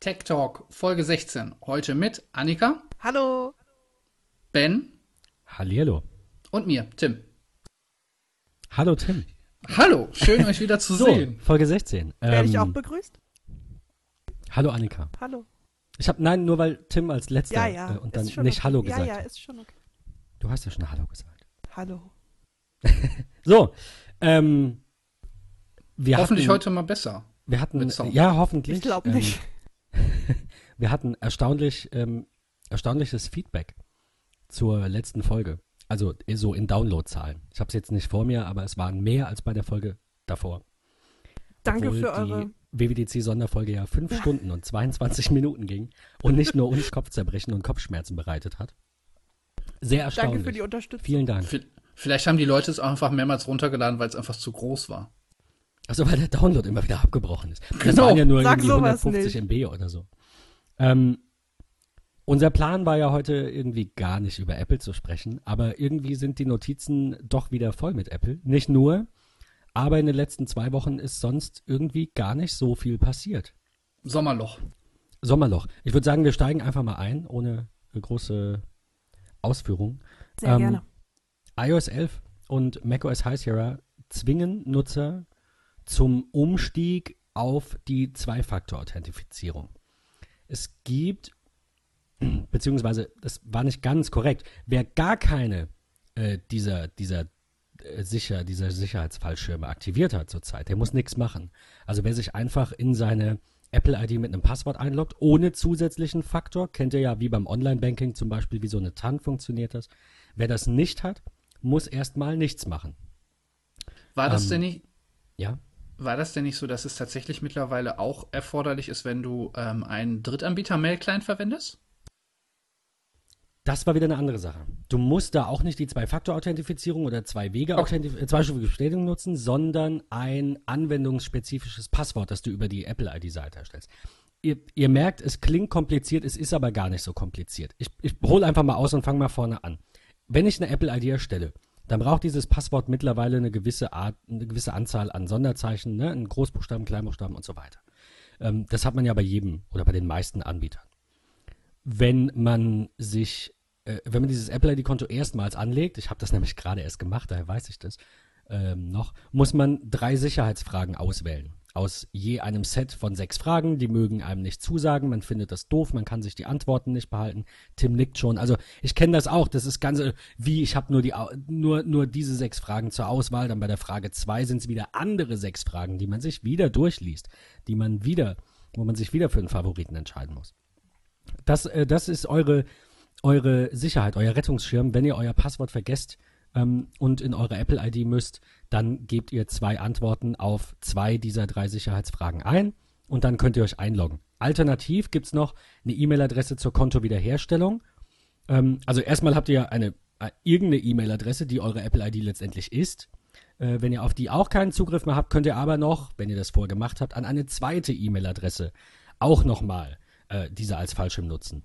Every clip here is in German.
Tech Talk Folge 16. Heute mit Annika, Hallo. Ben Hallihallo. und mir, Tim. Hallo Tim. Hallo, schön euch wieder zu So, sehen. Folge 16. Werde ich Ähm, auch begrüßt? Hallo Annika. Hallo. Ich habe nein, nur weil Tim als letzter Ja, ja. äh, und dann nicht okay. Hallo Ja, gesagt ja, hat. ist schon okay. Du hast ja schon Hallo gesagt. Hallo. So, ähm, wir Hoffentlich hatten, heute mal besser. wir hatten, ja hoffentlich. Ich glaube ähm, nicht. Wir hatten erstaunlich, ähm, erstaunliches Feedback zur letzten Folge. Also eh so in Downloadzahlen. Ich habe es jetzt nicht vor mir, aber es waren mehr als bei der Folge davor. Danke Obwohl für eure. die WWDC-Sonderfolge ja fünf Stunden und 22 Minuten ging und nicht nur uns Kopfzerbrechen und Kopfschmerzen bereitet hat. Sehr erstaunlich. Danke für die Unterstützung. Vielen Dank. V- Vielleicht haben die Leute es auch einfach mehrmals runtergeladen, weil es einfach zu groß war. Also weil der Download immer wieder abgebrochen ist. Das Genau. waren ja nur Sag irgendwie sowas 150 nicht. MB oder so. Ähm, unser Plan war ja heute irgendwie gar nicht über Apple zu sprechen, aber irgendwie sind die Notizen doch wieder voll mit Apple. Nicht nur, aber in den letzten zwei Wochen ist sonst irgendwie gar nicht so viel passiert. Sommerloch. Sommerloch. Ich würde sagen, wir steigen einfach mal ein, ohne große Ausführung. Sehr ähm, gerne. iOS 11 und macOS High Sierra zwingen Nutzer zum Umstieg auf die Zwei-Faktor-Authentifizierung. Es gibt, beziehungsweise das war nicht ganz korrekt, wer gar keine äh, dieser, dieser, äh, sicher, dieser Sicherheitsfallschirme aktiviert hat zurzeit, der muss nichts machen. Also wer sich einfach in seine Apple-ID mit einem Passwort einloggt, ohne zusätzlichen Faktor, kennt ihr ja wie beim Online-Banking zum Beispiel, wie so eine TAN funktioniert das. Wer das nicht hat, muss erstmal nichts machen. War das Ähm, denn nicht, Ja? War das denn nicht so, dass es tatsächlich mittlerweile auch erforderlich ist, wenn du ähm, einen Drittanbieter-Mail-Client verwendest? Das war wieder eine andere Sache. Du musst da auch nicht die Zwei-Faktor-Authentifizierung oder Zwei-Wege-Authentifizierung, zweistufige Bestätigung nutzen, sondern ein anwendungsspezifisches Passwort, das du über die Apple-ID-Seite erstellst. Ihr, ihr merkt, es klingt kompliziert, es ist aber gar nicht so kompliziert. Ich, ich hole einfach mal aus und fange mal vorne an. Wenn ich eine Apple-ID erstelle, dann braucht dieses Passwort mittlerweile eine gewisse Art, eine gewisse Anzahl an Sonderzeichen, ne? in Großbuchstaben, Kleinbuchstaben und so weiter. Ähm, das hat man ja bei jedem oder bei den meisten Anbietern. Wenn man sich, äh, wenn man dieses Apple ID-Konto erstmals anlegt, ich habe das nämlich gerade erst gemacht, daher weiß ich das ähm, noch, muss man drei Sicherheitsfragen auswählen. Aus je einem Set von sechs Fragen, die mögen einem nicht zusagen, man findet das doof, man kann sich die Antworten nicht behalten. Tim nickt schon. Also ich kenne das auch, das ist ganz, äh, wie ich habe nur, die nur, nur diese sechs Fragen zur Auswahl, dann bei der Frage zwei sind es wieder andere sechs Fragen, die man sich wieder durchliest, die man wieder, wo man sich wieder für einen Favoriten entscheiden muss. Das, äh, das ist eure, eure Sicherheit, euer Rettungsschirm. Wenn ihr euer Passwort vergesst ähm, und in eure Apple-ID müsst, dann gebt ihr zwei Antworten auf zwei dieser drei Sicherheitsfragen ein und dann könnt ihr euch einloggen. Alternativ gibt's noch eine E-Mail-Adresse zur Kontowiederherstellung. Ähm, also erstmal habt ihr eine äh, irgendeine E-Mail-Adresse, die eure Apple-ID letztendlich ist. Äh, wenn ihr auf die auch keinen Zugriff mehr habt, könnt ihr aber noch, wenn ihr das vorher gemacht habt, an eine zweite E-Mail-Adresse auch nochmal äh, diese als Fallschirm nutzen.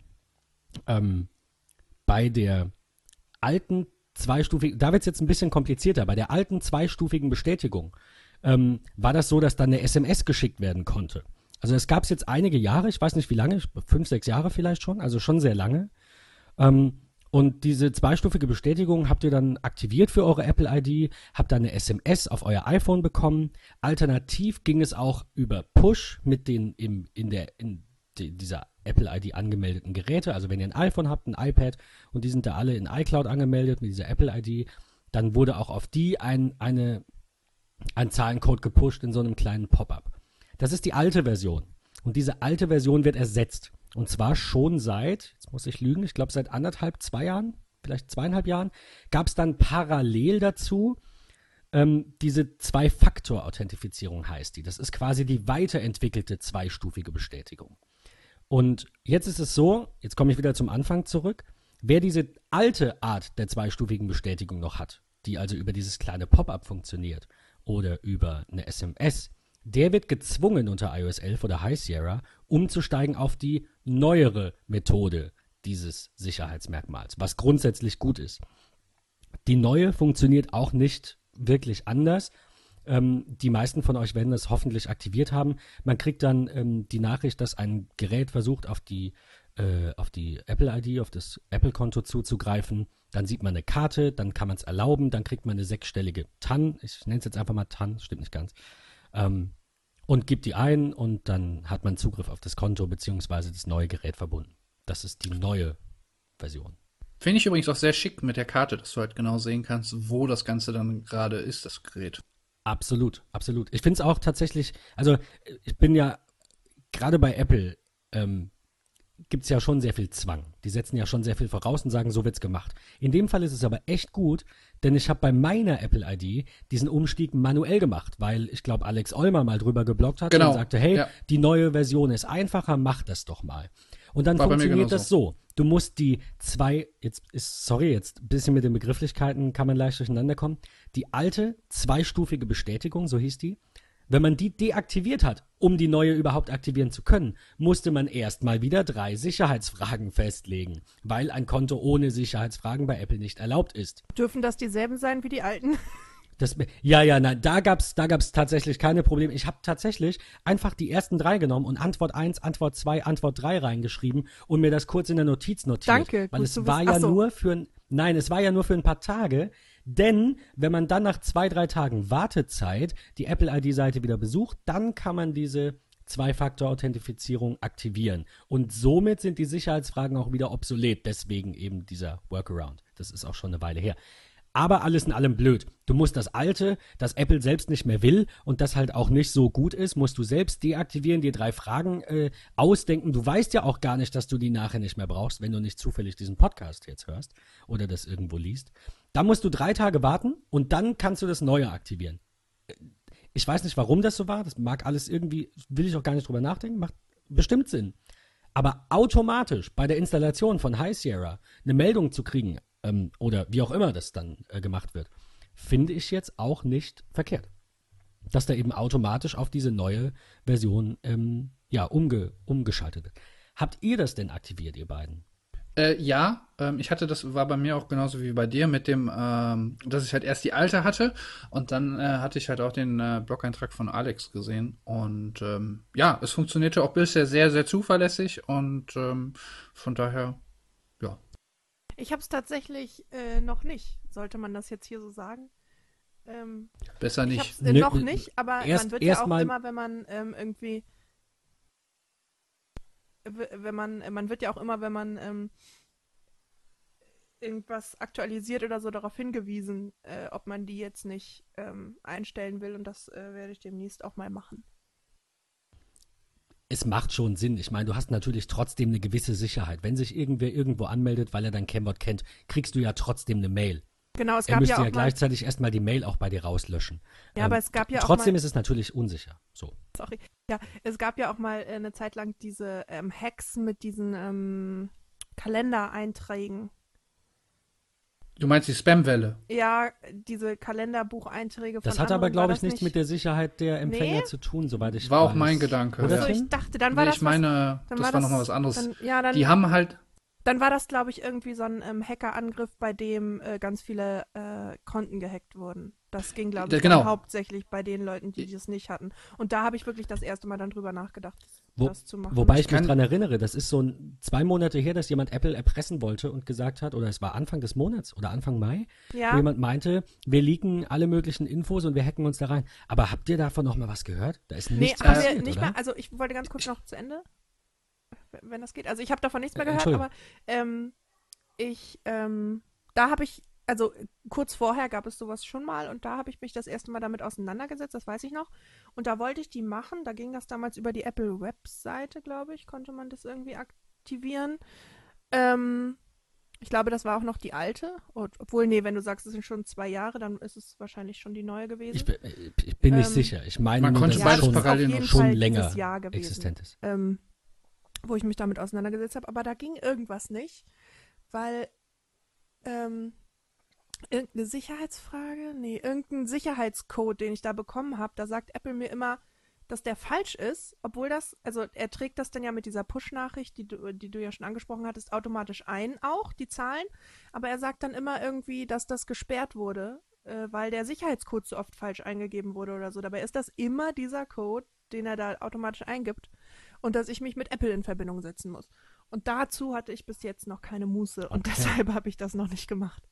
Ähm, bei der alten zweistufigen, da wird es jetzt ein bisschen komplizierter, bei der alten zweistufigen Bestätigung ähm, war das so, dass dann eine SMS geschickt werden konnte. Also es gab es jetzt einige Jahre, ich weiß nicht wie lange, fünf, sechs Jahre vielleicht schon, also schon sehr lange. Ähm, und diese zweistufige Bestätigung habt ihr dann aktiviert für eure Apple ID, habt dann eine SMS auf euer iPhone bekommen. Alternativ ging es auch über Push mit den im, in der in die, dieser Apple ID angemeldeten Geräte. Also wenn ihr ein iPhone habt, ein iPad und die sind da alle in iCloud angemeldet mit dieser Apple ID, dann wurde auch auf die ein, eine, ein Zahlencode gepusht in so einem kleinen Pop-up. Das ist die alte Version. Und diese alte Version wird ersetzt. Und zwar schon seit, jetzt muss ich lügen, ich glaube seit anderthalb, zwei Jahren, vielleicht zweieinhalb Jahren, gab es dann parallel dazu ähm, diese Zwei-Faktor-Authentifizierung heißt die. Das ist quasi die weiterentwickelte zweistufige Bestätigung. Und jetzt ist es so, jetzt komme ich wieder zum Anfang zurück, wer diese alte Art der zweistufigen Bestätigung noch hat, die also über dieses kleine Pop-up funktioniert oder über eine SMS, der wird gezwungen unter iOS 11 oder High Sierra umzusteigen auf die neuere Methode dieses Sicherheitsmerkmals, was grundsätzlich gut ist. Die neue funktioniert auch nicht wirklich anders. Ähm, die meisten von euch werden das hoffentlich aktiviert haben. Man kriegt dann ähm, die Nachricht, dass ein Gerät versucht, auf die, äh, auf die Apple-ID, auf das Apple-Konto zuzugreifen. Dann sieht man eine Karte, dann kann man es erlauben, dann kriegt man eine sechsstellige TAN. Ich nenne es jetzt einfach mal TAN, stimmt nicht ganz. Ähm, und gibt die ein und dann hat man Zugriff auf das Konto bzw. das neue Gerät verbunden. Das ist die neue Version. Finde ich übrigens auch sehr schick mit der Karte, dass du halt genau sehen kannst, wo das Ganze dann gerade ist, das Gerät. Absolut, absolut. Ich finde es auch tatsächlich, also ich bin ja gerade bei Apple, ähm, gibt es ja schon sehr viel Zwang. Die setzen ja schon sehr viel voraus und sagen, so wird's gemacht. In dem Fall ist es aber echt gut, denn ich habe bei meiner Apple ID diesen Umstieg manuell gemacht, weil ich glaube, Alex Olmer mal drüber geblockt hat Genau, und sagte, hey, ja. die neue Version ist einfacher, mach das doch mal. Und dann War funktioniert das so. Du musst die zwei, jetzt ist, sorry, jetzt ein bisschen mit den Begrifflichkeiten kann man leicht durcheinander kommen. Die alte zweistufige Bestätigung, so hieß die, wenn man die deaktiviert hat, um die neue überhaupt aktivieren zu können, musste man erstmal wieder drei Sicherheitsfragen festlegen, weil ein Konto ohne Sicherheitsfragen bei Apple nicht erlaubt ist. Dürfen das dieselben sein wie die alten? Das, ja, ja, nein, da gab's, da gab's tatsächlich keine Probleme. Ich habe tatsächlich einfach die ersten drei genommen und Antwort 1, Antwort 2, Antwort 3 reingeschrieben und mir das kurz in der Notiz notiert. Danke, Weil es war wissen. ja so. nur für ein, nein, es war ja nur für ein paar Tage, denn wenn man dann nach zwei, drei Tagen Wartezeit die Apple-ID-Seite wieder besucht, dann kann man diese Zwei-Faktor-Authentifizierung aktivieren. Und somit sind die Sicherheitsfragen auch wieder obsolet. Deswegen eben dieser Workaround. Das ist auch schon eine Weile her. Aber alles in allem blöd. Du musst das alte, das Apple selbst nicht mehr will und das halt auch nicht so gut ist, musst du selbst deaktivieren, dir drei Fragen äh, ausdenken. Du weißt ja auch gar nicht, dass du die nachher nicht mehr brauchst, wenn du nicht zufällig diesen Podcast jetzt hörst oder das irgendwo liest. Da musst du drei Tage warten und dann kannst du das Neue aktivieren. Äh, Ich weiß nicht, warum das so war. Das mag alles irgendwie, will ich auch gar nicht drüber nachdenken, macht bestimmt Sinn. Aber automatisch bei der Installation von High Sierra eine Meldung zu kriegen, ähm, oder wie auch immer das dann äh, gemacht wird, finde ich jetzt auch nicht verkehrt. Dass da eben automatisch auf diese neue Version ähm, ja, umge umgeschaltet wird. Habt ihr das denn aktiviert, ihr beiden? Äh, ja, ähm, ich hatte das, war bei mir auch genauso wie bei dir mit dem, ähm, dass ich halt erst die alte hatte und dann äh, hatte ich halt auch den äh, Blog-Eintrag von Alex gesehen und ähm, ja, es funktionierte auch bisher sehr, sehr zuverlässig und ähm, von daher. Ich habe es tatsächlich äh, noch nicht. Sollte man das jetzt hier so sagen? Ähm, Besser ich nicht. äh, noch nicht, aber erst- man wird ja auch mal- immer, wenn man ähm, irgendwie, wenn man, äh, man wird ja auch immer, wenn man ähm, irgendwas aktualisiert oder so darauf hingewiesen, äh, ob man die jetzt nicht ähm, einstellen will und das äh, werde ich demnächst auch mal machen. Es macht schon Sinn. Ich meine, du hast natürlich trotzdem eine gewisse Sicherheit. Wenn sich irgendwer irgendwo anmeldet, weil er dein Kennwort kennt, kriegst du ja trotzdem eine Mail. Genau, es Er gab müsste ja ja, auch mal, gleichzeitig erstmal die Mail auch bei dir rauslöschen. ja, aber es gab ja auch Trotzdem mal, ist es natürlich unsicher. So. sorry, ja, es gab ja auch mal äh, eine Zeit lang diese ähm, Hacks mit diesen ähm, Kalendereinträgen. Du meinst die Spam-Welle? Ja, diese Kalenderbucheinträge von Das hat anderen, aber, war glaube ich, das nichts mit der Sicherheit der Empfänger Nee? zu tun, soweit ich War auch weiß. mein Gedanke. Oder ja. So, ich dachte, dann war Nee, das ich meine, was, dann das war nochmal was anderes. Dann, ja, dann, Die haben halt, dann war das, glaube ich, irgendwie so ein ähm, Hackerangriff, bei dem äh, ganz viele äh, Konten gehackt wurden. Das ging, glaube ich, genau. hauptsächlich bei den Leuten, die das nicht hatten. Und da habe ich wirklich das erste Mal dann drüber nachgedacht, Wo- das zu machen. Wobei ich mich dran erinnere, das ist so ein, zwei Monate her, dass jemand Apple erpressen wollte und gesagt hat, oder es war Anfang des Monats oder Anfang Mai, wo ja, jemand meinte, wir leaken alle möglichen Infos und wir hacken uns da rein. Aber habt ihr davon noch mal was gehört? Da ist nee, nichts haben passiert, nicht oder? mehr, also ich wollte ganz kurz noch zu Ende, wenn das geht. Also ich habe davon nichts mehr Äh, gehört, aber ähm, ich, ähm, da habe ich, also kurz vorher gab es sowas schon mal und da habe ich mich das erste Mal damit auseinandergesetzt, das weiß ich noch. Und da wollte ich die machen, da ging das damals über die Apple Webseite, glaube ich, konnte man das irgendwie aktivieren. Ähm, ich glaube, das war auch noch die alte. Und, obwohl, nee, wenn du sagst, es sind schon zwei Jahre, dann ist es wahrscheinlich schon die neue gewesen. Ich bin, ich bin nicht Ähm, sicher. Ich meine, man nur, konnte beides schon, das ist auf parallel noch schon Fall länger Jahr gewesen existent ist. ähm, wo ich mich damit auseinandergesetzt habe, aber da ging irgendwas nicht, weil ähm, irgendeine Sicherheitsfrage, nee, irgendein Sicherheitscode, den ich da bekommen habe, da sagt Apple mir immer, dass der falsch ist, obwohl das, also er trägt das dann ja mit dieser Push-Nachricht, die du, die du ja schon angesprochen hattest, automatisch ein, auch die Zahlen, aber er sagt dann immer irgendwie, dass das gesperrt wurde äh, weil der Sicherheitscode zu oft falsch eingegeben wurde oder so. Dabei ist das immer dieser Code, den er da automatisch eingibt und dass ich mich mit Apple in Verbindung setzen muss. Und dazu hatte ich bis jetzt noch keine Muße und Okay. deshalb habe ich das noch nicht gemacht.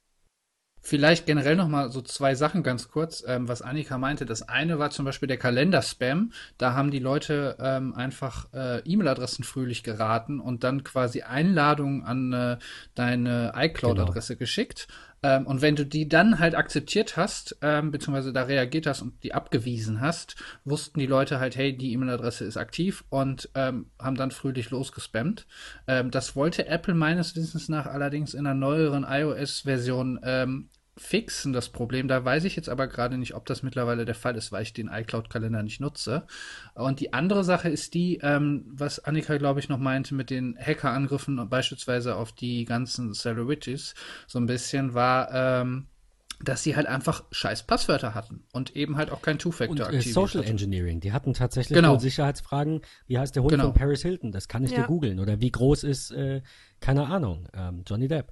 Vielleicht generell noch mal so zwei Sachen ganz kurz, ähm, was Annika meinte. Das eine war zum Beispiel der Kalender-Spam. Da haben die Leute ähm, einfach äh, E-Mail-Adressen fröhlich geraten und dann quasi Einladungen an äh, deine iCloud-Adresse geschickt. Ähm, und wenn du die dann halt akzeptiert hast, ähm, beziehungsweise da reagiert hast und die abgewiesen hast, wussten die Leute halt, hey, die E-Mail-Adresse ist aktiv und ähm, haben dann fröhlich losgespammt. Ähm, das wollte Apple meines Wissens nach allerdings in einer neueren iOS-Version ähm, fixen, das Problem. Da weiß ich jetzt aber gerade nicht, ob das mittlerweile der Fall ist, weil ich den iCloud-Kalender nicht nutze. Und die andere Sache ist die, ähm, was Annika, glaube ich, noch meinte mit den Hackerangriffen, beispielsweise auf die ganzen Celebrities, so ein bisschen war, ähm, dass sie halt einfach scheiß Passwörter hatten und eben halt auch kein Und Two-Factor äh, aktiviert Social hatten. Engineering, die hatten tatsächlich Genau. nur Sicherheitsfragen. Wie heißt der Hund Genau. von Paris Hilton? Das kann ich Ja. dir googeln. Oder wie groß ist, äh, keine Ahnung, ähm, Johnny Depp.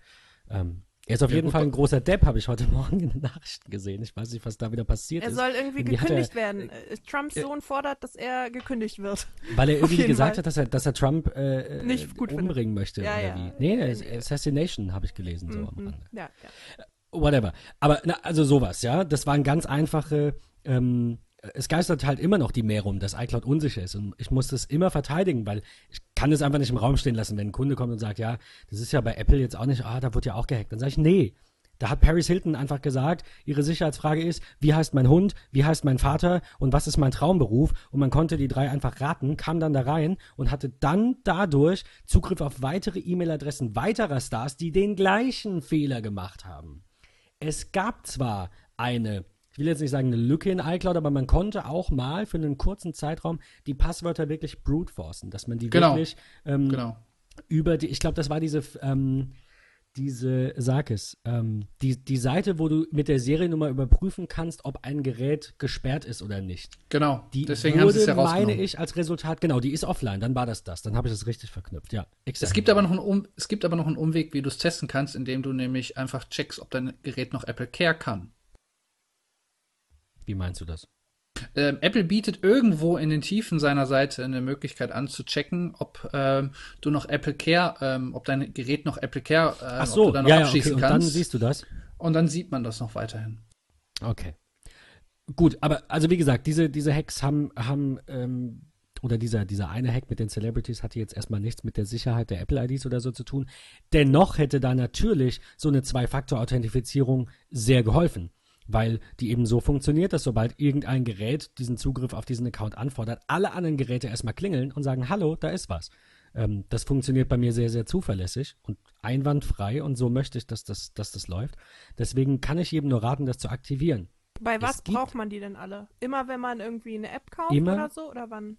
Ähm, er ist auf Ja, jeden gut, Fall ein großer Depp, habe ich heute Morgen in den Nachrichten gesehen. Ich weiß nicht, was da wieder passiert Er ist. soll irgendwie Irgendwie gekündigt er- werden. Äh, Trumps Sohn fordert, dass er gekündigt wird. Weil er irgendwie gesagt Fall. hat, dass er, dass er Trump äh, Nicht gut findet. umbringen möchte. Ja, oder ja. wie? Nee, Äh, Assassination habe ich gelesen, so am Mhm. Rande. Ja, ja. whatever. Aber na, also sowas, ja. Das waren ganz einfache. Ähm, es geistert halt immer noch die Mehr rum, dass iCloud unsicher ist. Und ich muss das immer verteidigen, weil ich kann es einfach nicht im Raum stehen lassen, wenn ein Kunde kommt und sagt, ja, das ist ja bei Apple jetzt auch nicht, ah, da wird ja auch gehackt. Dann sage ich, nee. Da hat Paris Hilton einfach gesagt, ihre Sicherheitsfrage ist, wie heißt mein Hund, wie heißt mein Vater und was ist mein Traumberuf? Und man konnte die drei einfach raten, kam dann da rein und hatte dann dadurch Zugriff auf weitere E-Mail-Adressen weiterer Stars, die den gleichen Fehler gemacht haben. Es gab zwar eine, ich will jetzt nicht sagen eine Lücke in iCloud, aber man konnte auch mal für einen kurzen Zeitraum die Passwörter wirklich brute forcen, dass man die Genau. wirklich ähm, Genau. über die, ich glaube, das war diese, ähm, diese, sag es, ähm, die, die Seite, wo du mit der Seriennummer überprüfen kannst, ob ein Gerät gesperrt ist oder nicht. Genau. Die Deswegen haben sie es wurde, ja meine ich, als Resultat, genau, die ist offline, dann war das das, dann habe ich das richtig verknüpft, ja. Es exakt. gibt aber noch einen um es gibt aber noch einen Umweg, wie du es testen kannst, indem du nämlich einfach checkst, ob dein Gerät noch Apple Care kann. Wie meinst du das? Ähm, Apple bietet irgendwo in den Tiefen seiner Seite eine Möglichkeit anzuchecken, ob ähm, du noch Apple Care, ähm, ob dein Gerät noch Apple Care, äh, Ach ob so, du da noch ja, ja, okay, abschließen und dann siehst du das. und dann sieht man das noch weiterhin. Okay. Gut, aber also wie gesagt, diese, diese Hacks haben, haben ähm, oder dieser, dieser eine Hack mit den Celebrities hatte jetzt erstmal nichts mit der Sicherheit der Apple-IDs oder so zu tun. Dennoch hätte da natürlich so eine Zwei-Faktor-Authentifizierung sehr geholfen. Weil die eben so funktioniert, dass sobald irgendein Gerät diesen Zugriff auf diesen Account anfordert, alle anderen Geräte erstmal klingeln und sagen, hallo, da ist was. Ähm, das funktioniert bei mir sehr, sehr zuverlässig und einwandfrei und so möchte ich, dass das, dass das läuft. Deswegen kann ich jedem nur raten, das zu aktivieren. Bei was braucht man die denn alle? Immer wenn man irgendwie eine App kauft Immer- oder so? Oder wann?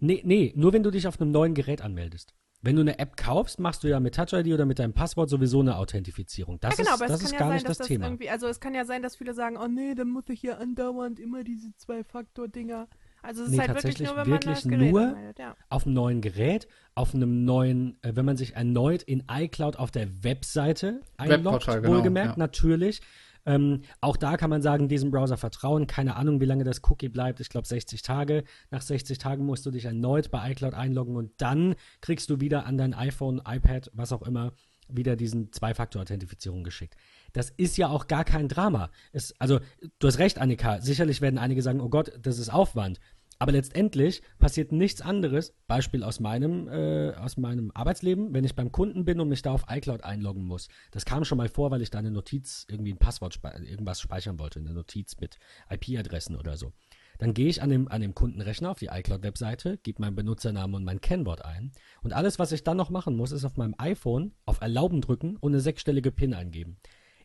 Nee, nee, nur wenn du dich auf einem neuen Gerät anmeldest. Wenn du eine App kaufst, machst du ja mit Touch ID oder mit deinem Passwort sowieso eine Authentifizierung. Das ja, genau, ist, aber das es ist kann gar ja sein, nicht dass das das Thema. irgendwie, also es kann ja sein, dass viele sagen, oh nee, dann muss ich hier andauernd immer diese Zwei-Faktor-Dinger. Also es ist Nee, halt wirklich tatsächlich nur, wenn man wirklich das Gerät nur ja. Auf einem neuen Gerät, auf einem neuen, äh, wenn man sich erneut in iCloud auf der Webseite einloggt, Webportal, genau, wohlgemerkt, ja. natürlich. Ähm, auch da kann man sagen, diesem Browser vertrauen. Keine Ahnung, wie lange das Cookie bleibt. Ich glaube 60 Tage. Nach 60 Tagen musst du dich erneut bei iCloud einloggen und dann kriegst du wieder an dein iPhone, iPad, was auch immer, wieder diesen Zwei-Faktor-Authentifizierung geschickt. Das ist ja auch gar kein Drama. Es, also, du hast recht, Annika. Sicherlich werden einige sagen, oh Gott, das ist Aufwand. Aber letztendlich passiert nichts anderes. Beispiel aus meinem, äh, aus meinem Arbeitsleben, wenn ich beim Kunden bin und mich da auf iCloud einloggen muss. Das kam schon mal vor, weil ich da eine Notiz, irgendwie ein Passwort, spe irgendwas speichern wollte, eine Notiz mit IP-Adressen oder so. Dann gehe ich an dem, an dem Kundenrechner auf die iCloud-Webseite, gebe meinen Benutzernamen und mein Kennwort ein. Und alles, was ich dann noch machen muss, ist auf meinem iPhone auf Erlauben drücken und eine sechsstellige PIN eingeben.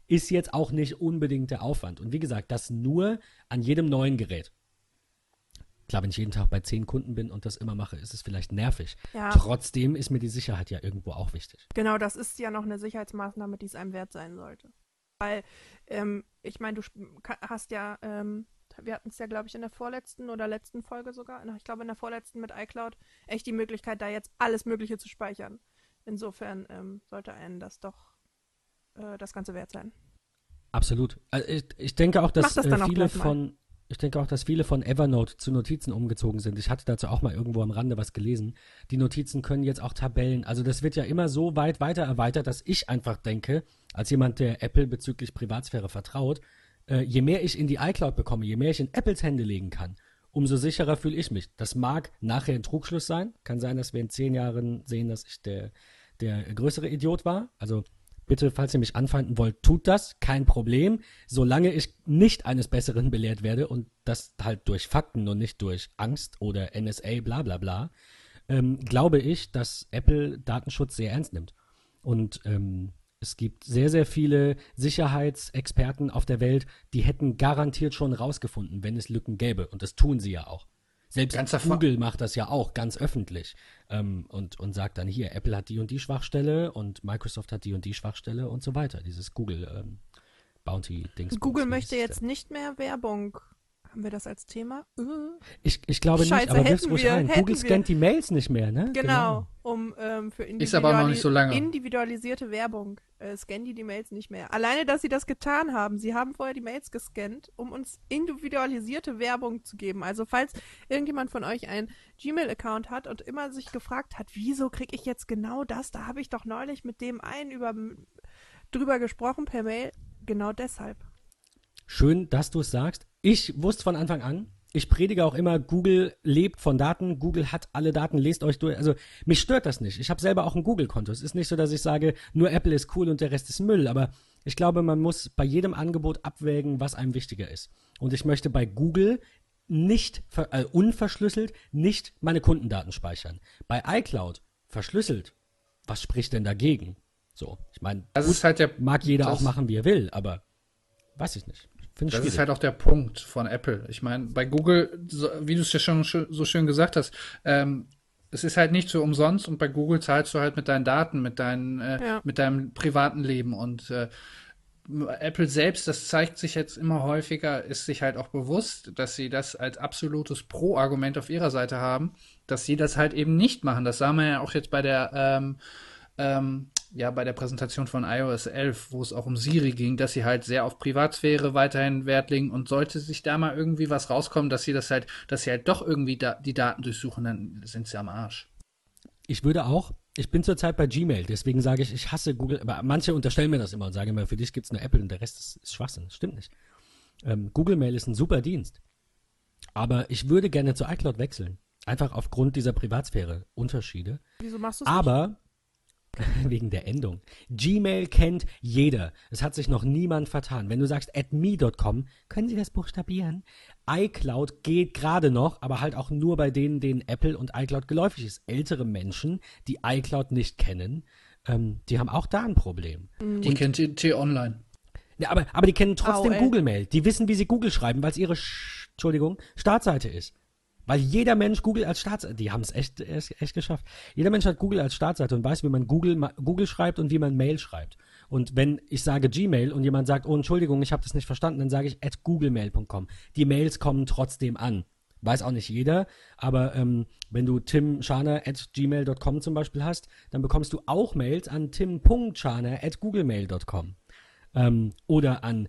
Ist jetzt auch nicht unbedingt der Aufwand. Und wie gesagt, das nur an jedem neuen Gerät. Klar, wenn ich jeden Tag bei zehn Kunden bin und das immer mache, ist es vielleicht nervig. Ja. Trotzdem ist mir die Sicherheit ja irgendwo auch wichtig. Genau, das ist ja noch eine Sicherheitsmaßnahme, die es einem wert sein sollte. Weil, ähm, ich meine, du hast ja, ähm, wir hatten es ja, glaube ich, in der vorletzten oder letzten Folge sogar, ich glaube in der vorletzten mit iCloud, echt die Möglichkeit, da jetzt alles Mögliche zu speichern. Insofern ähm, sollte einen das doch äh, das Ganze wert sein. Absolut. Also ich, ich denke auch, dass das äh, auch viele mal. von ich denke auch, dass viele von Evernote zu Notizen umgezogen sind. Ich hatte dazu auch mal irgendwo am Rande was gelesen. Die Notizen können jetzt auch Tabellen. Also das wird ja immer so weit weiter erweitert, dass ich einfach denke, als jemand, der Apple bezüglich Privatsphäre vertraut, äh, je mehr ich in die iCloud bekomme, je mehr ich in Apples Hände legen kann, umso sicherer fühle ich mich. Das mag nachher ein Trugschluss sein. Kann sein, dass wir in zehn Jahren sehen, dass ich der, der größere Idiot war. Also bitte, falls ihr mich anfeinden wollt, tut das. Kein Problem. Solange ich nicht eines Besseren belehrt werde und das halt durch Fakten und nicht durch Angst oder NSA, bla bla bla, ähm, glaube ich, dass Apple Datenschutz sehr ernst nimmt. Und ähm, es gibt sehr, sehr viele Sicherheitsexperten auf der Welt, die hätten garantiert schon rausgefunden, wenn es Lücken gäbe. Und das tun sie ja auch. Selbst Ganz erfa- Google macht das ja auch ganz öffentlich ähm, und, und sagt dann hier, Apple hat die und die Schwachstelle und Microsoft hat die und die Schwachstelle und so weiter. Dieses Google ähm, Bounty-Dings. Google möchte jetzt nicht mehr Werbung. Haben wir das als Thema? Äh, Ich, ich glaube Scheiße, nicht, aber wirf's ruhig wir, ein. hätten Google scannt die Mails nicht mehr, ne? Genau, um ähm, für Ist aber noch nicht so lange. individualisierte Werbung äh, scannen die die Mails nicht mehr. Alleine, dass sie das getan haben. Sie haben vorher die Mails gescannt, um uns individualisierte Werbung zu geben. Also falls irgendjemand von euch einen Gmail-Account hat und immer sich gefragt hat, wieso kriege ich jetzt genau das? Da habe ich doch neulich mit dem einen über, drüber gesprochen per Mail. Genau deshalb. Schön, dass du es sagst. Ich wusste von Anfang an, ich predige auch immer, Google lebt von Daten, Google hat alle Daten, lest euch durch. Also mich stört das nicht. Ich habe selber auch ein Google-Konto. Es ist nicht so, dass ich sage, nur Apple ist cool und der Rest ist Müll. Aber ich glaube, man muss bei jedem Angebot abwägen, was einem wichtiger ist. Und ich möchte bei Google nicht äh, unverschlüsselt nicht meine Kundendaten speichern. Bei iCloud verschlüsselt. Was spricht denn dagegen? So, ich meine, Das ist halt der, mag jeder auch machen, wie er will, aber weiß ich nicht. Finde ich Das schwierig. ist halt auch der Punkt von Apple. Ich meine, bei Google, so, wie du es ja schon so schön gesagt hast, ähm, es ist halt nicht so umsonst und bei Google zahlst du halt mit deinen Daten, mit, deinen, äh, Ja. mit deinem privaten Leben und äh, Apple selbst, das zeigt sich jetzt immer häufiger, ist sich halt auch bewusst, dass sie das als absolutes Pro-Argument auf ihrer Seite haben, dass sie das halt eben nicht machen. Das sah man ja auch jetzt bei der ähm, ähm, ja, bei der Präsentation von iOS 11, wo es auch um Siri ging, dass sie halt sehr auf Privatsphäre weiterhin Wert legen und sollte sich da mal irgendwie was rauskommen, dass sie das halt, dass sie halt doch irgendwie da, die Daten durchsuchen, dann sind sie am Arsch. Ich würde auch, ich bin zurzeit bei Gmail, deswegen sage ich, ich hasse Google, aber manche unterstellen mir das immer und sagen immer, für dich gibt es nur Apple und der Rest ist, ist Schwachsinn. Das stimmt nicht. Ähm, Google Mail ist ein super Dienst. Aber ich würde gerne zu iCloud wechseln. Einfach aufgrund dieser Privatsphäre-Unterschiede. Wieso machst du es Aber wegen der Endung. Gmail kennt jeder. Es hat sich noch niemand vertan. Wenn du sagst adme.com, können Sie das buchstabieren? iCloud geht gerade noch, aber halt auch nur bei denen, denen Apple und iCloud geläufig ist. Ältere Menschen, die iCloud nicht kennen, ähm, die haben auch da ein Problem. Die kennt die T-Online. Ja, aber, aber die kennen trotzdem. Google Mail. Die wissen, wie sie Google schreiben, weil es ihre Sch Entschuldigung, Startseite ist. Weil jeder Mensch Google als Startseite, die haben es echt, echt, echt geschafft. Jeder Mensch hat Google als Startseite und weiß, wie man Google, Google schreibt und wie man Mail schreibt. Und wenn ich sage Gmail und jemand sagt, oh Entschuldigung, ich habe das nicht verstanden, dann sage ich at googlemail.com. Die Mails kommen trotzdem an. Weiß auch nicht jeder, aber ähm, wenn du timscharner at gmail.com zum Beispiel hast, dann bekommst du auch Mails an tim.scharner at googlemail.com. Ähm, oder an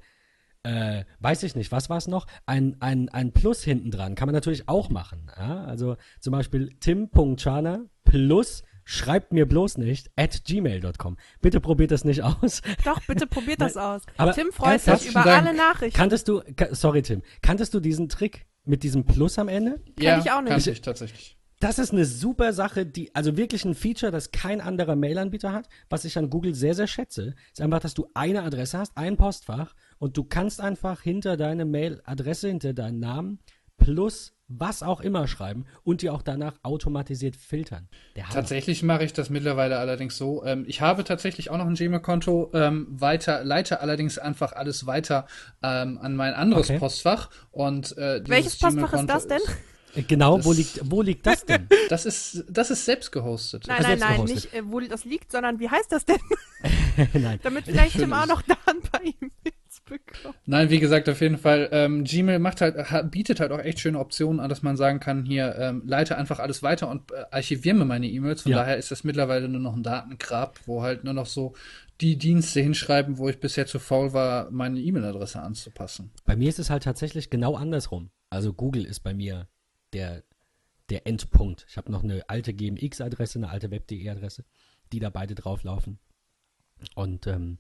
äh, weiß ich nicht, was war es noch? Ein, ein, ein Plus hinten dran kann man natürlich auch machen. Ja? Also zum Beispiel tim.chana plus schreibt mir bloß nicht at gmail.com. Bitte probiert das nicht aus. Doch, bitte probiert das aus. aber Tim freut sich über Dank. alle Nachrichten. Kanntest du, sorry Tim, kanntest du diesen Trick mit diesem Plus am Ende? ja, ich auch nicht. kannte ich tatsächlich. Das ist eine super Sache, die, also wirklich ein Feature, das kein anderer Mailanbieter hat, was ich an Google sehr, sehr schätze, ist einfach, dass du eine Adresse hast, ein Postfach und du kannst einfach hinter deine Mailadresse, hinter deinen Namen plus was auch immer schreiben und die auch danach automatisiert filtern. Tatsächlich mache ich das mittlerweile allerdings so. Ähm, ich habe tatsächlich auch noch ein Gmail-Konto, ähm, weiter, leite allerdings einfach alles weiter ähm, an mein anderes Okay. Postfach. Und, äh, Welches Postfach ist das denn? Äh, Genau, wo das- liegt, wo liegt das denn? Das ist, das ist selbst gehostet. Nein, Also nein, nein, nicht äh, wo das liegt, sondern wie heißt das denn? Nein. Damit vielleicht Tim auch noch da ein paar E-Mails bekommen. Nein, wie gesagt, auf jeden Fall. Ähm, Gmail macht halt, hat, bietet halt auch echt schöne Optionen an, dass man sagen kann, hier ähm, leite einfach alles weiter und äh, archiviere mir meine E-Mails. Von Ja. daher ist das mittlerweile nur noch ein Datengrab, wo halt nur noch so die Dienste hinschreiben, wo ich bisher zu faul war, meine E-Mail-Adresse anzupassen. Bei mir ist es halt tatsächlich genau andersrum. Also Google ist bei mir der, der Endpunkt. Ich habe noch eine alte GMX-Adresse, eine alte Web.de-Adresse, die da beide drauflaufen. Und ähm,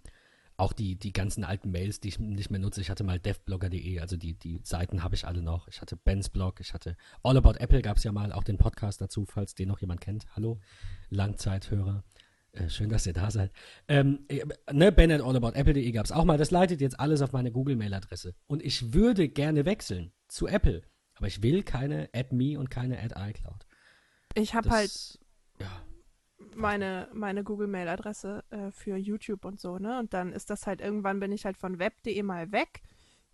auch die, die ganzen alten Mails, die ich nicht mehr nutze. Ich hatte mal devblogger.de, also die, die Seiten habe ich alle noch. Ich hatte Bens Blog, ich hatte All About Apple, gab es ja mal auch den Podcast dazu, falls den noch jemand kennt. Hallo, Langzeithörer. Äh, schön, dass ihr da seid. Ähm, äh, ne, Ben at allaboutapple.de gab es auch mal. Das leitet jetzt alles auf meine Google-Mail-Adresse. Und ich würde gerne wechseln zu Apple. Aber ich will keine Add Me und keine Add iCloud. Ich habe halt ja. meine, meine Google-Mail-Adresse äh, für YouTube und so, ne? Und dann ist das halt irgendwann bin ich halt von web.de mal weg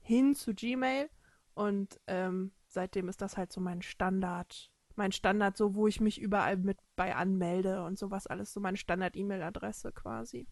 hin zu Gmail und ähm, seitdem ist das halt so mein Standard, mein Standard, so wo ich mich überall mit bei anmelde und sowas alles, so meine Standard-E-Mail-Adresse quasi.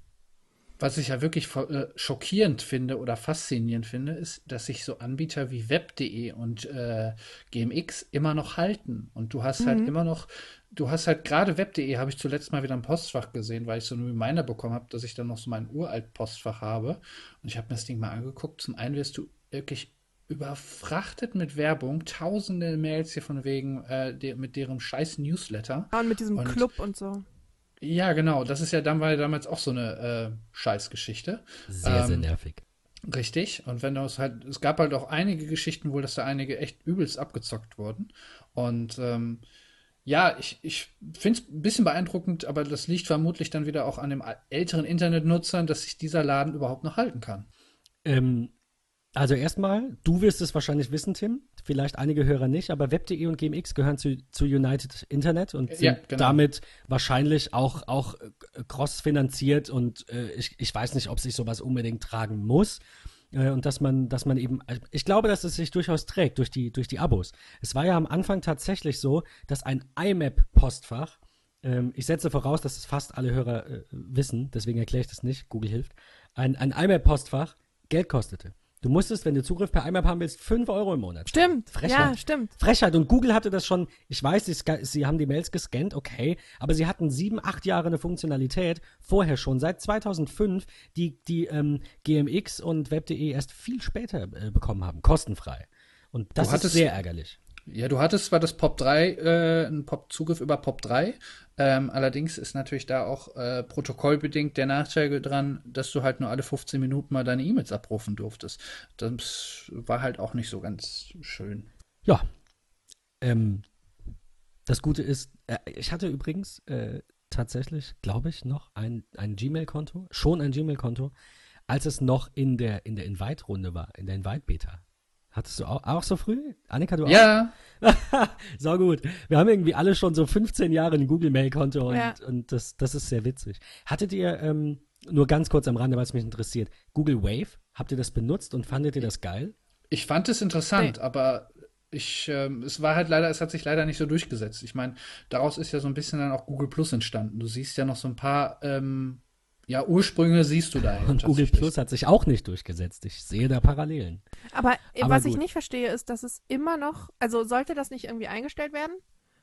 Was ich ja wirklich äh, schockierend finde oder faszinierend finde, ist, dass sich so Anbieter wie web.de und äh, GMX immer noch halten. Und du hast halt Mhm. immer noch, du hast halt gerade web.de habe ich zuletzt mal wieder im Postfach gesehen, weil ich so einen Reminder bekommen habe, dass ich dann noch so mein uralt Postfach habe. Und ich habe mir das Ding mal angeguckt. Zum einen wirst du wirklich überfrachtet mit Werbung, tausende Mails hier von wegen äh, de mit deren scheiß Newsletter. Ja, und mit diesem Und- Club und so. Ja, genau. Das ist ja dann war ja damals auch so eine äh, Scheißgeschichte. Sehr, sehr Ähm, nervig. Richtig. Und wenn du es halt, es gab halt auch einige Geschichten wohl, dass da einige echt übelst abgezockt wurden. Und ähm, ja, ich, ich finde es ein bisschen beeindruckend, aber das liegt vermutlich dann wieder auch an den älteren Internetnutzern, dass sich dieser Laden überhaupt noch halten kann. Ähm, also erstmal, du wirst es wahrscheinlich wissen, Tim. Vielleicht einige Hörer nicht, aber Web.de und GMX gehören zu, zu United Internet und sind Ja, genau. damit wahrscheinlich auch, auch äh, cross-finanziert und äh, ich, ich weiß nicht, ob sich sowas unbedingt tragen muss. Äh, und dass man, dass man eben, also ich glaube, dass es sich durchaus trägt durch die, durch die Abos. Es war ja am Anfang tatsächlich so, dass ein IMAP-Postfach, ähm, ich setze voraus, dass es fast alle Hörer äh, wissen, deswegen erkläre ich das nicht, Google hilft, ein, ein IMAP-Postfach Geld kostete. Du musstest, wenn du Zugriff per IMAP haben willst, 5 Euro im Monat. Stimmt. Frechheit. Ja, stimmt. Frechheit. Und Google hatte das schon, ich weiß, sie, sie haben die Mails gescannt, okay, aber sie hatten sieben, acht Jahre eine Funktionalität, vorher schon, seit 2005, die, die ähm, GMX und Web.de erst viel später äh, bekommen haben, kostenfrei. Und das ist hattest- sehr ärgerlich. Ja, du hattest zwar das Pop 3, äh, einen Pop Zugriff über Pop 3, ähm, allerdings ist natürlich da auch äh, protokollbedingt der Nachteil dran, dass du halt nur alle 15 Minuten mal deine E-Mails abrufen durftest. Das war halt auch nicht so ganz schön. Ja. Ähm, das Gute ist, äh, ich hatte übrigens äh, tatsächlich, glaube ich, noch ein, ein Gmail-Konto, schon ein Gmail-Konto, als es noch in der, in der Invite-Runde war, in der Invite-Beta. Hattest du auch, auch so früh? Annika, du auch? Ja, so gut. Wir haben irgendwie alle schon so 15 Jahre ein Google-Mail-Konto und, Ja. und das, das ist sehr witzig. Hattet ihr, ähm, nur ganz kurz am Rande, weil es mich interessiert, Google Wave, habt ihr das benutzt und fandet ihr das geil? ich fand es interessant, Nee. aber ich, ähm, es war halt leider, es hat sich leider nicht so durchgesetzt. Ich meine, daraus ist ja so ein bisschen dann auch Google Plus entstanden. Du siehst ja noch so ein paar, ähm, ja, Ursprünge siehst du da. Und Google. Plus hat sich auch nicht durchgesetzt. Ich sehe da Parallelen. Aber, Aber was ich gut. nicht verstehe, ist, dass es immer noch, also sollte das nicht irgendwie eingestellt werden?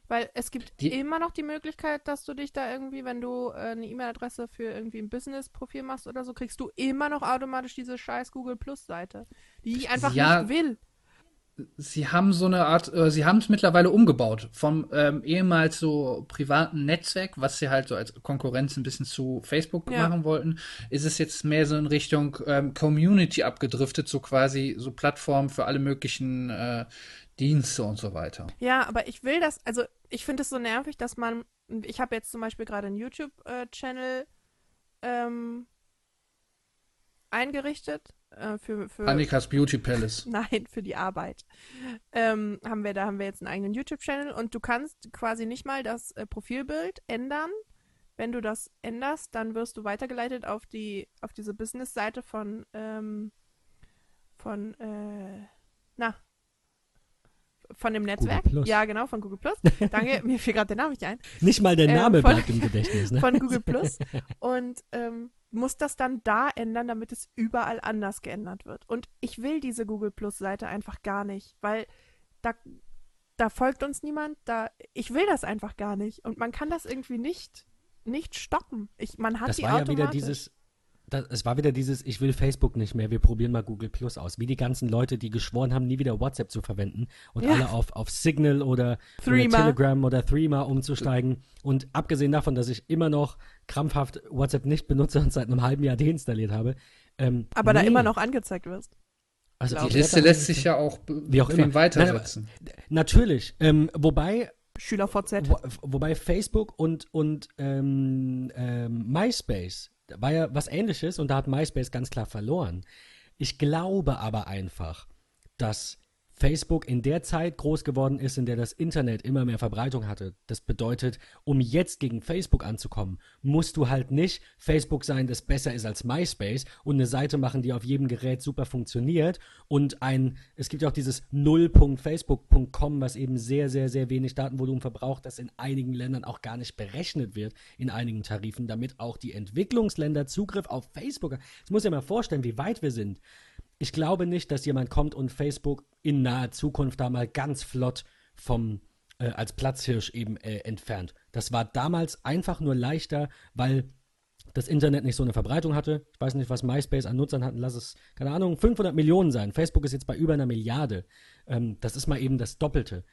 Weil es gibt Die- immer noch die Möglichkeit, dass du dich da irgendwie, wenn du äh, eine E-Mail-Adresse für irgendwie ein Business-Profil machst oder so, kriegst du immer noch automatisch diese scheiß Google Plus-Seite, die ich einfach Ja. nicht will. Sie haben so eine Art, äh, sie haben es mittlerweile umgebaut vom ähm, ehemals so privaten Netzwerk, was sie halt so als Konkurrenz ein bisschen zu Facebook Ja. machen wollten, ist es jetzt mehr so in Richtung ähm, Community abgedriftet, so quasi so Plattformen für alle möglichen äh, Dienste und so weiter. Ja, aber ich will das, also ich finde es so nervig, dass man, ich habe jetzt zum Beispiel gerade einen YouTube-Channel ähm, eingerichtet äh, für, für Annikas Beauty Palace. Nein, für die Arbeit. Ähm, haben wir, da haben wir jetzt einen eigenen YouTube-Channel und du kannst quasi nicht mal das äh, Profilbild ändern. Wenn du das änderst, dann wirst du weitergeleitet auf die, auf diese Business-Seite von, ähm, von, äh, na, von dem Netzwerk. Plus. Ja, genau, von Google Plus. Danke, mir fiel gerade der Name nicht ein Nicht mal der Ähm, Name von- bleibt im Gedächtnis, ne? von Google Plus. Und ähm, muss das dann da ändern, damit es überall anders geändert wird. Und ich will diese Google Plus Seite einfach gar nicht, weil da, da folgt uns niemand, da, ich will das einfach gar nicht. Und man kann das irgendwie nicht, nicht stoppen. Ich, man hat das die war ja wieder dieses, das, es war wieder dieses, ich will Facebook nicht mehr, wir probieren mal Google Plus aus. Wie die ganzen Leute, die geschworen haben, nie wieder WhatsApp zu verwenden und Ja. alle auf, auf Signal oder, oder. Telegram oder Threema umzusteigen. Und abgesehen davon, dass ich immer noch krampfhaft WhatsApp nicht benutze und seit einem halben Jahr deinstalliert habe. Ähm, aber da nee. immer noch angezeigt wirst. Also Die. Liste lässt sich ja auch Wie auch immer. weitersetzen. Natürlich. Ähm, wobei SchülerVZ. Wo, wobei Facebook und, und ähm, ähm, MySpace da war ja was ähnliches und da hat MySpace ganz klar verloren. Ich glaube aber einfach, dass Facebook in der Zeit groß geworden ist, in der das Internet immer mehr Verbreitung hatte. Das bedeutet, um jetzt gegen Facebook anzukommen, musst du halt nicht Facebook sein, das besser ist als MySpace und eine Seite machen, die auf jedem Gerät super funktioniert und ein, es gibt ja auch dieses null.facebook.com, was eben sehr, sehr, sehr wenig Datenvolumen verbraucht, das in einigen Ländern auch gar nicht berechnet wird, in einigen Tarifen, damit auch die Entwicklungsländer Zugriff auf Facebook haben. Das muss ja mal vorstellen, wie weit wir sind. Ich glaube nicht, dass jemand kommt und Facebook in naher Zukunft da mal ganz flott vom äh, als Platzhirsch eben äh, entfernt. Das war damals einfach nur leichter, weil das Internet nicht so eine Verbreitung hatte. Ich weiß nicht, was MySpace an Nutzern hatten. Lass es, keine Ahnung, 500 Millionen sein. Facebook ist jetzt bei über einer Milliarde. Ähm, das ist mal eben das Doppelte.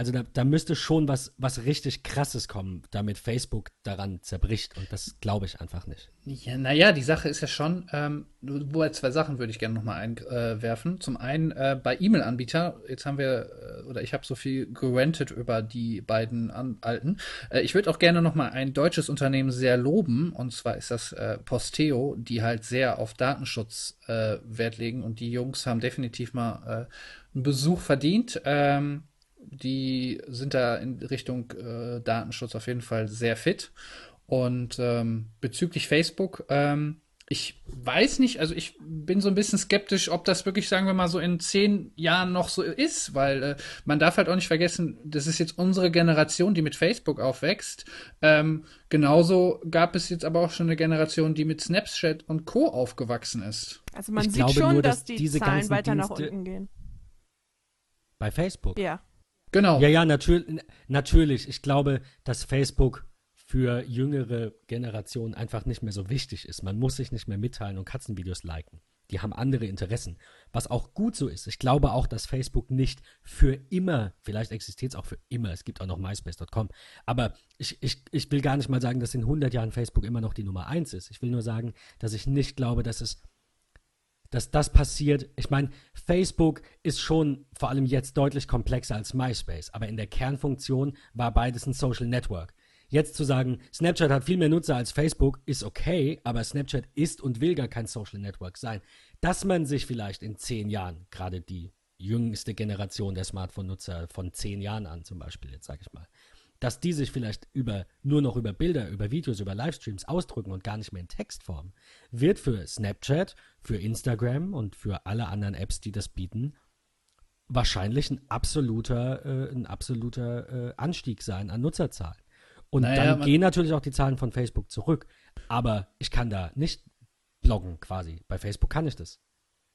Also da, da müsste schon was, was richtig Krasses kommen, damit Facebook daran zerbricht. Und das glaube ich einfach nicht. Ja, naja, die Sache ist ja schon, ähm, wobei zwei Sachen würde ich gerne nochmal einwerfen. Zum einen äh, bei E-Mail-Anbieter, jetzt haben wir, äh, oder ich habe so viel gerantet über die beiden an, alten. Äh, ich würde auch gerne nochmal ein deutsches Unternehmen sehr loben, und zwar ist das äh, Posteo, die halt sehr auf Datenschutz äh, Wert legen und die Jungs haben definitiv mal äh, einen Besuch verdient. Ähm, die sind da in Richtung äh, Datenschutz auf jeden Fall sehr fit. Und ähm, bezüglich Facebook, ähm, ich weiß nicht, also ich bin so ein bisschen skeptisch, ob das wirklich, sagen wir mal, so in zehn Jahren noch so ist, weil äh, man darf halt auch nicht vergessen, das ist jetzt unsere Generation, die mit Facebook aufwächst. Ähm, genauso gab es jetzt aber auch schon eine Generation, die mit Snapchat und Co. aufgewachsen ist. Also man Ich sieht schon, nur, dass, dass die diese Zahlen weiter nach Dienste- unten gehen. Bei Facebook. Ja. Genau. Ja, ja, natür natürlich. Ich glaube, dass Facebook für jüngere Generationen einfach nicht mehr so wichtig ist. Man muss sich nicht mehr mitteilen und Katzenvideos liken. Die haben andere Interessen, was auch gut so ist. Ich glaube auch, dass Facebook nicht für immer, vielleicht existiert es auch für immer, es gibt auch noch myspace.com, aber ich, ich, ich will gar nicht mal sagen, dass in 100 Jahren Facebook immer noch die Nummer eins ist. Ich will nur sagen, dass ich nicht glaube, dass es dass das passiert. Ich meine, Facebook ist schon vor allem jetzt deutlich komplexer als MySpace, aber in der Kernfunktion war beides ein Social Network. Jetzt zu sagen, Snapchat hat viel mehr Nutzer als Facebook, ist okay, aber Snapchat ist und will gar kein Social Network sein. Dass man sich vielleicht in zehn Jahren, gerade die jüngste Generation der Smartphone-Nutzer von zehn Jahren an zum Beispiel, jetzt sage ich mal, dass die sich vielleicht über nur noch über Bilder, über Videos, über Livestreams ausdrücken und gar nicht mehr in Textform, wird für Snapchat, für Instagram und für alle anderen Apps, die das bieten, wahrscheinlich ein absoluter, äh, ein absoluter äh, Anstieg sein an Nutzerzahlen. Und Naja, dann gehen natürlich auch die Zahlen von Facebook zurück. Aber ich kann da nicht bloggen quasi. Bei Facebook kann ich das.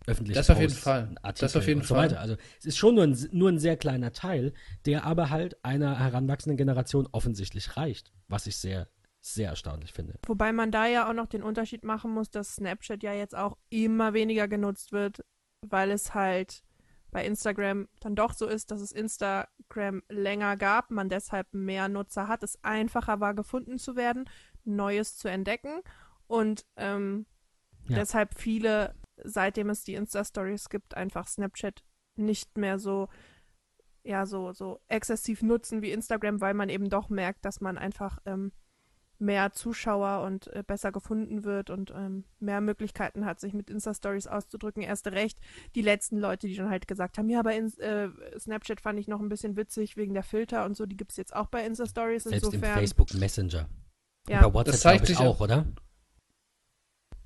Öffentlich. Das auf jeden Fall. einen Das Artikel auf jeden und so Fall. weiter. Also es ist schon nur ein, nur ein sehr kleiner Teil, der aber halt einer heranwachsenden Generation offensichtlich reicht. Was ich sehr, sehr erstaunlich finde. Wobei man da ja auch noch den Unterschied machen muss, dass Snapchat ja jetzt auch immer weniger genutzt wird, weil es halt bei Instagram dann doch so ist, dass es Instagram länger gab, man deshalb mehr Nutzer hat, es einfacher war, gefunden zu werden, Neues zu entdecken und ähm, Ja. deshalb viele, seitdem es die Insta-Stories gibt, einfach Snapchat nicht mehr so ja, so, so exzessiv nutzen wie Instagram, weil man eben doch merkt, dass man einfach ähm, mehr Zuschauer und äh, besser gefunden wird und ähm, mehr Möglichkeiten hat, sich mit Insta-Stories auszudrücken. Erst recht die letzten Leute, die dann halt gesagt haben, ja, bei Ins äh, Snapchat fand ich noch ein bisschen witzig wegen der Filter und so, die gibt es jetzt auch bei Insta-Stories. Selbst im Insofern, Facebook Messenger. ja. Über WhatsApp Das zeigt sich auch, oder?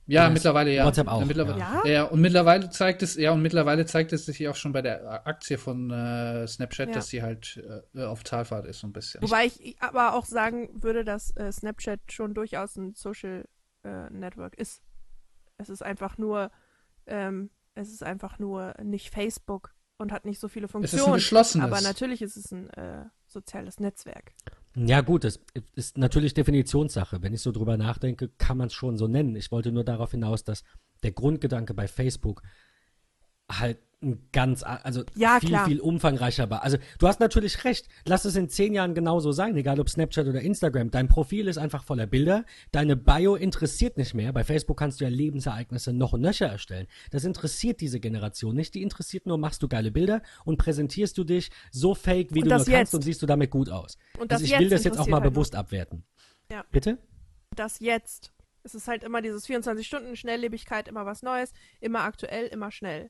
Ja, ist mittlerweile ja. WhatsApp auch, Mittlerweile, ja. ja. und mittlerweile zeigt es, ja, und mittlerweile zeigt es sich auch schon bei der Aktie von äh, Snapchat, Ja. dass sie halt äh, auf Talfahrt ist, so ein bisschen. Wobei ich aber auch sagen würde, dass äh, Snapchat schon durchaus ein Social äh, Network ist. Es ist einfach nur, ähm, es ist einfach nur nicht Facebook und hat nicht so viele Funktionen. Es ist ein geschlossenes. Aber natürlich ist es ein äh, soziales Netzwerk. Ja gut, das ist natürlich Definitionssache. Wenn ich so drüber nachdenke, kann man es schon so nennen. Ich wollte nur darauf hinaus, dass der Grundgedanke bei Facebook halt ein ganz, also ja, viel, klar. viel umfangreicher war. Also du hast natürlich recht. Lass es in zehn Jahren genauso sein, egal ob Snapchat oder Instagram. Dein Profil ist einfach voller Bilder. Deine Bio interessiert nicht mehr. Bei Facebook kannst du ja Lebensereignisse noch und nöcher erstellen. Das interessiert diese Generation nicht. Die interessiert nur, machst du geile Bilder und präsentierst du dich so fake, wie und du nur kannst und siehst du damit gut aus. Und das also ich will das jetzt auch mal halt bewusst noch. abwerten. Ja. Bitte? Das jetzt. Es ist halt immer dieses 24-Stunden-Schnelllebigkeit, immer was Neues, immer aktuell, immer schnell.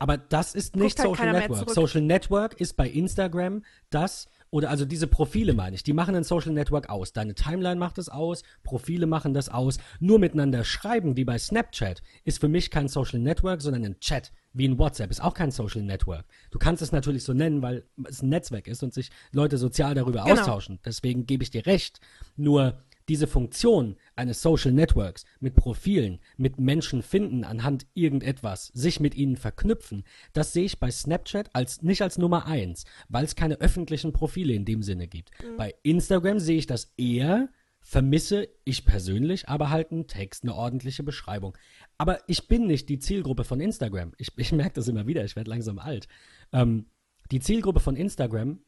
Aber das ist nicht halt Social Network. Social Network ist bei Instagram das, oder also diese Profile meine ich, die machen ein Social Network aus. Deine Timeline macht es aus, Profile machen das aus. Nur miteinander schreiben, wie bei Snapchat, ist für mich kein Social Network, sondern ein Chat, wie in WhatsApp, ist auch kein Social Network. Du kannst es natürlich so nennen, weil es ein Netzwerk ist und sich Leute sozial darüber genau. austauschen. Deswegen gebe ich dir recht. Nur diese Funktion eines Social Networks mit Profilen, mit Menschen finden anhand irgendetwas, sich mit ihnen verknüpfen, das sehe ich bei Snapchat als nicht als Nummer eins, weil es keine öffentlichen Profile in dem Sinne gibt. Mhm. Bei Instagram sehe ich das eher, vermisse ich persönlich, aber halt einen Text, eine ordentliche Beschreibung. Aber ich bin nicht die Zielgruppe von Instagram. Ich, ich merke das immer wieder, ich werde langsam alt. Ähm, die Zielgruppe von Instagram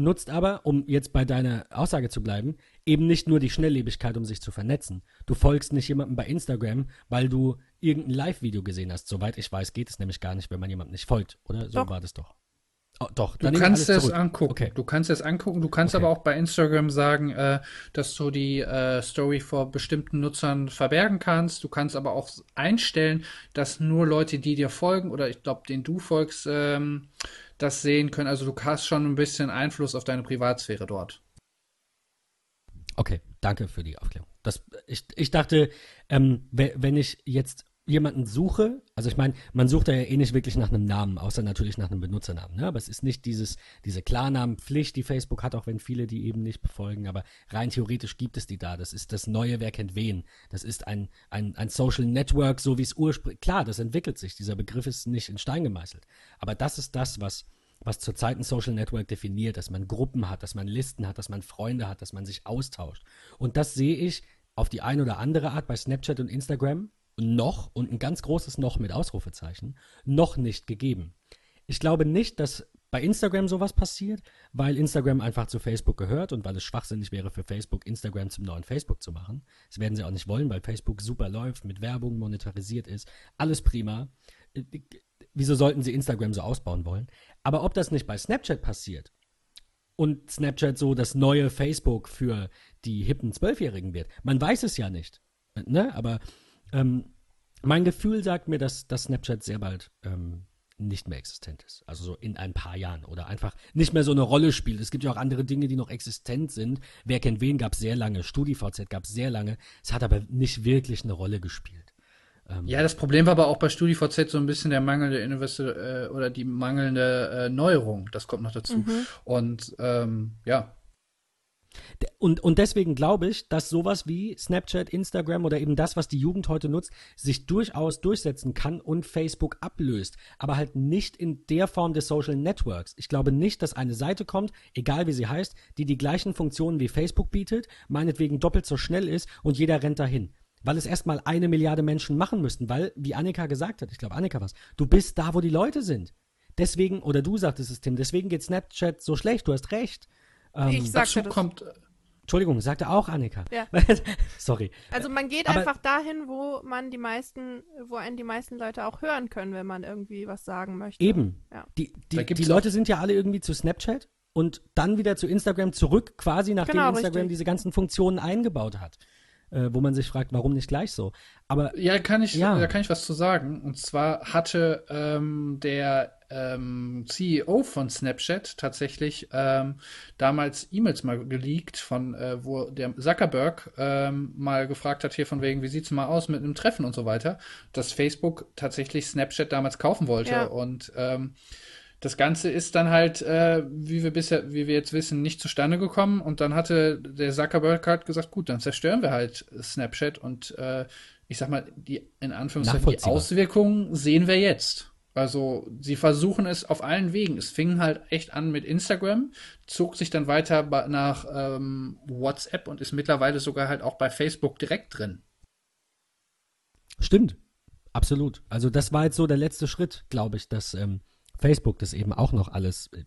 nutzt aber, um jetzt bei deiner Aussage zu bleiben, eben nicht nur die Schnelllebigkeit, um sich zu vernetzen. Du folgst nicht jemandem bei Instagram, weil du irgendein Live-Video gesehen hast. Soweit ich weiß, geht es nämlich gar nicht, wenn man jemandem nicht folgt, oder? So doch. war das doch. Oh, doch, du kannst es angucken. Okay. Du kannst es angucken. Du kannst okay. aber auch bei Instagram sagen, äh, dass du die äh, Story vor bestimmten Nutzern verbergen kannst. Du kannst aber auch einstellen, dass nur Leute, die dir folgen oder ich glaube, denen du folgst, ähm, das sehen können. Also du hast schon ein bisschen Einfluss auf deine Privatsphäre dort. Okay, danke für die Aufklärung. Das, ich, ich dachte, ähm, wenn ich jetzt jemanden suche, also ich meine, man sucht da ja eh nicht wirklich nach einem Namen, außer natürlich nach einem Benutzernamen, ne? aber es ist nicht dieses, diese Klarnamenpflicht, die Facebook hat, auch wenn viele die eben nicht befolgen, aber rein theoretisch gibt es die da. Das ist das neue Wer kennt wen. Das ist ein, ein, ein Social Network, so wie es ursprünglich, klar, das entwickelt sich, dieser Begriff ist nicht in Stein gemeißelt, aber das ist das, was was zurzeit ein Social Network definiert, dass man Gruppen hat, dass man Listen hat, dass man Freunde hat, dass man sich austauscht. Und das sehe ich auf die eine oder andere Art bei Snapchat und Instagram noch und ein ganz großes noch mit Ausrufezeichen noch nicht gegeben. Ich glaube nicht, dass bei Instagram sowas passiert, weil Instagram einfach zu Facebook gehört und weil es schwachsinnig wäre für Facebook, Instagram zum neuen Facebook zu machen. Das werden sie auch nicht wollen, weil Facebook super läuft, mit Werbung monetarisiert ist. Alles prima. Wieso sollten sie Instagram so ausbauen wollen? Aber ob das nicht bei Snapchat passiert und Snapchat so das neue Facebook für die hippen Zwölfjährigen wird, man weiß es ja nicht. Ne? Aber ähm, mein Gefühl sagt mir, dass, dass Snapchat sehr bald ähm, nicht mehr existent ist. Also so in ein paar Jahren oder einfach nicht mehr so eine Rolle spielt. Es gibt ja auch andere Dinge, die noch existent sind. Wer kennt wen gab es sehr lange. StudiVZ gab es sehr lange. Es hat aber nicht wirklich eine Rolle gespielt. Ähm, ja, das Problem war aber auch bei StudiVZ so ein bisschen der mangelnde Investi äh, oder die mangelnde äh, Neuerung. Das kommt noch dazu. Mhm. Und ähm, ja, und, und deswegen glaube ich, dass sowas wie Snapchat, Instagram oder eben das, was die Jugend heute nutzt, sich durchaus durchsetzen kann und Facebook ablöst. Aber halt nicht in der Form des Social Networks. Ich glaube nicht, dass eine Seite kommt, egal wie sie heißt, die die gleichen Funktionen wie Facebook bietet, meinetwegen doppelt so schnell ist und jeder rennt dahin. Weil es erstmal eine Milliarde Menschen machen müssten, weil, wie Annika gesagt hat, ich glaube Annika was, du bist da, wo die Leute sind. Deswegen, oder du sagtest es, Tim, deswegen geht Snapchat so schlecht, du hast recht. Ähm, ich sagte das. kommt. Entschuldigung, sagte auch Annika. Ja. Sorry. Also man geht Aber, einfach dahin, wo man die meisten, wo einen die meisten Leute auch hören können, wenn man irgendwie was sagen möchte. Eben. Ja. Die, die, die Leute sind ja alle irgendwie zu Snapchat und dann wieder zu Instagram zurück, quasi nachdem genau, Instagram richtig. diese ganzen Funktionen eingebaut hat. Äh, wo man sich fragt, warum nicht gleich so. Aber ja, kann ich, ja. da kann ich was zu sagen. Und zwar hatte ähm, der ähm, CEO von Snapchat tatsächlich ähm, damals E-Mails mal geleakt, von äh, wo der Zuckerberg ähm, mal gefragt hat, hier von wegen, wie sieht's mal aus mit einem Treffen und so weiter, dass Facebook tatsächlich Snapchat damals kaufen wollte. Ja. Und ähm, das Ganze ist dann halt, äh, wie wir bisher, wie wir jetzt wissen, nicht zustande gekommen. Und dann hatte der Zuckerberg halt gesagt, gut, dann zerstören wir halt Snapchat und äh, ich sag mal, die in Anführungszeichen die Auswirkungen sehen wir jetzt. Also sie versuchen es auf allen Wegen. Es fing halt echt an mit Instagram, zog sich dann weiter nach ähm, WhatsApp und ist mittlerweile sogar halt auch bei Facebook direkt drin. Stimmt, absolut. Also das war jetzt so der letzte Schritt, glaube ich, dass ähm, Facebook das eben auch noch alles, äh,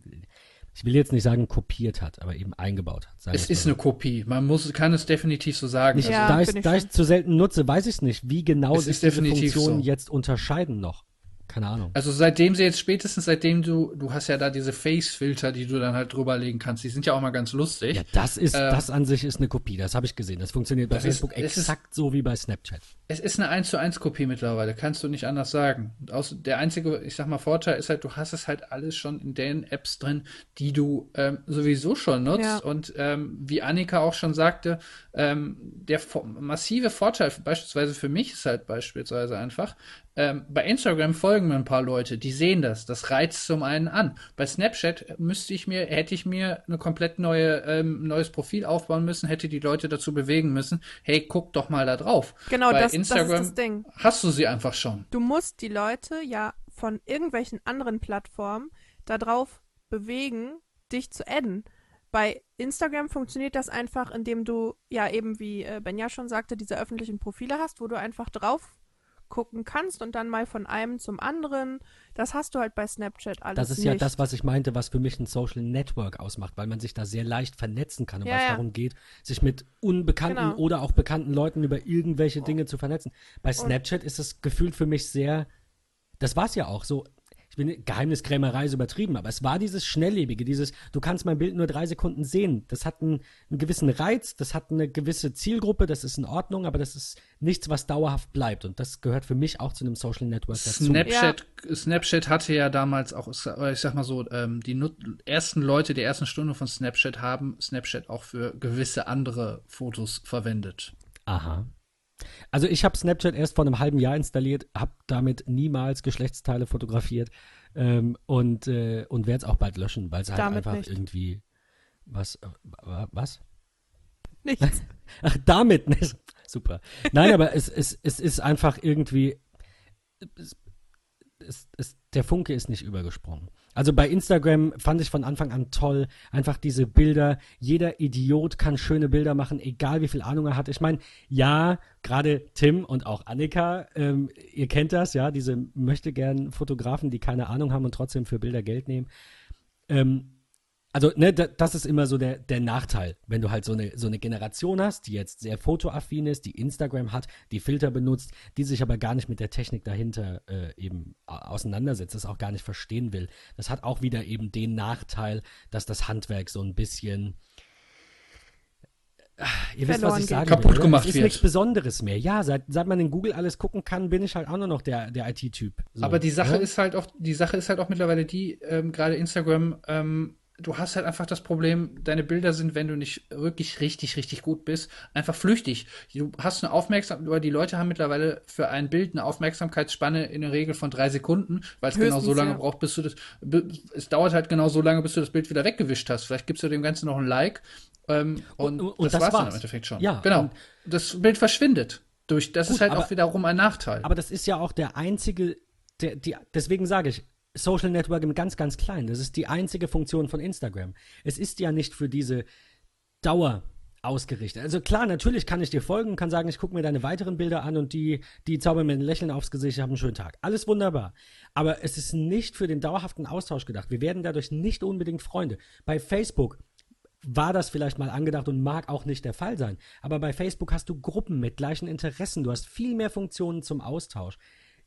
ich will jetzt nicht sagen kopiert hat, aber eben eingebaut hat. Es ist so. eine Kopie. Man muss, kann es definitiv so sagen. Nicht, ja, da ich es zu selten nutze, weiß ich nicht, wie genau sich diese Funktionen so. jetzt unterscheiden noch. Keine Ahnung. Also seitdem sie jetzt spätestens seitdem du, du hast ja da diese Face-Filter, die du dann halt drüberlegen kannst, die sind ja auch mal ganz lustig. Ja, das ist, ähm, das an sich ist eine Kopie, das habe ich gesehen. Das funktioniert bei Facebook ist, exakt ist, so wie bei Snapchat. Es ist eine 1 zu 1 Kopie mittlerweile, kannst du nicht anders sagen. Aus, der einzige, ich sag mal, Vorteil ist halt, du hast es halt alles schon in den Apps drin, die du ähm, sowieso schon nutzt. Ja. Und ähm, wie Annika auch schon sagte, ähm, der massive Vorteil beispielsweise für mich ist halt beispielsweise einfach, ähm, bei Instagram folgen mir ein paar Leute, die sehen das. Das reizt zum einen an. Bei Snapchat müsste ich mir, hätte ich mir eine komplett neue, ähm, neues Profil aufbauen müssen, hätte die Leute dazu bewegen müssen, hey, guck doch mal da drauf. Genau, bei das, Instagram das ist das Ding. Hast du sie einfach schon. Du musst die Leute ja von irgendwelchen anderen Plattformen darauf bewegen, dich zu adden. Bei Instagram funktioniert das einfach, indem du ja eben, wie äh, Benja schon sagte, diese öffentlichen Profile hast, wo du einfach drauf gucken kannst und dann mal von einem zum anderen. Das hast du halt bei Snapchat alles. Das ist nicht. ja das, was ich meinte, was für mich ein Social Network ausmacht, weil man sich da sehr leicht vernetzen kann und ja, weil es ja. darum geht, sich mit unbekannten genau. oder auch bekannten Leuten über irgendwelche Dinge zu vernetzen. Bei Snapchat und ist es gefühlt für mich sehr, das war es ja auch so ich bin Geheimniskrämerei ist übertrieben, aber es war dieses Schnelllebige, dieses, du kannst mein Bild nur drei Sekunden sehen. Das hat einen, einen, gewissen Reiz, das hat eine gewisse Zielgruppe, das ist in Ordnung, aber das ist nichts, was dauerhaft bleibt. Und das gehört für mich auch zu einem Social Network dazu. Snapchat, ja. Snapchat hatte ja damals auch, ich sag mal so, ähm, die ersten Leute der ersten Stunde von Snapchat haben Snapchat auch für gewisse andere Fotos verwendet. Aha. Also ich habe Snapchat erst vor einem halben Jahr installiert, habe damit niemals Geschlechtsteile fotografiert ähm, und, äh, und werde es auch bald löschen, weil es halt damit einfach nicht. irgendwie was äh, was? Nichts. Ach, damit nicht. Super. Nein, aber es, es, es ist einfach irgendwie es, es, es, der Funke ist nicht übergesprungen. Also bei Instagram fand ich von Anfang an toll, einfach diese Bilder. Jeder Idiot kann schöne Bilder machen, egal wie viel Ahnung er hat. Ich meine, ja, gerade Tim und auch Annika, ähm, ihr kennt das, ja, diese möchte gern Fotografen, die keine Ahnung haben und trotzdem für Bilder Geld nehmen. Ähm, also, ne, das ist immer so der, der Nachteil, wenn du halt so eine, so eine Generation hast, die jetzt sehr fotoaffin ist, die Instagram hat, die Filter benutzt, die sich aber gar nicht mit der Technik dahinter äh, eben auseinandersetzt, das auch gar nicht verstehen will. Das hat auch wieder eben den Nachteil, dass das Handwerk so ein bisschen, äh, Ihr wisst, was ich sage. Kaputt will, gemacht ist wird. nichts Besonderes mehr. Ja, seit, seit man in Google alles gucken kann, bin ich halt auch nur noch der, der IT-Typ. So. Aber die Sache ja? ist halt auch, die Sache ist halt auch mittlerweile die, ähm, gerade Instagram, ähm, du hast halt einfach das Problem, deine Bilder sind, wenn du nicht wirklich richtig, richtig gut bist, einfach flüchtig. Du hast eine Aufmerksamkeit, aber die Leute haben mittlerweile für ein Bild eine Aufmerksamkeitsspanne in der Regel von drei Sekunden, weil es genau so lange ja. braucht, bis du das, es dauert halt genau so lange, bis du das Bild wieder weggewischt hast. Vielleicht gibst du dem Ganzen noch ein Like, ähm, und, und, und, das, das war's, dann im Endeffekt schon. Ja, genau. Das Bild verschwindet. Durch, das gut, ist halt aber, auch wiederum ein Nachteil. Aber das ist ja auch der einzige, der, die, deswegen sage ich, Social Network im ganz, ganz klein. Das ist die einzige Funktion von Instagram. Es ist ja nicht für diese Dauer ausgerichtet. Also klar, natürlich kann ich dir folgen, kann sagen, ich gucke mir deine weiteren Bilder an und die, die zaubern mir ein Lächeln aufs Gesicht, ich habe einen schönen Tag. Alles wunderbar. Aber es ist nicht für den dauerhaften Austausch gedacht. Wir werden dadurch nicht unbedingt Freunde. Bei Facebook war das vielleicht mal angedacht und mag auch nicht der Fall sein. Aber bei Facebook hast du Gruppen mit gleichen Interessen. Du hast viel mehr Funktionen zum Austausch.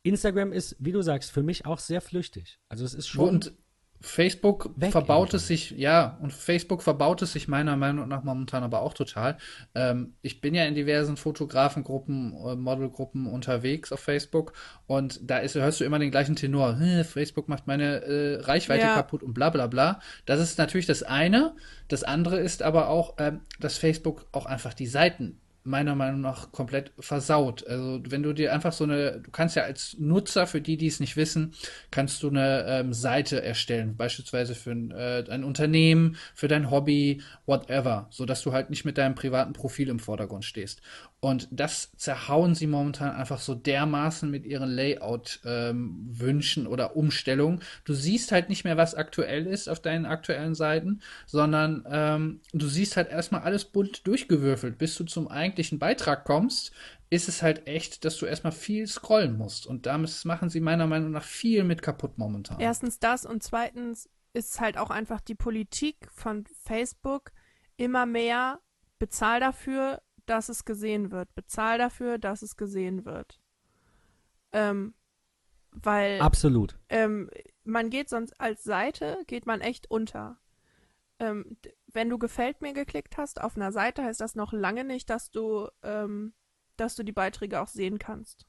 Instagram ist, wie du sagst, für mich auch sehr flüchtig. Also es ist schon. Und Facebook verbaut es sich, ja, und Facebook verbaut es sich meiner Meinung nach momentan aber auch total. Ähm, ich bin ja in diversen Fotografengruppen, äh, Modelgruppen unterwegs auf Facebook und da ist, hörst du immer den gleichen Tenor. Facebook macht meine äh, Reichweite ja. kaputt und bla bla bla. Das ist natürlich das eine. Das andere ist aber auch, ähm, dass Facebook auch einfach die Seiten meiner Meinung nach komplett versaut. Also wenn du dir einfach so eine, du kannst ja als Nutzer, für die, die es nicht wissen, kannst du eine ähm, Seite erstellen, beispielsweise für ein, äh, ein Unternehmen, für dein Hobby, whatever, so dass du halt nicht mit deinem privaten Profil im Vordergrund stehst. Und das zerhauen sie momentan einfach so dermaßen mit ihren Layout-Wünschen ähm, oder Umstellungen. Du siehst halt nicht mehr, was aktuell ist auf deinen aktuellen Seiten, sondern ähm, du siehst halt erstmal alles bunt durchgewürfelt. Bis du zum eigentlichen Beitrag kommst, ist es halt echt, dass du erstmal viel scrollen musst. Und damit machen sie meiner Meinung nach viel mit kaputt momentan. Erstens das und zweitens ist halt auch einfach die Politik von Facebook immer mehr bezahl dafür, dass es gesehen wird. Bezahl dafür, dass es gesehen wird. Ähm, weil. Absolut. Ähm, man geht sonst als Seite, geht man echt unter. Ähm, wenn du gefällt mir geklickt hast auf einer Seite, heißt das noch lange nicht, dass du, ähm, dass du die Beiträge auch sehen kannst.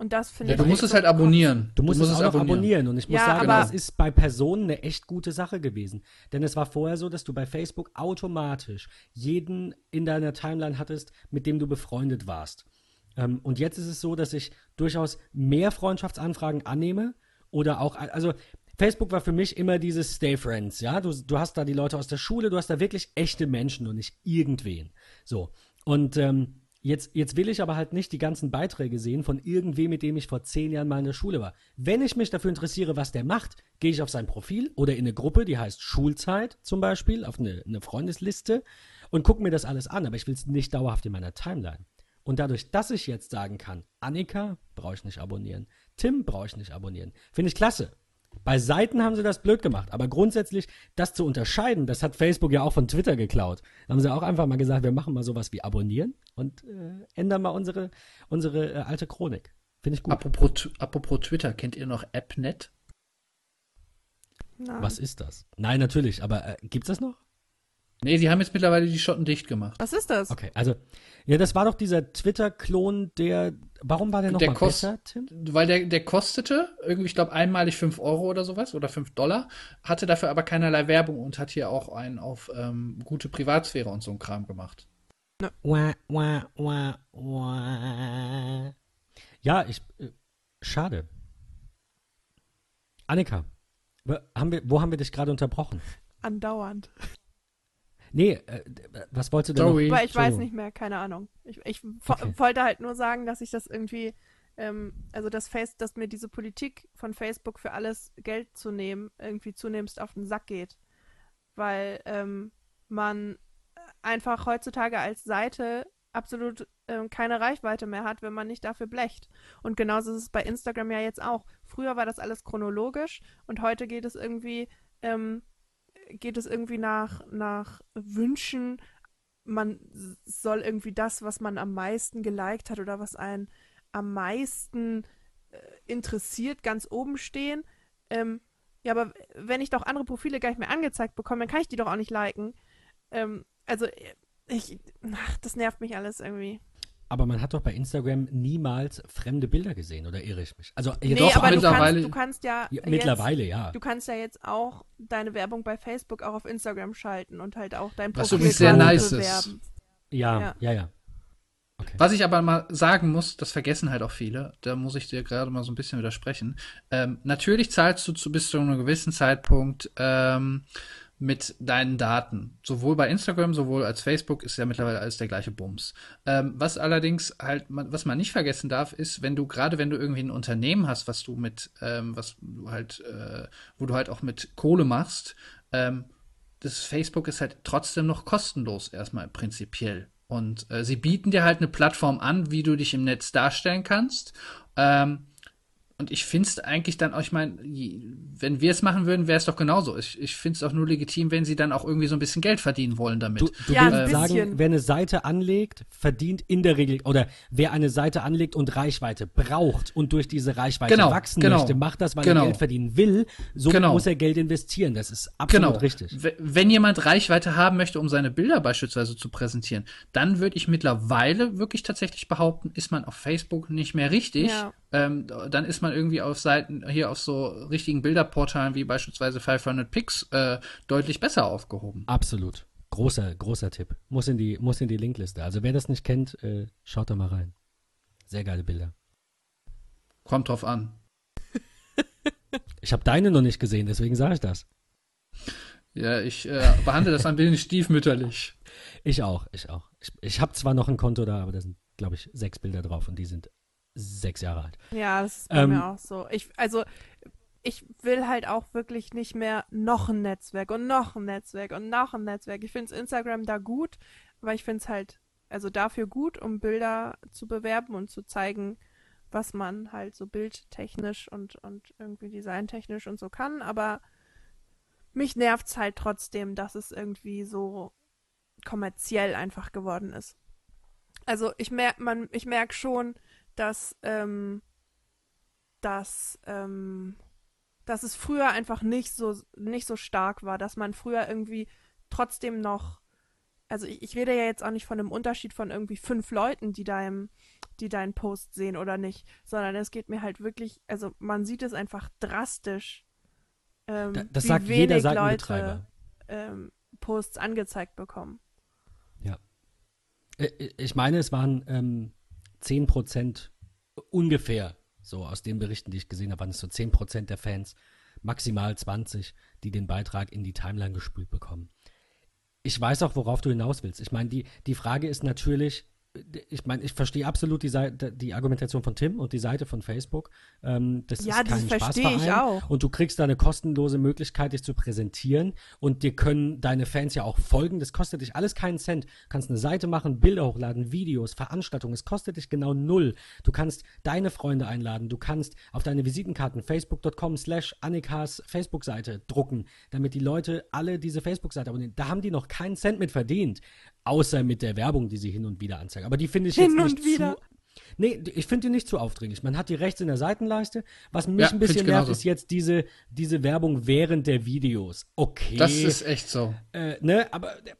Und das finde ja, ich. Du musst es halt abonnieren. Du musst, du musst es, es abonnieren. abonnieren. Und ich muss ja, sagen, das ist bei Personen eine echt gute Sache gewesen. Denn es war vorher so, dass du bei Facebook automatisch jeden in deiner Timeline hattest, mit dem du befreundet warst. Ähm, und jetzt ist es so, dass ich durchaus mehr Freundschaftsanfragen annehme oder auch, also Facebook war für mich immer dieses Stay Friends, ja. Du, du hast da die Leute aus der Schule, du hast da wirklich echte Menschen und nicht irgendwen. So. Und ähm, Jetzt, jetzt will ich aber halt nicht die ganzen Beiträge sehen von irgendwem, mit dem ich vor zehn Jahren mal in der Schule war. Wenn ich mich dafür interessiere, was der macht, gehe ich auf sein Profil oder in eine Gruppe, die heißt Schulzeit zum Beispiel, auf eine, eine Freundesliste und gucke mir das alles an. Aber ich will es nicht dauerhaft in meiner Timeline. Und dadurch, dass ich jetzt sagen kann, Annika brauche ich nicht abonnieren, Tim brauche ich nicht abonnieren, finde ich klasse. Bei Seiten haben sie das blöd gemacht, aber grundsätzlich das zu unterscheiden, das hat Facebook ja auch von Twitter geklaut. Da haben sie auch einfach mal gesagt, wir machen mal sowas wie abonnieren und äh, ändern mal unsere, unsere äh, alte Chronik. Finde ich gut. Apropos, apropos Twitter, kennt ihr noch AppNet? Nein. Was ist das? Nein, natürlich, aber äh, gibt's das noch? Nee, sie haben jetzt mittlerweile die Schotten dicht gemacht. Was ist das? Okay, also, ja, das war doch dieser Twitter-Klon, der. Warum war der noch der mal besser, Tim? Weil der, der kostete irgendwie, ich glaube, einmalig 5 Euro oder sowas oder 5 Dollar, hatte dafür aber keinerlei Werbung und hat hier auch einen auf ähm, gute Privatsphäre und so ein Kram gemacht. Ne. Wah, wah, wah, wah. Ja, ich. Äh, schade. Annika, haben wir, wo haben wir dich gerade unterbrochen? Andauernd. Nee, äh, was wolltest du denn Sorry. noch? Weil ich weiß nicht mehr, keine Ahnung. Ich, ich okay. wollte halt nur sagen, dass ich das irgendwie, ähm, also das Face, dass mir diese Politik von Facebook für alles Geld zu nehmen, irgendwie zunehmend auf den Sack geht. Weil ähm, man einfach heutzutage als Seite absolut ähm, keine Reichweite mehr hat, wenn man nicht dafür blecht. Und genauso ist es bei Instagram ja jetzt auch. Früher war das alles chronologisch und heute geht es irgendwie ähm, geht es irgendwie nach, nach Wünschen, man soll irgendwie das, was man am meisten geliked hat oder was einen am meisten äh, interessiert, ganz oben stehen. Ähm, ja, aber wenn ich doch andere Profile gar nicht mehr angezeigt bekomme, dann kann ich die doch auch nicht liken. Ähm, also, äh, ich, ach, das nervt mich alles irgendwie. Aber man hat doch bei Instagram niemals fremde Bilder gesehen, oder irre ich mich? Also nee, doch, aber mittlerweile, du kannst, du kannst ja, ja mittlerweile ja. Du kannst ja jetzt auch deine Werbung bei Facebook auch auf Instagram schalten und halt auch dein Profil Was sehr nice ist. Ja, ja, ja. ja. Okay. Was ich aber mal sagen muss, das vergessen halt auch viele, da muss ich dir gerade mal so ein bisschen widersprechen. Ähm, natürlich zahlst du zu bis zu einem gewissen Zeitpunkt ähm, mit deinen Daten. Sowohl bei Instagram, sowohl als Facebook ist ja mittlerweile alles der gleiche Bums. Ähm, was allerdings halt, was man nicht vergessen darf, ist, wenn du gerade, wenn du irgendwie ein Unternehmen hast, was du mit, ähm, was du halt, äh, wo du halt auch mit Kohle machst, ähm, das Facebook ist halt trotzdem noch kostenlos erstmal prinzipiell. Und äh, sie bieten dir halt eine Plattform an, wie du dich im Netz darstellen kannst. Ähm, und ich finde es eigentlich dann auch, ich meine, wenn wir es machen würden, wäre es doch genauso. Ich, ich finde es auch nur legitim, wenn sie dann auch irgendwie so ein bisschen Geld verdienen wollen damit. Du, du ja, willst sagen, wer eine Seite anlegt, verdient in der Regel, oder wer eine Seite anlegt und Reichweite braucht und durch diese Reichweite genau, wachsen genau, möchte, macht das, weil genau. er Geld verdienen will, so genau. muss er Geld investieren. Das ist absolut genau. richtig. Wenn jemand Reichweite haben möchte, um seine Bilder beispielsweise zu präsentieren, dann würde ich mittlerweile wirklich tatsächlich behaupten, ist man auf Facebook nicht mehr richtig. Ja. Ähm, dann ist man irgendwie auf Seiten, hier auf so richtigen Bilderportalen wie beispielsweise 500 Pix äh, deutlich besser aufgehoben. Absolut. Großer, großer Tipp. Muss in die, muss in die Linkliste. Also wer das nicht kennt, äh, schaut da mal rein. Sehr geile Bilder. Kommt drauf an. Ich habe deine noch nicht gesehen, deswegen sage ich das. Ja, ich äh, behandle das ein wenig stiefmütterlich. Ich auch, ich auch. Ich, ich habe zwar noch ein Konto da, aber da sind, glaube ich, sechs Bilder drauf und die sind sechs Jahre alt. Ja, das ist bei Ähm, mir auch so. Ich, also, ich will halt auch wirklich nicht mehr noch ein Netzwerk und noch ein Netzwerk und noch ein Netzwerk. Ich finde Instagram da gut, aber ich finde es halt, also dafür gut, um Bilder zu bewerben und zu zeigen, was man halt so bildtechnisch und, und irgendwie designtechnisch und so kann. Aber mich nervt's halt trotzdem, dass es irgendwie so kommerziell einfach geworden ist. Also ich merke man, ich merke schon, dass, ähm, dass, ähm, dass es früher einfach nicht so, nicht so stark war, dass man früher irgendwie trotzdem noch, also ich, ich rede ja jetzt auch nicht von einem Unterschied von irgendwie fünf Leuten, die deinem, die deinen Post sehen oder nicht, sondern es geht mir halt wirklich, also man sieht es einfach drastisch, ähm, Da- das wie sagt jeder wenig Seitenbetreiber. Leute ähm, Posts angezeigt bekommen. Äh, Ich meine, es waren ähm, 10 Prozent ungefähr, so aus den Berichten, die ich gesehen habe, waren es so 10 Prozent der Fans, maximal 20, die den Beitrag in die Timeline gespült bekommen. Ich weiß auch, worauf du hinaus willst. Ich meine, die, die Frage ist natürlich, ich meine, ich verstehe absolut die, Seite, die Argumentation von Tim und die Seite von Facebook. Ähm, das Ja, ist kein das verstehe ich auch. Und du kriegst da eine kostenlose Möglichkeit, dich zu präsentieren. Und dir können deine Fans ja auch folgen. Das kostet dich alles keinen Cent. Du kannst eine Seite machen, Bilder hochladen, Videos, Veranstaltungen. Es kostet dich genau null. Du kannst deine Freunde einladen. Du kannst auf deine Visitenkarten facebook.com slash Annikas Facebook-Seite drucken, damit die Leute alle diese Facebook-Seite abonnieren. Da haben die noch keinen Cent mit verdient. Außer mit der Werbung, die sie hin und wieder anzeigen. Aber die finde ich Hin jetzt und nicht wieder. zu Nee, ich finde die nicht zu aufdringlich. Man hat die rechts in der Seitenleiste. Was mich Ja, ein bisschen nervt, genauso. ist jetzt diese, diese Werbung während der Videos. Okay. Das ist echt so. äh, ne, aber äh,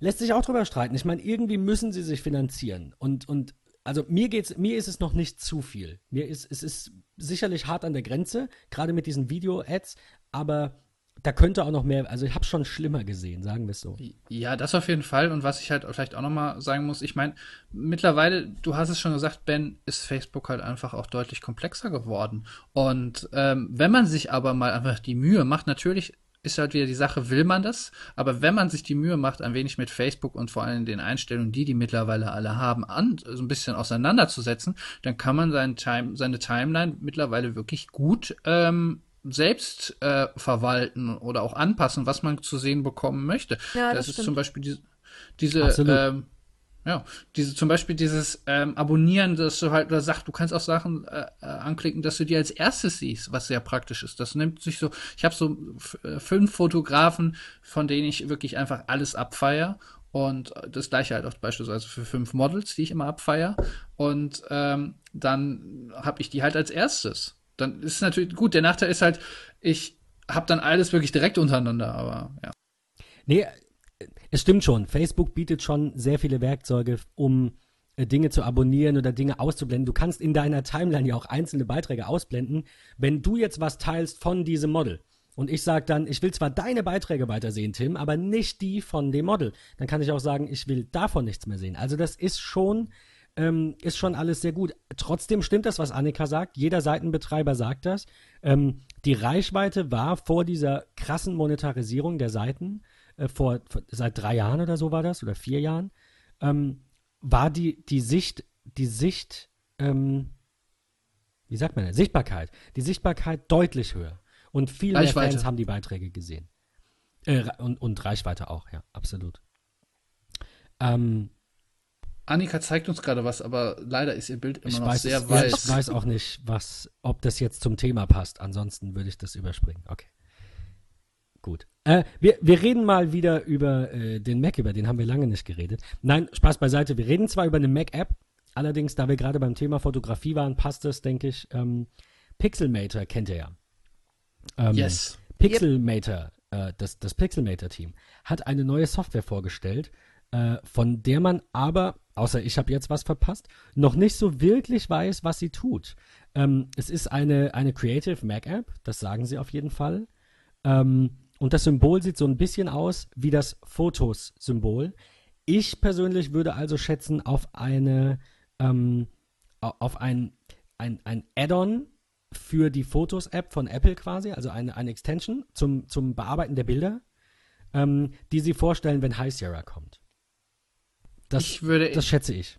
lässt sich auch drüber streiten. Ich meine, irgendwie müssen sie sich finanzieren. Und, und also mir geht's, mir ist es noch nicht zu viel. Mir ist, es ist sicherlich hart an der Grenze, gerade mit diesen Video-Ads, aber da könnte auch noch mehr, also ich habe schon schlimmer gesehen, sagen wir es so. Ja, das auf jeden Fall. Und was ich halt vielleicht auch nochmal sagen muss, ich meine, mittlerweile, du hast es schon gesagt, Ben, ist Facebook halt einfach auch deutlich komplexer geworden. Und ähm, wenn man sich aber mal einfach die Mühe macht, natürlich ist halt wieder die Sache, will man das? Aber wenn man sich die Mühe macht, ein wenig mit Facebook und vor allem den Einstellungen, die die mittlerweile alle haben, an, so ein bisschen auseinanderzusetzen, dann kann man seinen Time, seine Timeline mittlerweile wirklich gut ähm, selbst äh, verwalten oder auch anpassen, was man zu sehen bekommen möchte. Ja, das, das ist stimmt. zum Beispiel diese, diese ähm, ja, diese zum Beispiel dieses ähm, Abonnieren, dass du halt oder sagst, du kannst auch Sachen äh, äh, anklicken, dass du die als erstes siehst, was sehr praktisch ist. Das nimmt sich so. Ich habe so äh, fünf Fotografen, von denen ich wirklich einfach alles abfeier. Und das gleiche halt auch beispielsweise für fünf Models, die ich immer abfeier. Und ähm, dann habe ich die halt als erstes. Dann ist es natürlich gut. Der Nachteil ist halt, ich habe dann alles wirklich direkt untereinander, aber ja. Nee, es stimmt schon. Facebook bietet schon sehr viele Werkzeuge, um äh, Dinge zu abonnieren oder Dinge auszublenden. Du kannst in deiner Timeline ja auch einzelne Beiträge ausblenden. Wenn du jetzt was teilst von diesem Model und ich sage dann, ich will zwar deine Beiträge weitersehen, Tim, aber nicht die von dem Model, dann kann ich auch sagen, ich will davon nichts mehr sehen. Also das ist schon, ähm, ist schon alles sehr gut. Trotzdem stimmt das, was Annika sagt. Jeder Seitenbetreiber sagt das. Ähm, die Reichweite war vor dieser krassen Monetarisierung der Seiten, äh, vor, vor seit drei Jahren oder so war das, oder vier Jahren, ähm, war die, die Sicht, die Sicht, ähm, wie sagt man, das? Sichtbarkeit, die Sichtbarkeit deutlich höher. Und viel mehr Reichweite. Fans haben die Beiträge gesehen. Äh, und, und Reichweite auch, ja, absolut. Ähm, Annika zeigt uns gerade was, aber leider ist ihr Bild immer ich, noch weiß, sehr weiß. ich weiß auch nicht, was, ob das jetzt zum Thema passt. Ansonsten würde ich das überspringen. Okay. Gut. Äh, wir, wir reden mal wieder über äh, den Mac, über den haben wir lange nicht geredet. Nein, Spaß beiseite. Wir reden zwar über eine Mac-App, allerdings, da wir gerade beim Thema Fotografie waren, passt das, denke ich. Ähm, Pixelmator kennt ihr ja. Ähm, Yes. Pixelmator, äh, das, das Pixelmator-Team, hat eine neue Software vorgestellt, äh, von der man aber, außer ich habe jetzt was verpasst, noch nicht so wirklich weiß, was sie tut. Ähm, es ist eine, eine Creative Mac App, das sagen sie auf jeden Fall. Ähm, und das Symbol sieht so ein bisschen aus wie das Fotos-Symbol. Ich persönlich würde also schätzen auf eine, ähm, auf ein, ein, ein Add-on für die Fotos-App von Apple quasi, also eine, eine Extension zum, zum Bearbeiten der Bilder, ähm, die sie vorstellen, wenn High Sierra kommt. Das, Ich würde- das schätze ich.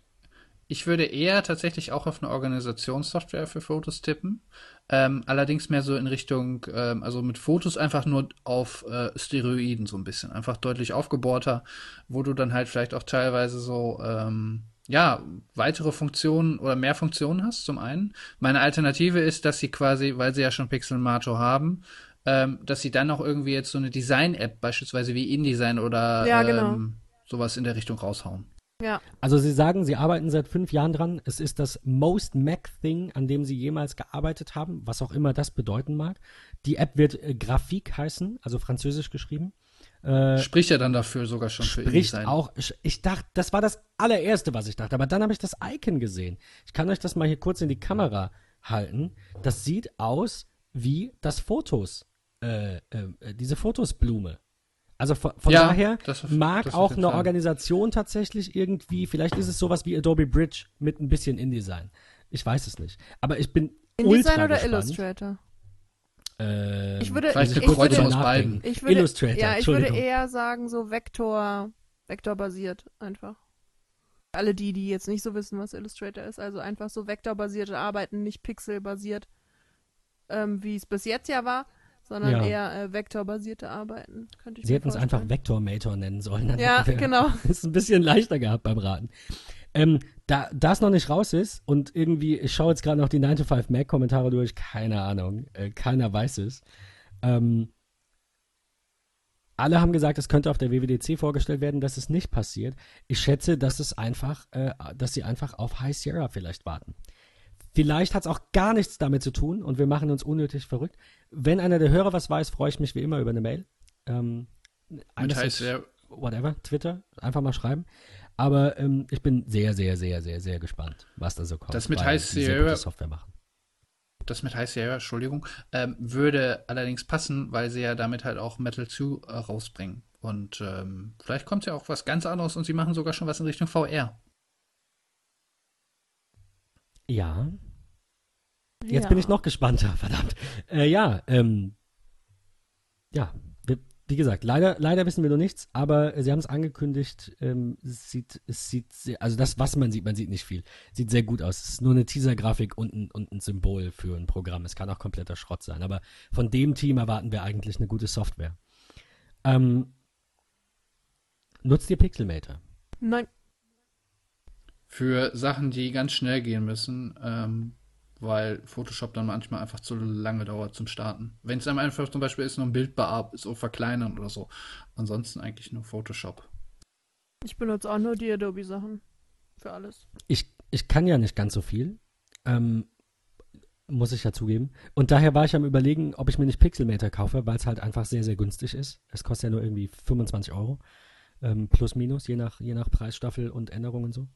Ich würde eher tatsächlich auch auf eine Organisationssoftware für Fotos tippen. Ähm, allerdings mehr so in Richtung, ähm, also mit Fotos einfach nur auf äh, Steroiden so ein bisschen. Einfach deutlich aufgebohrter, wo du dann halt vielleicht auch teilweise so, ähm, ja, weitere Funktionen oder mehr Funktionen hast, zum einen. Meine Alternative ist, dass sie quasi, weil sie ja schon Pixelmator haben, ähm, dass sie dann auch irgendwie jetzt so eine Design-App, beispielsweise wie InDesign oder Ja, genau. ähm, sowas in der Richtung raushauen. Ja. Also Sie sagen, Sie arbeiten seit fünf Jahren dran. Es ist das Most Mac Thing, an dem Sie jemals gearbeitet haben, was auch immer das bedeuten mag. Die App wird äh, Grafik heißen, also französisch geschrieben. Äh, Spricht ja dann dafür sogar schon für spricht InDesign. auch, ich dachte, das war das allererste, was ich dachte, aber dann habe ich das Icon gesehen. Ich kann euch das mal hier kurz in die Kamera halten. Das sieht aus wie das Fotos, äh, äh, diese Fotosblume. Also von, von Ja, daher das mag das auch eine. Organisation tatsächlich irgendwie, vielleicht ist es sowas wie Adobe Bridge mit ein bisschen InDesign. Ich weiß es nicht. Aber ich bin InDesign ultra oder gespannt. Illustrator? Ähm, Ich würde- Vielleicht eine ich Kreuzung aus beiden. Ich würde, Illustrator, ja, ich würde eher sagen, so Vektor, vektorbasiert einfach. Alle die, die jetzt nicht so wissen, was Illustrator ist, also einfach so vektorbasierte Arbeiten, nicht pixelbasiert, ähm, wie es bis jetzt ja war, sondern Ja. eher äh, vektorbasierte Arbeiten, könnte ich Sie hätten es einfach. Vectormator nennen sollen. Dann Ja, wir genau. Es ein bisschen leichter gehabt beim Raten. Ähm, da das noch nicht raus ist und irgendwie, ich schaue jetzt gerade noch die 9 to 5 Mac-Kommentare durch, keine Ahnung, äh, keiner weiß es. Ähm, alle haben gesagt, es könnte auf der WWDC vorgestellt werden, dass es nicht passiert. Ich schätze, dass es einfach, äh, dass sie einfach auf High Sierra vielleicht warten. Vielleicht hat es auch gar nichts damit zu tun und wir machen uns unnötig verrückt. Wenn einer der Hörer was weiß, freue ich mich wie immer über eine Mail. Ähm, Mit einerseits- heißt ja, whatever, Twitter, einfach mal schreiben. Aber ähm, ich bin sehr, sehr, sehr, sehr, sehr gespannt, was da so kommt. Das mit die sehr gute Software machen. das mit High Sierra, Entschuldigung, ähm, würde allerdings passen, weil sie ja damit halt auch Metal 2 äh, rausbringen. Und ähm, vielleicht kommt ja auch was ganz anderes und sie machen sogar schon was in Richtung VR. Ja, jetzt ja. bin ich noch gespannter, verdammt. Äh, ja, ähm, ja, wie gesagt, leider, leider wissen wir noch nichts, aber sie haben es angekündigt. Ähm, es sieht, es sieht, sehr, also das, was man sieht, man sieht nicht viel. Sieht sehr gut aus. Es ist nur eine Teaser-Grafik und ein, und ein Symbol für ein Programm. Es kann auch kompletter Schrott sein, aber von dem Team erwarten wir eigentlich eine gute Software. Ähm, nutzt ihr Pixelmator? Nein, Für Sachen, die ganz schnell gehen müssen, ähm, weil Photoshop dann manchmal einfach zu lange dauert zum Starten. Wenn es einem einfach zum Beispiel ist, nur ein Bild bearbeiten, so verkleinern oder so. Ansonsten eigentlich nur Photoshop. ich benutze auch nur die Adobe-Sachen. Für alles. ich, ich kann ja nicht ganz so viel. Ähm, muss ich ja zugeben. Und daher war ich am überlegen, ob ich mir nicht Pixelmator kaufe, weil es halt einfach sehr, sehr günstig ist. Es kostet ja nur irgendwie 25 Euro. Ähm, plus, minus, je nach, je nach Preisstaffel und Änderungen und so.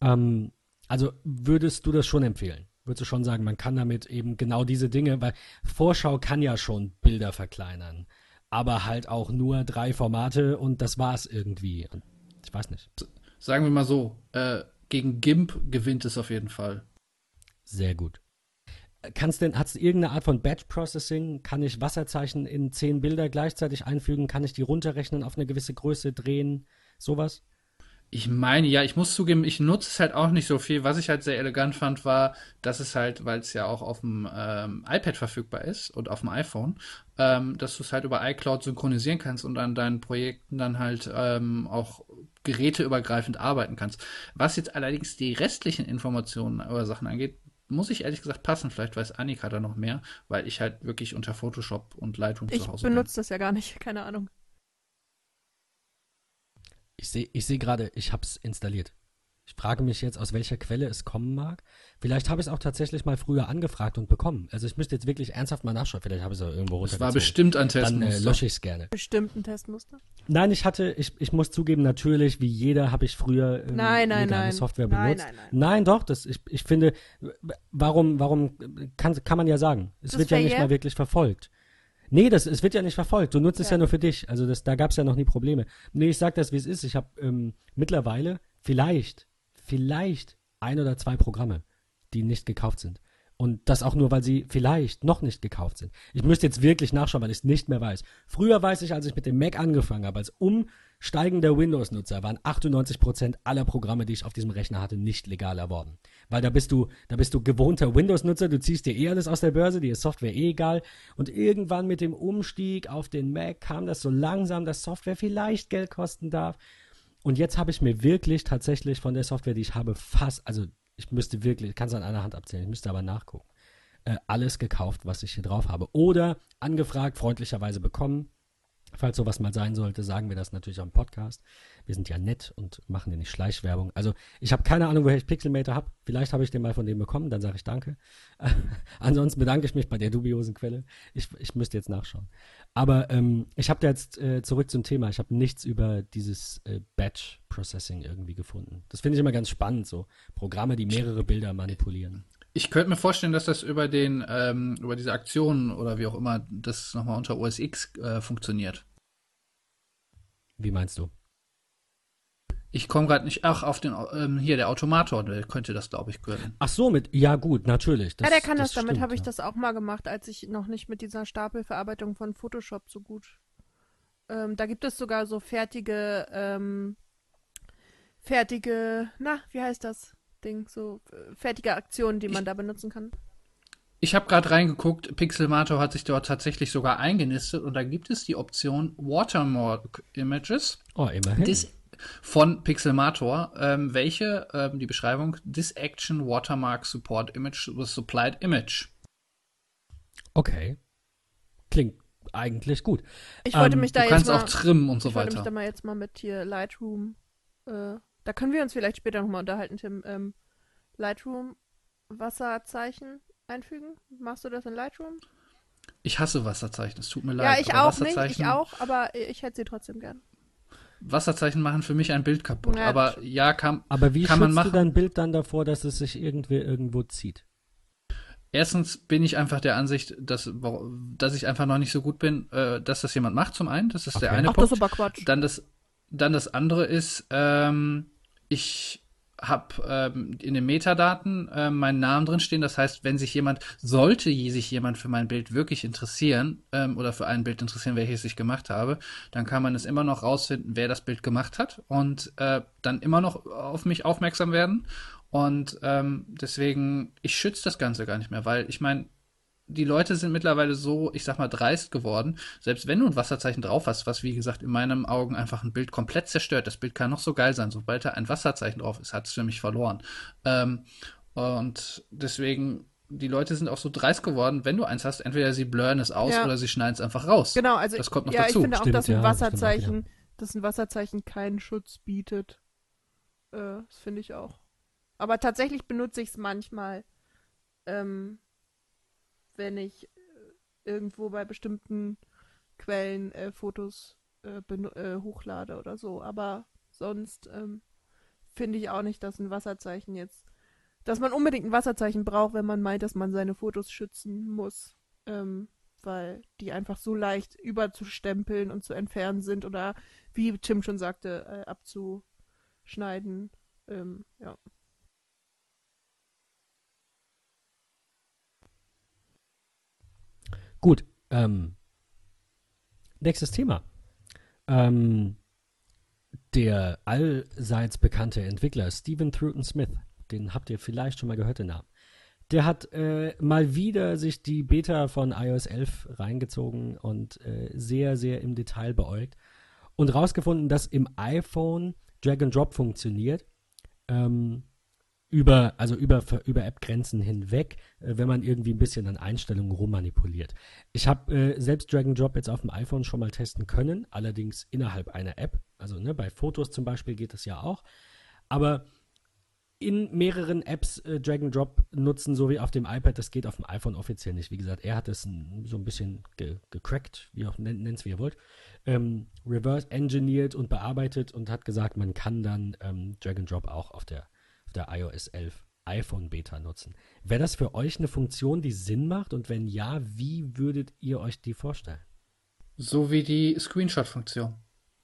Ähm, also würdest du das schon empfehlen? Würdest du schon sagen, man kann damit eben genau diese Dinge, weil Vorschau kann ja schon Bilder verkleinern, aber halt auch nur drei Formate und das war's irgendwie. Und ich weiß nicht. Sagen wir mal so, äh, gegen GIMP gewinnt es auf jeden Fall. Sehr gut. Kannst denn, hast du irgendeine Art von Batch Processing? Kann ich Wasserzeichen in zehn Bilder gleichzeitig einfügen? Kann ich die runterrechnen auf eine gewisse Größe, drehen? Sowas? Ich meine, ja, ich muss zugeben, ich nutze es halt auch nicht so viel. Was ich halt sehr elegant fand, war, dass es halt, weil es ja auch auf dem ähm, iPad verfügbar ist und auf dem iPhone, ähm, dass du es halt über iCloud synchronisieren kannst und an deinen Projekten dann halt ähm, auch geräteübergreifend arbeiten kannst. Was jetzt allerdings die restlichen Informationen oder Sachen angeht, muss ich ehrlich gesagt passen. Vielleicht weiß Annika da noch mehr, weil ich halt wirklich unter Photoshop und Lightroom Ich zu Hause bin. benutze das ja gar nicht, keine Ahnung. Ich sehe ich seh gerade, ich habe es installiert. Ich frage mich jetzt, aus welcher Quelle es kommen mag. Vielleicht habe ich es auch tatsächlich mal früher angefragt und bekommen. Also ich müsste jetzt wirklich ernsthaft mal nachschauen. Vielleicht habe ich es auch irgendwo Das war runtergezogen. bestimmt ein Dann äh, Testmuster. lösche ich es gerne. Bestimmten Testmuster. Nein, ich hatte, ich, ich muss zugeben, natürlich, wie jeder, habe ich früher ähm, Nein, nein, nein. Software Nein, benutzt. nein, nein. Nein, doch, das, ich, ich finde, warum, warum kann, kann man ja sagen. Es Das wird ja nicht mal wirklich verfolgt. Nee, das, es wird ja nicht verfolgt. Du nutzt es Ja. ja nur für dich. Also das, da gab es ja noch nie Probleme. Nee, ich sag das, wie es ist. Ich habe ähm, mittlerweile vielleicht, vielleicht ein oder zwei Programme, die nicht gekauft sind. Und das auch nur, weil sie vielleicht noch nicht gekauft sind. Ich müsste jetzt wirklich nachschauen, weil ich es nicht mehr weiß. Früher weiß ich, als ich mit dem Mac angefangen habe, als umsteigender Windows-Nutzer, waren 98% aller Programme, die ich auf diesem Rechner hatte, nicht legal erworben. Weil da bist du, da bist du gewohnter Windows-Nutzer, du ziehst dir eh alles aus der Börse, dir ist Software eh egal. Und irgendwann mit dem Umstieg auf den Mac kam das so langsam, dass Software vielleicht Geld kosten darf. Und jetzt habe ich mir wirklich tatsächlich von der Software, die ich habe, fast, also ich müsste wirklich, ich kann es an einer Hand abzählen, ich müsste aber nachgucken, äh, alles gekauft, was ich hier drauf habe. Oder angefragt, freundlicherweise bekommen. Falls sowas mal sein sollte, sagen wir das natürlich am Podcast. Wir sind ja nett und machen ja nicht Schleichwerbung. Also ich habe keine Ahnung, woher ich Pixelmator habe. Vielleicht habe ich den mal von dem bekommen, dann sage ich danke. Ansonsten bedanke ich mich bei der dubiosen Quelle. Ich, ich müsste jetzt nachschauen. Aber ähm, ich habe da jetzt äh, zurück zum Thema. Ich habe nichts über dieses äh, Batch Processing irgendwie gefunden. Das finde ich immer ganz spannend, so Programme, die mehrere Bilder manipulieren. Ich könnte mir vorstellen, dass das über den, ähm, über diese Aktionen oder wie auch immer das nochmal unter OS X äh, funktioniert. Wie meinst du? Ich komme gerade nicht, ach, auf den, ähm, hier, der Automator, der könnte das, glaube ich, können. Ach so, mit, ja gut, natürlich. ja, der kann das, damit stimmt, habe ich ja. das auch mal gemacht, als ich noch nicht mit dieser Stapelverarbeitung von Photoshop so gut. Ähm, da gibt es sogar so fertige, ähm, fertige, na, wie heißt das Ding? So äh, fertige Aktionen, die man Ich- da benutzen kann. Ich habe gerade reingeguckt, Pixelmator hat sich dort tatsächlich sogar eingenistet und da gibt es die Option Watermark Images Oh, immerhin. dis von Pixelmator, ähm, welche ähm, die Beschreibung This Action Watermark Support Image with Supplied Image. Okay. Klingt eigentlich gut. Ich wollte Ähm, mich Du da jetzt kannst mal, auch trimmen und so ich wollte mich da weiter. mal jetzt mal mit hier Lightroom, äh, da können wir uns vielleicht später nochmal unterhalten, Tim. Ähm, Lightroom Wasserzeichen einfügen? Machst du das in Lightroom? Ich hasse Wasserzeichen, es tut mir ja, leid. ich aber auch nicht, ich auch, aber ich hätte sie trotzdem gern. Wasserzeichen machen für mich ein Bild kaputt. Ja, aber das- ja, kann, Aber wie Kann man schützt du machen. dein Bild dann davor, dass es sich irgendwer irgendwo zieht? Erstens bin ich einfach der Ansicht, dass, dass ich einfach noch nicht so gut bin, äh, dass das jemand macht, zum einen. Das ist der Okay. eine Ach, das Punkt. ist aber Quatsch. Dann das, dann das andere ist, ähm, ich habe ähm, in den Metadaten äh, meinen Namen drin stehen. Das heißt, wenn sich jemand, sollte sich jemand für mein Bild wirklich interessieren ähm, oder für ein Bild interessieren, welches ich gemacht habe, dann kann man es immer noch rausfinden, wer das Bild gemacht hat und äh, dann immer noch auf mich aufmerksam werden. Und ähm, deswegen, ich schütze das Ganze gar nicht mehr, weil ich meine, die Leute sind mittlerweile so, ich sag mal, dreist geworden. Selbst wenn du ein Wasserzeichen drauf hast, was wie gesagt in meinen Augen einfach ein Bild komplett zerstört, das Bild kann noch so geil sein. Sobald da ein Wasserzeichen drauf ist, hat es für mich verloren. Ähm, und deswegen, die Leute sind auch so dreist geworden, wenn du eins hast, entweder sie blurren es aus Ja. oder sie schneiden es einfach raus. Genau, also Das kommt noch ja, dazu. ich finde auch, Stimmt, dass ein ja, Wasserzeichen, dass ein Wasserzeichen keinen Schutz bietet. Äh, das finde ich auch. Aber tatsächlich benutze ich es manchmal, ähm, wenn ich äh, irgendwo bei bestimmten Quellen äh, Fotos äh, äh, hochlade oder so. Aber sonst ähm, finde ich auch nicht, dass ein Wasserzeichen jetzt, dass man unbedingt ein Wasserzeichen braucht, wenn man meint, dass man seine Fotos schützen muss. Ähm, weil die einfach so leicht überzustempeln und zu entfernen sind oder wie Tim schon sagte, äh, abzuschneiden. Ähm, ja. Gut, ähm, nächstes Thema. Ähm, der allseits bekannte Entwickler Stephen Troughton Smith, den habt ihr vielleicht schon mal gehört, den Namen. Der hat äh, mal wieder sich die Beta von iOS 11 reingezogen und äh, sehr, sehr im Detail beäugt und rausgefunden, dass im iPhone Drag and Drop funktioniert. Ähm, über, also über, über App-Grenzen hinweg, äh, wenn man irgendwie ein bisschen an Einstellungen rummanipuliert. Ich habe äh, selbst Drag and Drop jetzt auf dem iPhone schon mal testen können, allerdings innerhalb einer App. Also ne, bei Fotos zum Beispiel geht das ja auch. Aber in mehreren Apps äh, Drag and Drop nutzen, so wie auf dem iPad, das geht auf dem iPhone offiziell nicht. Wie gesagt, er hat es so ein bisschen ge gecrackt, wie auch nennt es wie ihr wollt, ähm, reverse engineert und bearbeitet und hat gesagt, man kann dann ähm, Drag and Drop auch auf der, der iOS 11 iPhone-Beta nutzen. Wäre das für euch eine Funktion, die Sinn macht? Und wenn ja, wie würdet ihr euch die vorstellen? So wie die Screenshot-Funktion.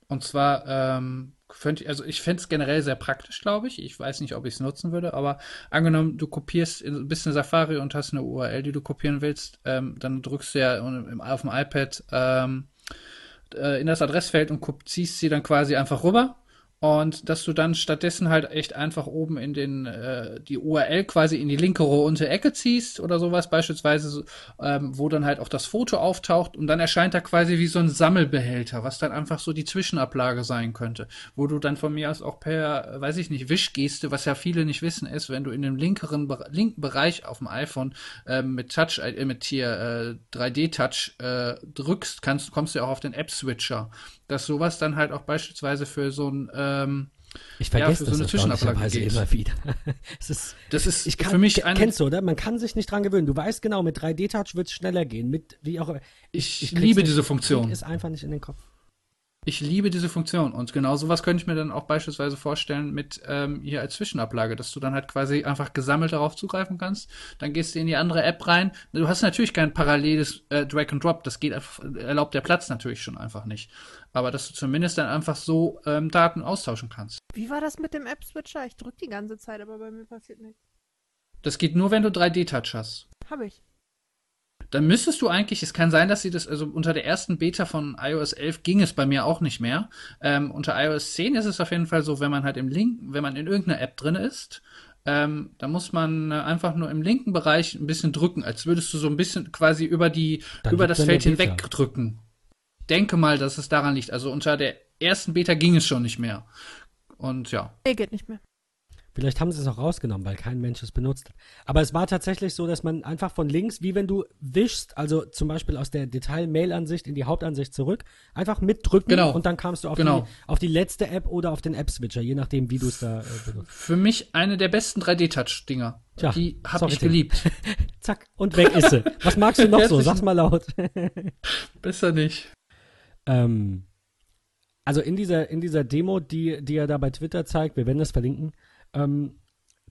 Und zwar, ähm, könnte, also ich fände es generell sehr praktisch, glaube ich. Ich weiß nicht, ob ich es nutzen würde, aber angenommen, du kopierst ein bisschen Safari und hast eine URL, die du kopieren willst, ähm, dann drückst du ja auf dem iPad ähm, äh, in das Adressfeld und ziehst sie dann quasi einfach rüber und dass du dann stattdessen halt echt einfach oben in den äh, die URL quasi in die linke untere Ecke ziehst oder sowas beispielsweise, ähm, wo dann halt auch das Foto auftaucht und dann erscheint da quasi wie so ein Sammelbehälter, was dann einfach so die Zwischenablage sein könnte, wo du dann von mir aus auch per, weiß ich nicht, Wischgeste, was ja viele nicht wissen, ist, wenn du in dem linkeren linken Bereich auf dem iPhone äh, mit Touch äh, mit hier äh, 3D Touch äh, drückst, kannst kommst du auch auf den App Switcher dass sowas dann halt auch beispielsweise für so ein ähm, ich vergesse ja, das so eine Zwischenablage immer wieder. ist, das ist ich kann, für mich eine, kennst du, oder? Man kann sich nicht dran gewöhnen. Du weißt genau, mit 3D-Touch wird es schneller gehen. Mit wie auch Ich, ich liebe diese Funktion. Ist einfach nicht in den Kopf. Ich liebe diese Funktion und genau sowas könnte ich mir dann auch beispielsweise vorstellen mit ähm, hier als Zwischenablage, dass du dann halt quasi einfach gesammelt darauf zugreifen kannst. Dann gehst du in die andere App rein. Du hast natürlich kein paralleles äh, Drag and Drop, das geht erlaubt der Platz natürlich schon einfach nicht. Aber dass du zumindest dann einfach so ähm, Daten austauschen kannst. Wie war das mit dem App-Switcher? Ich drück die ganze Zeit, aber bei mir passiert nichts. Das geht nur, wenn du 3D-Touch hast. Hab ich dann müsstest du eigentlich, es kann sein, dass sie das, also unter der ersten Beta von iOS 11 ging es bei mir auch nicht mehr. Ähm, unter iOS 10 ist es auf jeden Fall so, wenn man halt im Link, wenn man in irgendeiner App drin ist, ähm, da muss man äh, einfach nur im linken Bereich ein bisschen drücken, als würdest du so ein bisschen quasi über die, dann über das Feld hinweg drücken. Denke mal, dass es daran liegt. Also unter der ersten Beta ging es schon nicht mehr. Und ja. Nee, geht nicht mehr. Vielleicht haben sie es auch rausgenommen, weil kein Mensch es benutzt hat. Aber es war tatsächlich so, dass man einfach von links, wie wenn du wischst, also zum Beispiel aus der Detail-Mail-Ansicht in die Hauptansicht zurück, einfach mitdrücken genau. und dann kamst du auf, genau. die, auf die letzte App oder auf den App-Switcher, je nachdem, wie du es da äh, benutzt. Für mich eine der besten 3D-Touch-Dinger. Tja, die habe ich geliebt. Zack, und weg ist sie. Was magst du noch so? Sag's mal laut. Besser nicht. Ähm, also in dieser, in dieser Demo, die, die er da bei Twitter zeigt, wir werden das verlinken, ähm,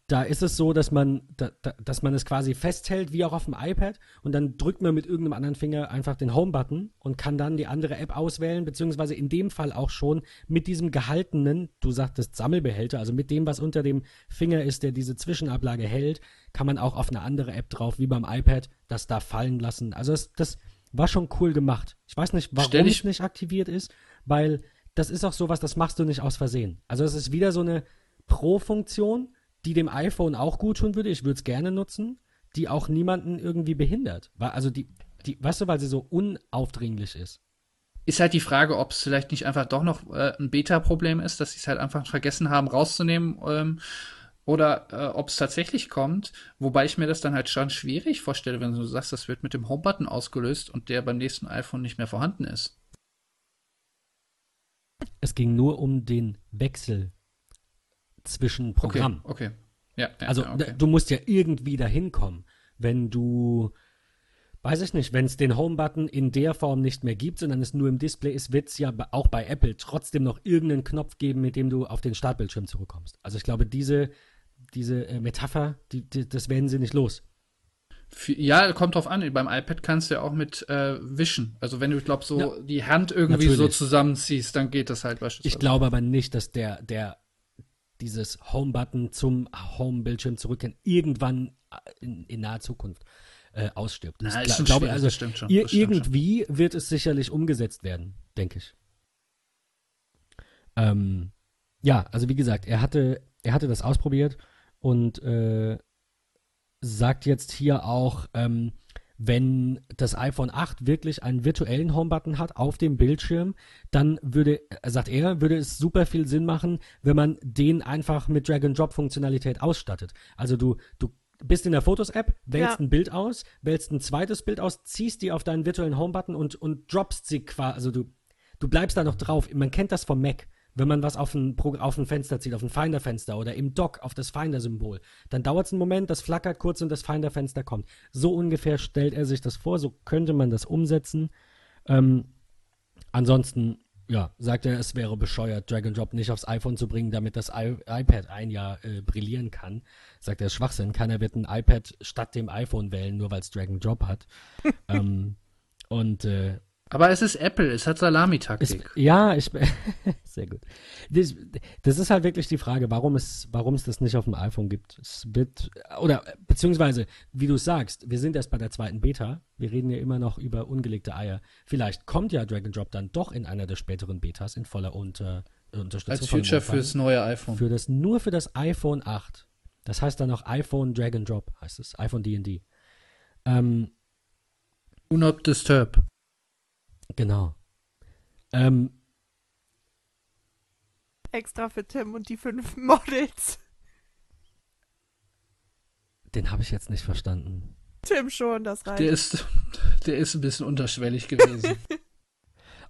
da ist es so, dass man, da, da, dass man es quasi festhält, wie auch auf dem iPad, und dann drückt man mit irgendeinem anderen Finger einfach den Home-Button und kann dann die andere App auswählen, beziehungsweise in dem Fall auch schon mit diesem gehaltenen, du sagtest Sammelbehälter, also mit dem, was unter dem Finger ist, der diese Zwischenablage hält, kann man auch auf eine andere App drauf, wie beim iPad, das da fallen lassen. Also das, das war schon cool gemacht. Ich weiß nicht, warum es nicht aktiviert ist, weil das ist auch sowas, das machst du nicht aus Versehen. Also es ist wieder so eine Pro-Funktion, die dem iPhone auch gut tun würde. Ich würde es gerne nutzen, die auch niemanden irgendwie behindert. Also die, die, weißt du, weil sie so unaufdringlich ist. Ist halt die Frage, ob es vielleicht nicht einfach doch noch äh, ein Beta-Problem ist, dass sie es halt einfach vergessen haben rauszunehmen. Ähm, oder äh, ob es tatsächlich kommt, wobei ich mir das dann halt schon schwierig vorstelle, wenn du sagst, das wird mit dem Home-Button ausgelöst und der beim nächsten iPhone nicht mehr vorhanden ist. Es ging nur um den Wechsel zwischen Programmen. Okay, okay. Ja, ja also ja, okay. du musst ja irgendwie dahin kommen, wenn du, weiß ich nicht, wenn es den Home-Button in der Form nicht mehr gibt, sondern es nur im Display ist, wird es ja auch bei Apple trotzdem noch irgendeinen Knopf geben, mit dem du auf den Startbildschirm zurückkommst. Also ich glaube, diese, diese äh, Metapher, die, die, das werden sie nicht los. Ja, kommt drauf an. Beim iPad kannst du ja auch mit äh, wischen. Also wenn du, glaub, so ja, die Hand irgendwie natürlich. so zusammenziehst, dann geht das halt beispielsweise. Ich glaube aber nicht, dass der, der dieses Home-Button zum Home-Bildschirm zurückkehren, irgendwann äh, in, in naher Zukunft äh, ausstirbt. Na, ich glaube, also stimmt schon, ir irgendwie schon. wird es sicherlich umgesetzt werden, denke ich. Ähm, ja, also wie gesagt, er hatte, er hatte das ausprobiert und äh, sagt jetzt hier auch, ähm, wenn das iPhone 8 wirklich einen virtuellen Home-Button hat auf dem Bildschirm, dann würde, sagt er, würde es super viel Sinn machen, wenn man den einfach mit Drag-and-Drop-Funktionalität ausstattet. Also du, du bist in der Fotos-App, wählst ja. ein Bild aus, wählst ein zweites Bild aus, ziehst die auf deinen virtuellen Home-Button und, und droppst sie quasi, also du, du bleibst da noch drauf. Man kennt das vom Mac wenn man was auf ein, auf ein Fenster zieht, auf ein Finder-Fenster oder im Dock auf das Finder-Symbol, dann dauert es einen Moment, das flackert kurz und das Finder-Fenster kommt. So ungefähr stellt er sich das vor, so könnte man das umsetzen. Ähm, ansonsten, ja, sagt er, es wäre bescheuert, Drag and Drop nicht aufs iPhone zu bringen, damit das I iPad ein Jahr äh, brillieren kann. Sagt er, ist Schwachsinn. Keiner wird ein iPad statt dem iPhone wählen, nur weil es Drag and Drop hat. ähm, und äh, Aber es ist Apple, es hat Salamitaktik. ja, ich sehr gut. Das, das ist halt wirklich die Frage, warum es, warum es das nicht auf dem iPhone gibt. Es wird oder beziehungsweise, wie du sagst, wir sind erst bei der zweiten Beta. Wir reden ja immer noch über ungelegte Eier. Vielleicht kommt ja Drag and Drop dann doch in einer der späteren Betas in voller Unter, Unterstützung. Als Feature Wi-Fi. fürs neue iPhone. für das nur für das iPhone 8. Das heißt dann auch iPhone Drag and Drop heißt es, iPhone D&D. Ähm, Do not disturb. Genau. Ähm, Extra für Tim und die fünf Models. den habe ich jetzt nicht verstanden. Tim schon, das reicht. Der ist, der ist ein bisschen unterschwellig gewesen.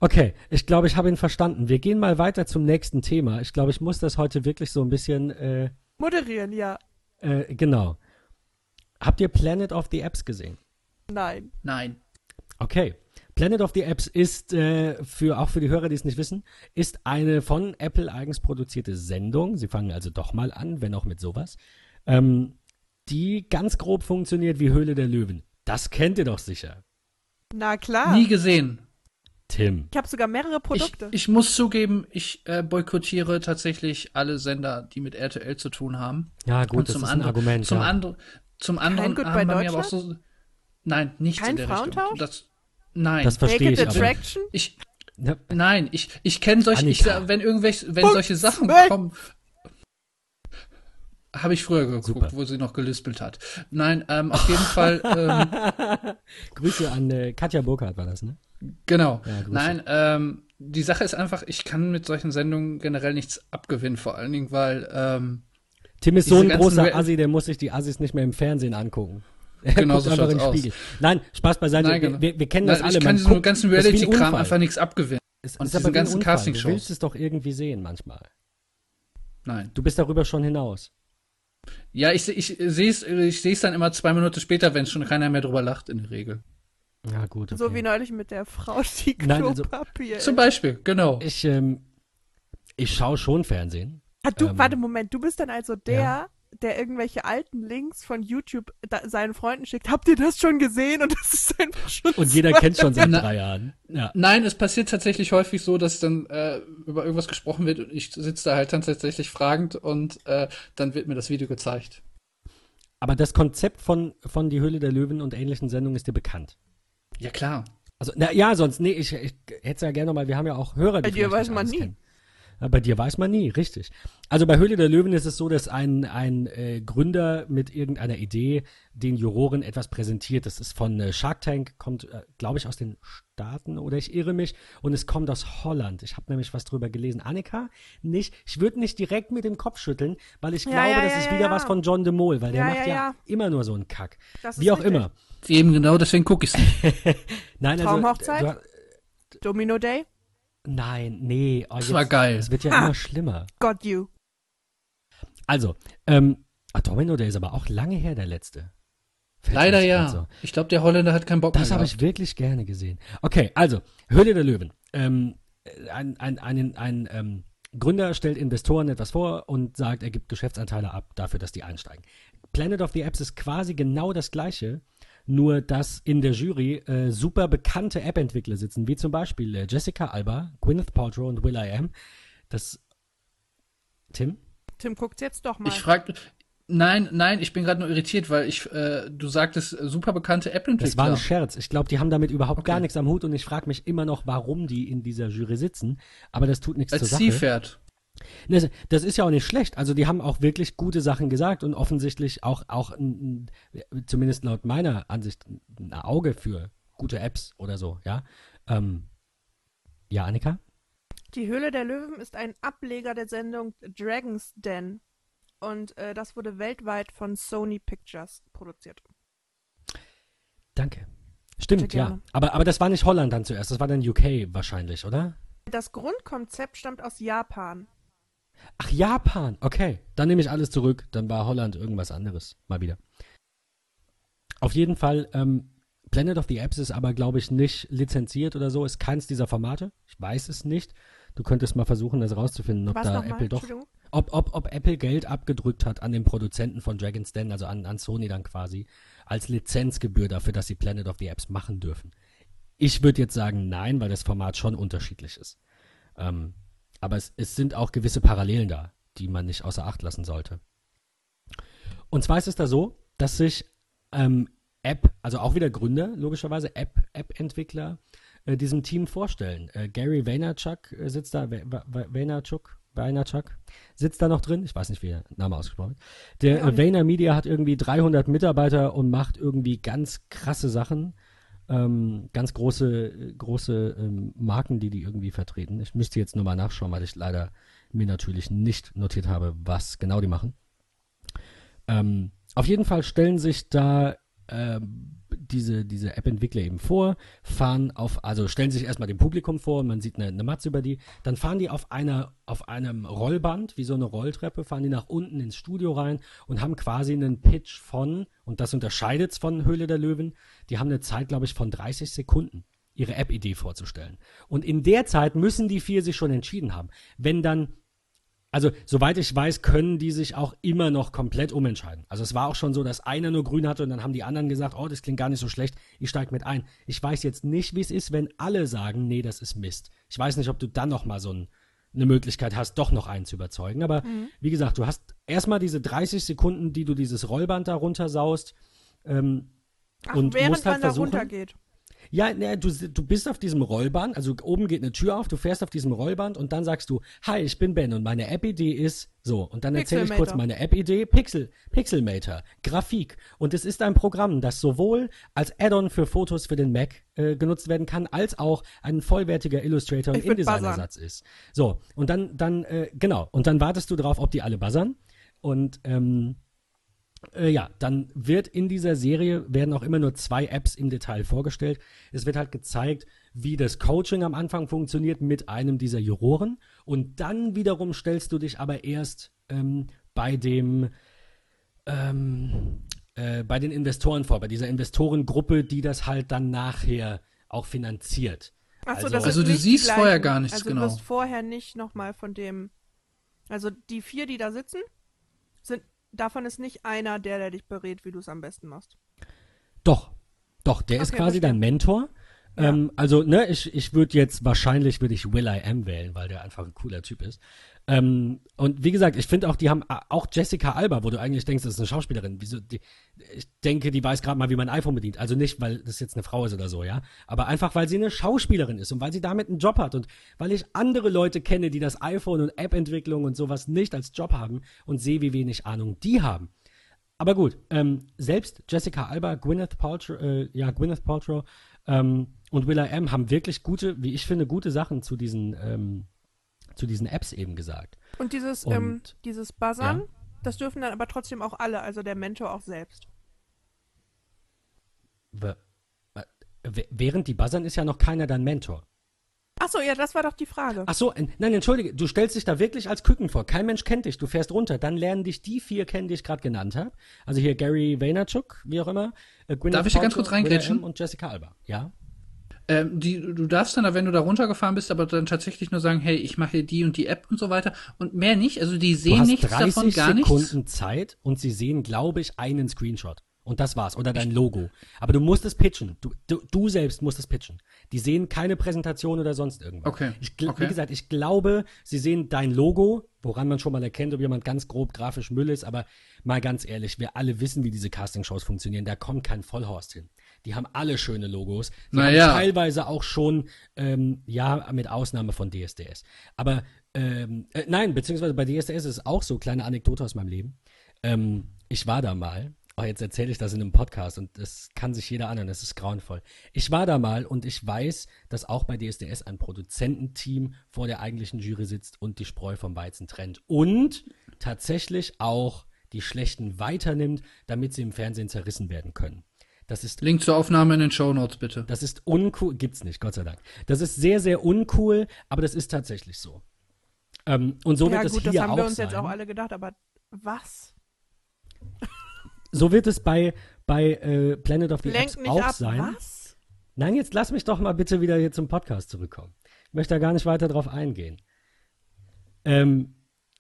Okay, ich glaube, ich habe ihn verstanden. Wir gehen mal weiter zum nächsten Thema. Ich glaube, ich muss das heute wirklich so ein bisschen, äh, Moderieren, ja. äh, genau. Habt ihr Planet of the Apps gesehen? Nein. Nein. Okay. Planet of the Apps ist, äh, für, auch für die Hörer, die es nicht wissen, ist eine von Apple eigens produzierte Sendung. Sie fangen also doch mal an, wenn auch mit sowas. Ähm, die ganz grob funktioniert wie Höhle der Löwen. Das kennt ihr doch sicher. Na klar. Nie gesehen. Tim. ich habe sogar mehrere Ich, Produkte. ich muss zugeben, ich äh, boykottiere tatsächlich alle Sender, die mit RTL zu tun haben. Ja, gut, Und das zum ist ein anderen- Argument. Zum, ja. andre, zum anderen Goodbye haben bei mir aber auch so. Nein, nichts Kein in der Richtung. Frauentausch? Das, nein. Das verstehe ich aber. Attraction? ich, Ja, nein, ich, ich kenne solche, ich, wenn irgendwelche, wenn Punkt solche Sachen zwölf. kommen, habe ich früher geguckt, Super. wo sie noch gelispelt hat. Nein, ähm, auf jeden Fall, ähm, Grüße an äh, Katja Burkhardt war das, ne? genau. Ja. Nein, ähm, die Sache ist einfach, ich kann mit solchen Sendungen generell nichts abgewinnen, vor allen Dingen, weil, ähm, Tim ist so ein großer Re- Assi, der muss sich die Assis nicht mehr im Fernsehen angucken. Genau so schaut's aus. Nein, Spaß beiseite. Nein, genau. wir, wir kennen na, das alle. ich kann diesem guckt- ganzen Reality-Kram einfach nichts abgewinnen. Es und ist diesen ganzen. Castingshows. Du willst es doch irgendwie sehen manchmal. Nein. Du bist darüber schon hinaus. Ja, ich, ich sehe es ich seh's dann immer zwei Minuten später, wenn schon keiner mehr drüber lacht, in der Regel. Ja, gut. Okay. So wie neulich mit der Frau, die Nein, also- Klopapier. Zum Beispiel, genau. Ich, ähm, ich schaue schon Fernsehen. ah, du, ähm, warte, Moment, du bist dann also der, ja. Der irgendwelche alten Links von YouTube da, seinen Freunden schickt. Habt ihr das schon gesehen? Und das ist einfach schon Und jeder kennt schon seit drei Jahren. Ja. Nein, es passiert tatsächlich häufig so, dass dann äh, über irgendwas gesprochen wird und ich sitze da halt dann tatsächlich fragend und äh, dann wird mir das Video gezeigt. Aber das Konzept von, von Die Höhle der Löwen und ähnlichen Sendungen ist dir bekannt. Ja, klar. Also, na ja, sonst, nee, ich, ich hätte es ja gerne mal, wir haben ja auch Hörer, die Bei dir weiß nicht man nie. kennen. Ja, bei dir weiß man nie, richtig. Also bei Höhle der Löwen ist es so, dass ein, ein äh, Gründer mit irgendeiner Idee den Juroren etwas präsentiert. Das ist von äh, Shark Tank, kommt, äh, glaube ich, aus den Staaten oder ich irre mich. Und es kommt aus Holland. Ich habe nämlich was drüber gelesen. Annika, nicht, ich würde nicht direkt mit dem Kopf schütteln, weil ich Ja, glaube, ja, das ja, ist wieder ja. was von John de Mol, weil der Ja, macht ja, immer nur so einen Kack. Das ist Wie auch richtig. immer. Eben genau, deswegen gucke ich es nicht. Nein, also, Traumhochzeit? du- Domino Day? Nein, nee. Oh, Das war geil. Es wird ja Ah. immer schlimmer. Got you. Also, ähm, ah, Domino Day ist aber auch lange her, der letzte. Fällt Leider jetzt ja. so. Ich glaube, der Holländer hat keinen Bock Das mehr habe gehabt. ich wirklich gerne gesehen. Okay, also, Höhle der Löwen. Ähm, ein ein, ein, ein ähm, Gründer stellt Investoren etwas vor und sagt, er gibt Geschäftsanteile ab dafür, dass die einsteigen. Planet of the Apps ist quasi genau das gleiche, nur dass in der Jury äh, super bekannte App-Entwickler sitzen, wie zum Beispiel äh, Jessica Alba, Gwyneth Paltrow und Will I Am. Das Tim? Tim guckt jetzt doch mal. Ich frage, nein, nein, ich bin gerade nur irritiert, weil ich, äh, du sagtest, äh, super bekannte Das war App-Entwickler. ein Scherz. Ich glaube, die haben damit überhaupt Okay. gar nichts am Hut und ich frage mich immer noch, warum die in dieser Jury sitzen. Aber das tut nichts zur Als Sache. Seepferd. Das, ist ja auch nicht schlecht. Also die haben auch wirklich gute Sachen gesagt und offensichtlich auch, auch zumindest laut meiner Ansicht, ein Auge für gute Apps oder so, ja. Ähm, ja, Annika? Die Höhle der Löwen ist ein Ableger der Sendung Dragon's Den. Und äh, das wurde weltweit von Sony Pictures produziert. Danke. Stimmt, ja. Aber, aber das war nicht Holland dann zuerst, das war dann UK wahrscheinlich, oder? Das Grundkonzept stammt aus Japan. Ach, Japan. Okay, dann nehme ich alles zurück. Dann war Holland irgendwas anderes. Mal wieder. Auf jeden Fall, ähm, Planet of the Apps ist aber, glaube ich, nicht lizenziert oder so. Ist keins dieser Formate. Ich weiß es nicht. Du könntest mal versuchen, das rauszufinden, ob Was da? Apple doch, ob, ob, ob Apple Geld abgedrückt hat an den Produzenten von Dragon's Den, also an, an Sony dann quasi, als Lizenzgebühr dafür, dass sie Planet of the Apps machen dürfen. Ich würde jetzt sagen, nein, weil das Format schon unterschiedlich ist. Ähm, aber es, es sind auch gewisse Parallelen da, die man nicht außer Acht lassen sollte. Und zwar ist es da so, dass sich ähm, App, also auch wieder Gründer, logischerweise App, App-Entwickler, äh, diesem Team vorstellen. Äh, Gary Vaynerchuk äh, sitzt da, Va- Va- Vaynerchuk, Vaynerchuk sitzt da noch drin. Ich weiß nicht, wie der Name ausgesprochen wird. Der Ja, äh. Vayner Media hat irgendwie 300 Mitarbeiter und macht irgendwie ganz krasse Sachen. Ähm, ganz große, große ähm, Marken, die die irgendwie vertreten. Ich müsste jetzt nur mal nachschauen, weil ich leider mir natürlich nicht notiert habe, was genau die machen. Ähm, auf jeden Fall stellen sich da ähm, diese, diese App-Entwickler eben vor, fahren auf, also stellen sich erstmal dem Publikum vor, man sieht eine, eine Matze über die, dann fahren die auf einer, auf einem Rollband, wie so eine Rolltreppe, fahren die nach unten ins Studio rein und haben quasi einen Pitch von, und das unterscheidet von Höhle der Löwen, die haben eine Zeit, glaube ich, von 30 Sekunden ihre App-Idee vorzustellen. Und in der Zeit müssen die vier sich schon entschieden haben. Wenn dann also, soweit ich weiß, können die sich auch immer noch komplett umentscheiden. Also, es war auch schon so, dass einer nur grün hatte und dann haben die anderen gesagt, oh, das klingt gar nicht so schlecht, ich steig mit ein. Ich weiß jetzt nicht, wie es ist, wenn alle sagen, nee, das ist Mist. Ich weiß nicht, ob du dann noch mal so ein, eine Möglichkeit hast, doch noch einen zu überzeugen. Aber wie gesagt, du hast erstmal diese 30 Sekunden, die du dieses Rollband da runtersaust. Ähm, Ach, Und während musst halt man da versuchen- runtergeht. Ja, ne, du, du bist auf diesem Rollband, also oben geht eine Tür auf, du fährst auf diesem Rollband und dann sagst du, hi, ich bin Ben und meine App-Idee ist so. Und dann erzähle ich kurz meine App-Idee, Pixel, Pixelmator, Grafik. Und es ist ein Programm, das sowohl als Add-on für Fotos für den Mac äh, genutzt werden kann, als auch ein vollwertiger Illustrator und InDesign-Ersatz ist. So, und dann, dann, äh, genau, und dann wartest du drauf, ob die alle buzzern. Und ähm, äh, ja, dann wird in dieser Serie werden auch immer nur zwei Apps im Detail vorgestellt. Es wird halt gezeigt, wie das Coaching am Anfang funktioniert mit einem dieser Juroren und dann wiederum stellst du dich aber erst ähm, bei dem ähm, äh, bei den Investoren vor, bei dieser Investorengruppe, die das halt dann nachher auch finanziert. Achso, Also- das Also du siehst gleichen. vorher gar nichts, also genau. Du wirst vorher nicht nochmal von dem. Also die vier, die da sitzen, sind. Davon ist nicht einer der, der dich berät, wie du es am besten machst. Doch, doch, der ist Okay, quasi dein. Mentor. Ja. Ähm, also, ne, ich, ich würde jetzt, wahrscheinlich würde ich Will I Am wählen, weil der einfach ein cooler Typ ist. Ähm, und wie gesagt, ich finde auch, die haben a- auch Jessica Alba, wo du eigentlich denkst, das ist eine Schauspielerin. Wieso, die, ich denke, die weiß gerade mal, wie man ein iPhone bedient. Also nicht, weil das jetzt eine Frau ist oder so, ja. Aber einfach, weil sie eine Schauspielerin ist und weil sie damit einen Job hat und weil ich andere Leute kenne, die das iPhone und App-Entwicklung und sowas nicht als Job haben und sehe, wie wenig Ahnung die haben. Aber gut, ähm, selbst Jessica Alba, Gwyneth Paltrow, äh, ja, Gwyneth Paltrow ähm, und Will I Am haben wirklich gute, wie ich finde, gute Sachen zu diesen, ähm, zu diesen Apps eben gesagt. Und dieses, Und- ähm, dieses Buzzern, Ja. das dürfen dann aber trotzdem auch alle, also der Mentor auch selbst. Äh, während die buzzern ist ja noch keiner dein Mentor. Achso, ja, das war doch die Frage. Ach so, nein, entschuldige, du stellst dich da wirklich als Küken vor. Kein Mensch kennt dich, du fährst runter. Dann lernen dich die vier kennen, die ich gerade genannt habe. Also hier Gary Vaynerchuk, wie auch immer. Äh, Darf ich hier ganz kurz reingrätschen? Und Jessica Alba, ja. Ähm, die, du darfst dann, wenn du da runtergefahren bist, aber dann tatsächlich nur sagen, hey, ich mache hier die und die App und so weiter und mehr nicht. Also die sehen hast nichts 30 davon, gar Sekunden nichts. Zeit und sie sehen, glaube ich, einen Screenshot. Und das war's. Oder dein Logo. Aber du musst es pitchen. Du, du, du selbst musst es pitchen. Die sehen keine Präsentation oder sonst irgendwas. Okay, Ich, okay. Wie gesagt, ich glaube, sie sehen dein Logo, woran man schon mal erkennt, ob jemand ganz grob grafisch Müll ist. Aber mal ganz ehrlich, wir alle wissen, wie diese Castingshows funktionieren. Da kommt kein Vollhorst hin. Die haben alle schöne Logos. Die Naja. teilweise auch schon, ähm, ja, mit Ausnahme von DSDS. Aber, ähm, äh, nein, beziehungsweise bei DSDS ist es auch so, kleine Anekdote aus meinem Leben. Ähm, ich war da mal, oh, jetzt erzähle ich das in einem Podcast und das kann sich jeder anhören, das ist grauenvoll. Ich war da mal und ich weiß, dass auch bei DSDS ein Produzententeam vor der eigentlichen Jury sitzt und die Spreu vom Weizen trennt. Und tatsächlich auch die Schlechten weiternimmt, damit sie im Fernsehen zerrissen werden können. Das ist Link zur Aufnahme in den Show Notes bitte. das ist uncool, gibt's nicht, Gott sei Dank. Das ist sehr, sehr uncool, aber das ist tatsächlich so. Ähm, und so ja wird es gut, hier das haben auch wir uns sein. jetzt auch alle gedacht, aber was? So wird es bei, bei äh, Planet of the Lenk nicht auch ab, sein. was? Nein, jetzt lass mich doch mal bitte wieder hier zum Podcast zurückkommen. möchte da gar nicht weiter drauf eingehen. Ähm,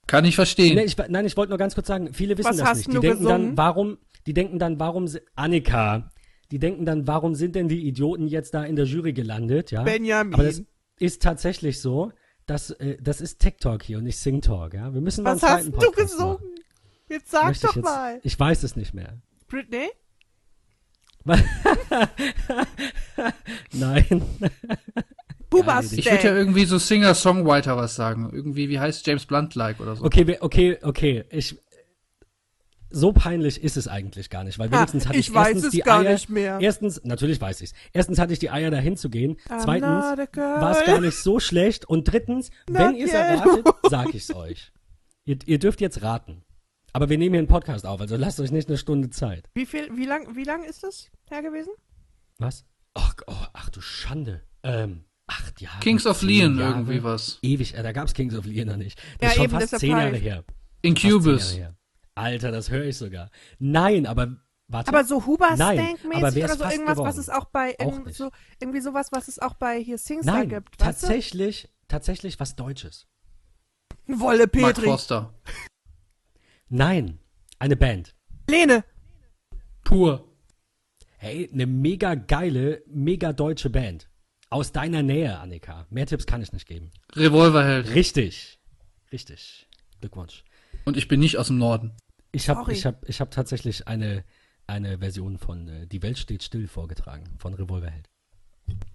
Kann ich verstehen. Nee, ich, nein, ich wollte nur ganz kurz sagen, viele wissen Was das hast nicht. Die denken gesungen? dann, warum, die denken dann, warum, Annika, die denken dann, warum sind denn die Idioten jetzt da in der Jury gelandet, ja? Benjamin. Aber das ist tatsächlich so, dass, äh, das ist TikTok hier und nicht Sing Talk, ja? Wir müssen mal Was einen hast du gesungen? machen. Jetzt sag Möchte ich doch jetzt, mal. Ich weiß es nicht mehr. Britney? Nein. Idee. ich würde ja irgendwie so Singer-Songwriter was sagen. Irgendwie, wie heißt James Blunt-like oder so. Okay, okay, okay. Ich, so peinlich ist es eigentlich gar nicht, weil Ha, wenigstens hatte ich, ich weiß erstens es die gar Eier. nicht mehr. Erstens, natürlich weiß ich's. Erstens hatte ich die Eier, dahin zu gehen. I'm Zweitens war es gar nicht so schlecht. Und drittens, wenn Not ihr es yet. erratet, sag ich's euch. Ihr, ihr dürft jetzt raten. Aber wir nehmen hier einen Podcast auf, also lasst euch nicht eine Stunde Zeit. Wie viel, wie lang, wie lang ist das her gewesen? Was? Ach, oh, ach du Schande. Ähm, acht Jahre. Kings of Leon Jahre. irgendwie was. Ewig, äh, da gab's Kings of Leon noch nicht. Das Ja, ist schon eben, fast zehn Jahre her. Incubus. Alter, das höre ich sogar. Nein, aber warte. Aber so Huber Nein, Stank aber mäßig wär's oder so fast irgendwas, was geworden. es auch bei Auch irgend nicht. so, irgendwie sowas, was es auch bei hier Singstar Nein, gibt. Tatsächlich, tatsächlich was Deutsches. du? Wolle Mark Petri. Foster. Nein, eine Band. Lene. Pur. Hey, eine mega geile, mega deutsche Band. Aus deiner Nähe, Annika. Mehr Tipps kann ich nicht geben. Revolverheld. Richtig. Richtig. Glückwunsch. Und ich bin nicht aus dem Norden. Ich habe ich hab, ich hab tatsächlich eine, eine Version von äh, Die Welt steht still vorgetragen, von Revolverheld.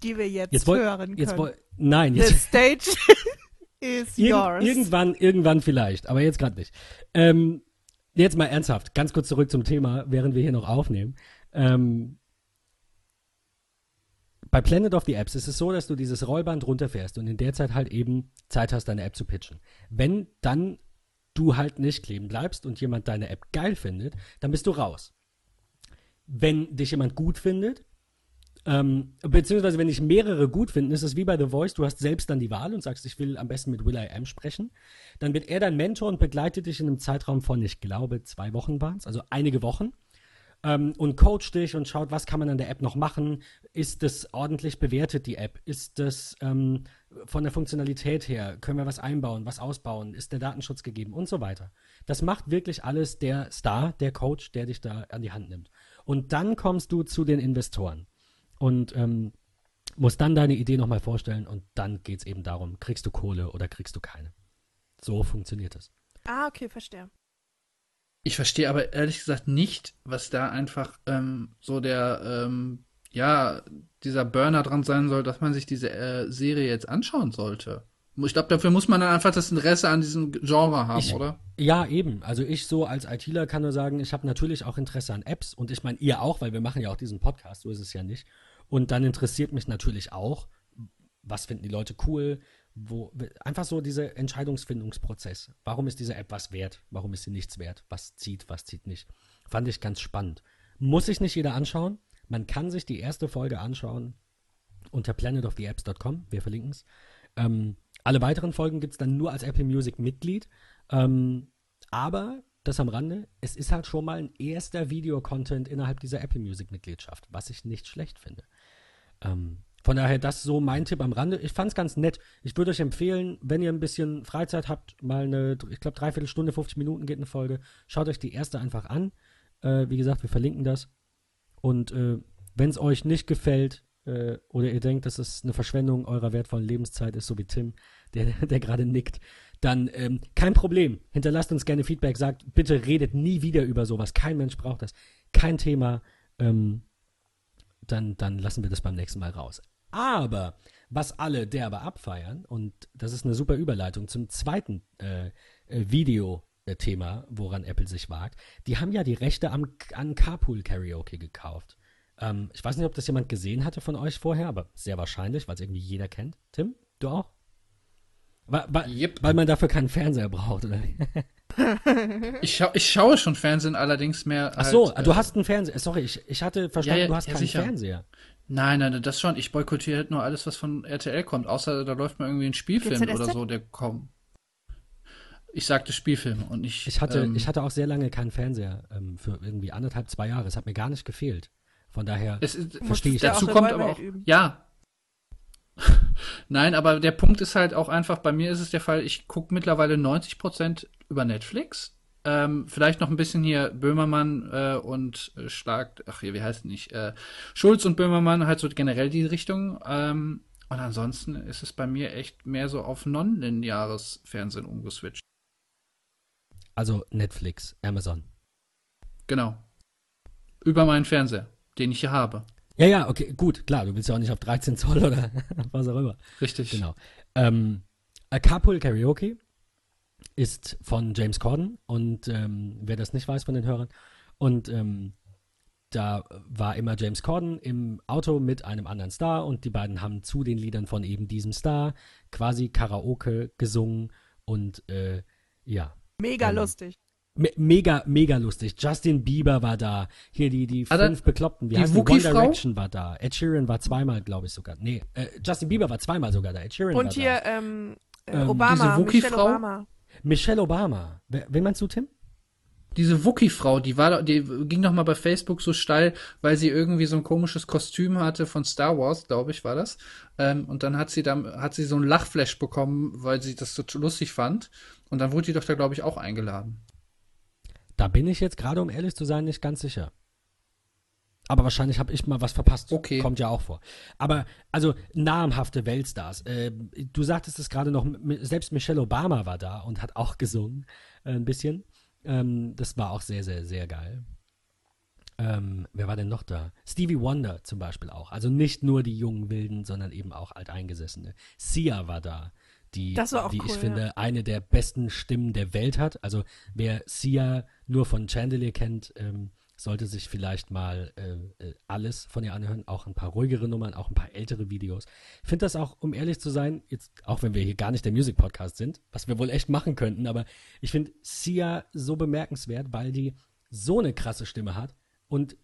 Die wir jetzt, Jetzt hören können. jetzt woll, Nein, The jetzt, stage is Irgend, yours. irgendwann, irgendwann vielleicht, aber jetzt gerade nicht. Ähm, jetzt mal ernsthaft, ganz kurz zurück zum Thema, während wir hier noch aufnehmen. Ähm, bei Planet of the Apps ist es so, dass du dieses Rollband runterfährst und in der Zeit halt eben Zeit hast, deine App zu pitchen. Wenn dann du halt nicht kleben bleibst und jemand deine App geil findet, dann bist du raus. Wenn dich jemand gut findet, ähm, beziehungsweise wenn dich mehrere gut finden, ist es wie bei The Voice, du hast selbst dann die Wahl und sagst, ich will am besten mit Will I Am sprechen. Dann wird er dein Mentor und begleitet dich in einem Zeitraum von, ich glaube, zwei Wochen waren es, also einige Wochen. Ähm, und coacht dich und schaut, was kann man an der App noch machen. Ist das ordentlich bewertet, die App? Ist das ähm, von der Funktionalität her? Können wir was einbauen, was ausbauen? Ist der Datenschutz gegeben und so weiter? Das macht wirklich alles der Star, der Coach, der dich da an die Hand nimmt. Und dann kommst du zu den Investoren und ähm, musst dann deine Idee nochmal vorstellen und dann geht es eben darum, kriegst du Kohle oder kriegst du keine. So funktioniert es. ah, okay, verstehe. Ich verstehe aber ehrlich gesagt nicht, was da einfach ähm, so der, ähm, ja, dieser Burner dran sein soll, dass man sich diese äh, Serie jetzt anschauen sollte. Ich glaube, dafür muss man dann einfach das Interesse an diesem Genre haben, Ich- oder? Ja, eben. Also ich so als ITler kann nur sagen, ich habe natürlich auch Interesse an Apps und ich meine ihr auch, weil wir machen ja auch diesen Podcast, so ist es ja nicht. Und dann interessiert mich natürlich auch, was finden die Leute cool, wo einfach so dieser Entscheidungsfindungsprozess. Warum ist diese App was wert? Warum ist sie nichts wert? Was zieht, was zieht nicht? Fand ich ganz spannend. Muss sich nicht jeder anschauen. Man kann sich die erste Folge anschauen unter planetoftheapps.com. Wir verlinken es. Ähm, alle weiteren Folgen gibt es dann nur als Apple Music Mitglied. Ähm, aber das am Rande, es ist halt schon mal ein erster Videocontent innerhalb dieser Apple Music Mitgliedschaft, was ich nicht schlecht finde. Ähm, von daher, das so mein Tipp am Rande. Ich fand's ganz nett. Ich würde euch empfehlen, wenn ihr ein bisschen Freizeit habt, mal eine, ich glaube, dreiviertel Stunde, 50 Minuten geht eine Folge. Schaut euch die erste einfach an. Äh, wie gesagt, wir verlinken das. Und äh, wenn es euch nicht gefällt äh, oder ihr denkt, dass es eine Verschwendung eurer wertvollen Lebenszeit ist, so wie Tim, der, der gerade nickt, dann ähm, kein Problem. Hinterlasst uns gerne Feedback, sagt, bitte redet nie wieder über sowas. Kein Mensch braucht das. Kein Thema. Ähm, dann, dann lassen wir das beim nächsten Mal raus. Aber was alle derbe abfeiern, und das ist eine super Überleitung zum zweiten äh, äh, Video-Thema, woran Apple sich wagt, die haben ja die Rechte am, an Carpool Karaoke gekauft. Ähm, ich weiß nicht, ob das jemand gesehen hatte von euch vorher, aber sehr wahrscheinlich, weil es irgendwie jeder kennt. Tim, du auch? Weil, weil, Yep. weil man dafür keinen Fernseher braucht, oder? Ich, schau, ich schaue schon Fernsehen, allerdings mehr. Ach so, halt, du äh, hast einen Fernseher. Sorry, ich, ich hatte verstanden, Ja, ja, du hast ja, keinen sicher. Fernseher. Nein, nein, das schon. Ich boykottiere halt nur alles, was von RTL kommt. Außer da läuft mal irgendwie ein Spielfilm oder so, der kommt. Ich sagte Spielfilm und nicht. Ich hatte, ähm, ich hatte auch sehr lange keinen Fernseher ähm, für irgendwie anderthalb, zwei Jahre. Es hat mir gar nicht gefehlt. Von daher, es ist, verstehe ich. auch dazu kommt aber auch. üben. Ja. Nein, aber der Punkt ist halt auch einfach, bei mir ist es der Fall, ich gucke mittlerweile 90% über Netflix. Ähm, vielleicht noch ein bisschen hier Böhmermann äh, und äh, Schlag, ach hier, wie heißt es nicht? Äh, Schulz und Böhmermann, halt so generell die Richtung. Ähm, und ansonsten ist es bei mir echt mehr so auf non-lineares Fernsehen umgeswitcht. Also Netflix, Amazon. Genau. Über meinen Fernseher, den ich hier habe. Ja, ja, okay, gut, klar, du willst ja auch nicht auf 13 Zoll oder was auch immer. Richtig. Genau. Ähm, A Carpool Karaoke ist von James Corden und ähm, wer das nicht weiß von den Hörern. Und ähm, da war immer James Corden im Auto mit einem anderen Star und die beiden haben zu den Liedern von eben diesem Star quasi Karaoke gesungen und äh, ja. Mega ähm, lustig. Me mega, mega lustig. Justin Bieber war da. Hier die, die also, fünf Bekloppten. Wie die heißt One Direction war da. Ed Sheeran war zweimal, glaube ich sogar. Nee, äh, Justin Bieber war zweimal sogar da. Ed Sheeran Und war hier, da. Ähm, äh, Obama, Michelle Obama. Michelle Obama. Wen meinst du, Tim? Diese Wookie-Frau, die war, die ging noch mal bei Facebook so steil, weil sie irgendwie so ein komisches Kostüm hatte von Star Wars, glaube ich, war das. Ähm, und dann hat sie dann, hat sie so ein Lachflash bekommen, weil sie das so lustig fand. Und dann wurde die doch da, glaube ich, auch eingeladen. Da bin ich jetzt gerade, um ehrlich zu sein, nicht ganz sicher. Aber wahrscheinlich habe ich mal was verpasst. Okay. Kommt ja auch vor. Aber, also, namhafte Weltstars. Äh, du sagtest es gerade noch, selbst Michelle Obama war da und hat auch gesungen, äh, ein bisschen. Ähm, das war auch sehr, sehr, sehr geil. Ähm, wer war denn noch da? Stevie Wonder zum Beispiel auch. Also nicht nur die jungen Wilden, sondern eben auch Alteingesessene. Sia war da die, die cool, ich ja. finde, eine der besten Stimmen der Welt hat. Also wer Sia nur von Chandelier kennt, ähm, sollte sich vielleicht mal äh, äh, alles von ihr anhören, auch ein paar ruhigere Nummern, auch ein paar ältere Videos. Ich finde das auch, um ehrlich zu sein, jetzt, auch wenn wir hier gar nicht der Music Podcast sind, was wir wohl echt machen könnten, aber ich finde Sia so bemerkenswert, weil die so eine krasse Stimme hat und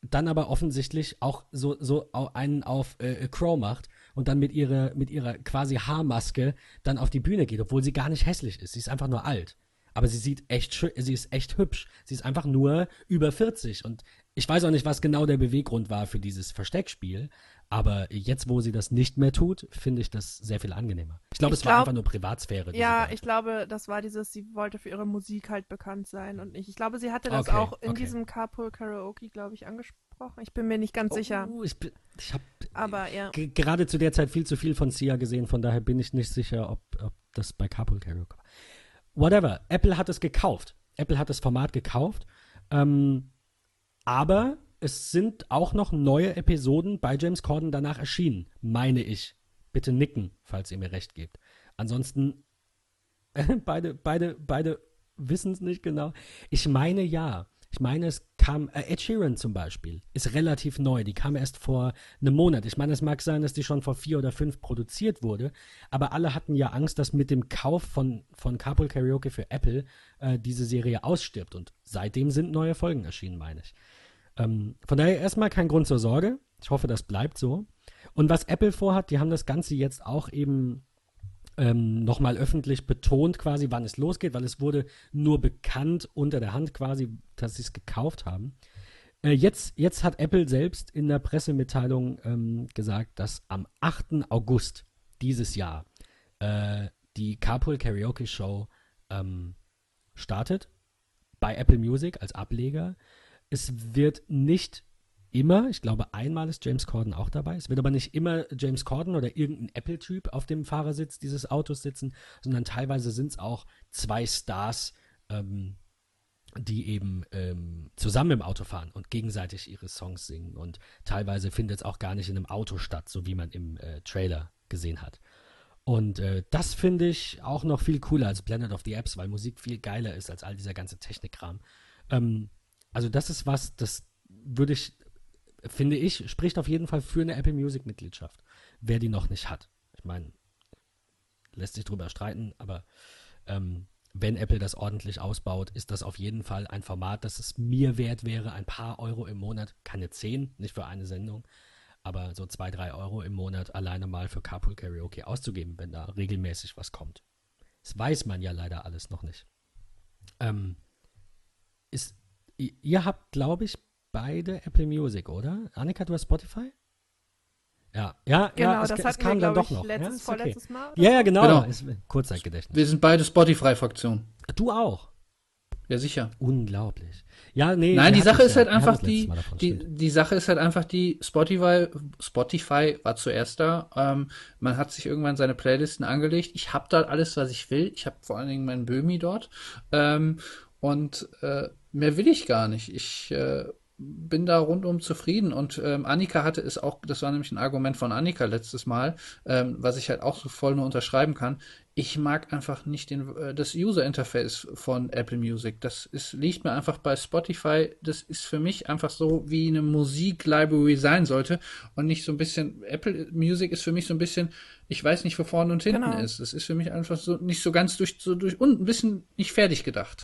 dann aber offensichtlich auch so, so einen auf äh, Crow macht und dann mit ihrer, mit ihrer quasi Haarmaske dann auf die Bühne geht, obwohl sie gar nicht hässlich ist. Sie ist einfach nur alt. Aber sie sieht echt schön, sie ist echt hübsch. Sie ist einfach nur über 40. Und ich weiß auch nicht, was genau der Beweggrund war für dieses Versteckspiel. Aber jetzt, wo sie das nicht mehr tut, finde ich das sehr viel angenehmer. Ich glaube, es glaub, war einfach nur Privatsphäre. Ja, ich glaube, das war dieses, sie wollte für ihre Musik halt bekannt sein und nicht. Ich glaube, sie hatte das okay, auch in okay. diesem Carpool Karaoke, glaube ich, angesprochen. Ich bin mir nicht ganz oh, sicher. Ich, ich habe ja. gerade zu der Zeit viel zu viel von Sia gesehen, von daher bin ich nicht sicher, ob, ob das bei Carpool Karaoke war. Whatever. Apple hat es gekauft. Apple hat das Format gekauft. Ähm, aber es sind auch noch neue Episoden bei James Corden danach erschienen, meine ich. Bitte nicken, falls ihr mir recht gebt. Ansonsten, beide, beide, beide wissen es nicht genau. Ich meine ja. Ich meine, es kam, äh, Ed Sheeran zum Beispiel, ist relativ neu. Die kam erst vor einem Monat. Ich meine, es mag sein, dass die schon vor vier oder fünf produziert wurde, aber alle hatten ja Angst, dass mit dem Kauf von, von Carpool Karaoke für Apple äh, diese Serie ausstirbt. Und seitdem sind neue Folgen erschienen, meine ich. Ähm, von daher erstmal kein Grund zur Sorge. Ich hoffe, das bleibt so. Und was Apple vorhat, die haben das Ganze jetzt auch eben ähm, nochmal öffentlich betont, quasi, wann es losgeht, weil es wurde nur bekannt unter der Hand quasi, dass sie es gekauft haben. Äh, jetzt, jetzt hat Apple selbst in der Pressemitteilung ähm, gesagt, dass am 8. August dieses Jahr äh, die Carpool Karaoke Show ähm, startet bei Apple Music als Ableger. Es wird nicht immer, ich glaube einmal ist James Corden auch dabei. Es wird aber nicht immer James Corden oder irgendein Apple-Typ auf dem Fahrersitz dieses Autos sitzen, sondern teilweise sind es auch zwei Stars, ähm, die eben ähm, zusammen im Auto fahren und gegenseitig ihre Songs singen. Und teilweise findet es auch gar nicht in einem Auto statt, so wie man im äh, Trailer gesehen hat. Und äh, das finde ich auch noch viel cooler als Planet of the Apps, weil Musik viel geiler ist als all dieser ganze Technikkram. Ähm, also das ist was, das würde ich, finde ich, spricht auf jeden Fall für eine Apple Music Mitgliedschaft, wer die noch nicht hat. Ich meine, lässt sich drüber streiten, aber ähm, wenn Apple das ordentlich ausbaut, ist das auf jeden Fall ein Format, das es mir wert wäre, ein paar Euro im Monat, keine zehn, nicht für eine Sendung, aber so zwei, drei Euro im Monat alleine mal für Carpool Karaoke auszugeben, wenn da regelmäßig was kommt. Das weiß man ja leider alles noch nicht. Ähm, ist, ihr habt, glaube ich, beide Apple Music, oder? Annika, du hast Spotify? Ja, ja, Genau, ja, es, das es kam wir, dann glaube doch ich, noch. letztes, ja, okay. vorletztes Mal. Ja, ja, genau. Genau. Ist, Kurzzeitgedächtnis. Wir sind beide Spotify-Fraktion. Du auch. Ja, sicher. Unglaublich. Ja, nee. Nein, die Sache ist ja. halt einfach die, die, die Sache ist halt einfach die, Spotify, Spotify war zuerst da. Ähm, man hat sich irgendwann seine Playlisten angelegt. Ich habe da alles, was ich will. Ich habe vor allen Dingen meinen Böhmi dort. Ähm, und äh, mehr will ich gar nicht. Ich äh, bin da rundum zufrieden. Und ähm, Annika hatte es auch, das war nämlich ein Argument von Annika letztes Mal, ähm, was ich halt auch so voll nur unterschreiben kann. Ich mag einfach nicht den, äh, das User Interface von Apple Music. Das ist, liegt mir einfach bei Spotify. Das ist für mich einfach so, wie eine Musiklibrary sein sollte und nicht so ein bisschen. Apple Music ist für mich so ein bisschen, ich weiß nicht, wo vorne und hinten Genau. ist. Das ist für mich einfach so nicht so ganz durch, so durch und ein bisschen nicht fertig gedacht.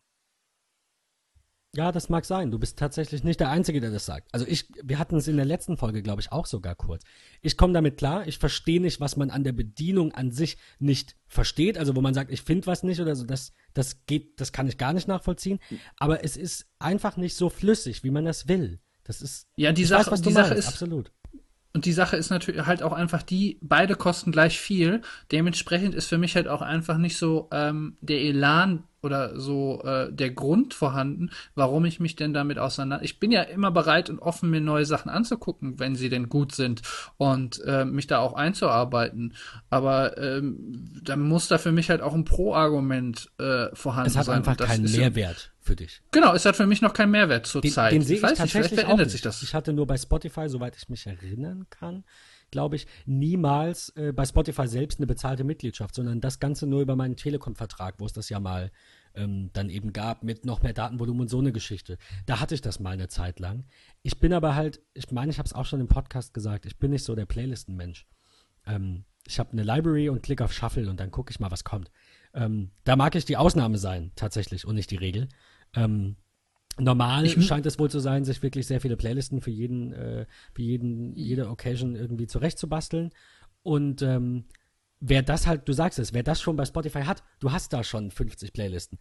Ja, das mag sein. Du bist tatsächlich nicht der Einzige, der das sagt. Also ich, wir hatten es in der letzten Folge, glaube ich, auch sogar kurz. Ich komme damit klar. Ich verstehe nicht, was man an der Bedienung an sich nicht versteht. Also wo man sagt, ich finde was nicht oder so. Das, das geht, das kann ich gar nicht nachvollziehen. Aber es ist einfach nicht so flüssig, wie man das will. Das ist. Ja, die Sache- weiß, was die Sache meinst. ist- Absolut. Und die Sache ist natürlich halt auch einfach die, beide kosten gleich viel. Dementsprechend ist für mich halt auch einfach nicht so ähm, der Elan oder so äh, der Grund vorhanden, warum ich mich denn damit auseinander. Ich bin ja immer bereit und offen, mir neue Sachen anzugucken, wenn sie denn gut sind und äh, mich da auch einzuarbeiten. Aber ähm, dann muss da für mich halt auch ein Pro-Argument äh, vorhanden Es hat sein. einfach keinen Mehrwert für dich. Genau, es hat für mich noch keinen Mehrwert zur Den, Zeit. den sehe ich, weiß nicht, tatsächlich vielleicht auch verändert nicht. sich das. Ich hatte nur bei Spotify, soweit ich mich erinnern kann, glaube ich, niemals äh, bei Spotify selbst eine bezahlte Mitgliedschaft, sondern das Ganze nur über meinen Telekom-Vertrag, wo es das ja mal ähm, dann eben gab mit noch mehr Datenvolumen und so eine Geschichte. Da hatte ich das mal eine Zeit lang. Ich bin aber halt, ich meine, ich habe es auch schon im Podcast gesagt, ich bin nicht so der Playlisten-Mensch. Ähm, ich habe eine Library und klicke auf Shuffle und dann gucke ich mal, was kommt. Ähm, da mag ich die Ausnahme sein, tatsächlich, und nicht die Regel. Ähm, normal Ich mu- scheint es wohl zu sein, sich wirklich sehr viele Playlisten für jeden, äh, für jeden, jede Occasion irgendwie zurechtzubasteln. Und ähm, wer das halt, du sagst es, wer das schon bei Spotify hat, du hast da schon 50 Playlisten.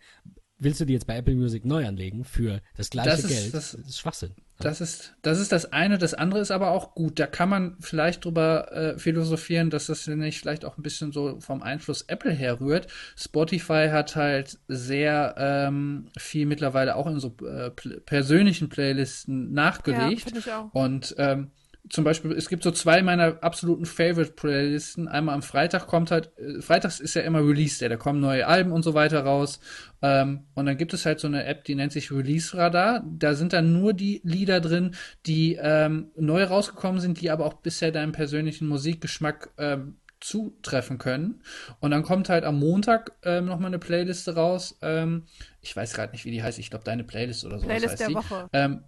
Willst du die jetzt bei Apple Music neu anlegen für das gleiche Das ist- Geld? das- ist Schwachsinn. Das ist, das ist das eine. Das andere ist aber auch gut. Da kann man vielleicht drüber äh, philosophieren, dass das nicht vielleicht auch ein bisschen so vom Einfluss Apple herrührt. Spotify hat halt sehr ähm, viel mittlerweile auch in so äh, persönlichen Playlisten Ja, nachgelegt. finde ich auch. Und ähm, zum Beispiel, es gibt so zwei meiner absoluten Favorite-Playlisten. Einmal am Freitag kommt halt, äh, freitags ist ja immer Release Day, da kommen neue Alben und so weiter raus. Ähm, und dann gibt es halt so eine App, die nennt sich Release Radar. Da sind dann nur die Lieder drin, die ähm, neu rausgekommen sind, die aber auch bisher deinem persönlichen Musikgeschmack ähm, zutreffen können. Und dann kommt halt am Montag ähm, nochmal eine Playliste raus. Ähm, ich weiß gerade nicht, wie die heißt. Ich glaube, deine Playlist oder so Playlist heißt der die. Woche. Ähm,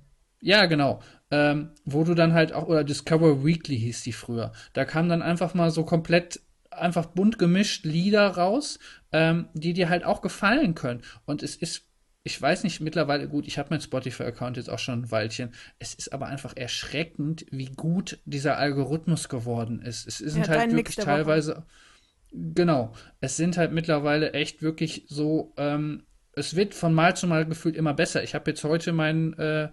ja, genau. Ähm, wo du dann halt auch, oder Discover Weekly hieß die früher. Da kam dann einfach mal so komplett, einfach bunt gemischt Lieder raus, ähm, die dir halt auch gefallen können. Und es ist, ich weiß nicht, mittlerweile, gut, ich habe meinen Spotify-Account jetzt auch schon ein Weilchen. Es ist aber einfach erschreckend, wie gut dieser Algorithmus geworden ist. Es sind Ja, halt wirklich teilweise. Genau. Es sind halt mittlerweile echt wirklich so, ähm, es wird von Mal zu Mal gefühlt immer besser. Ich habe jetzt heute meinen, äh,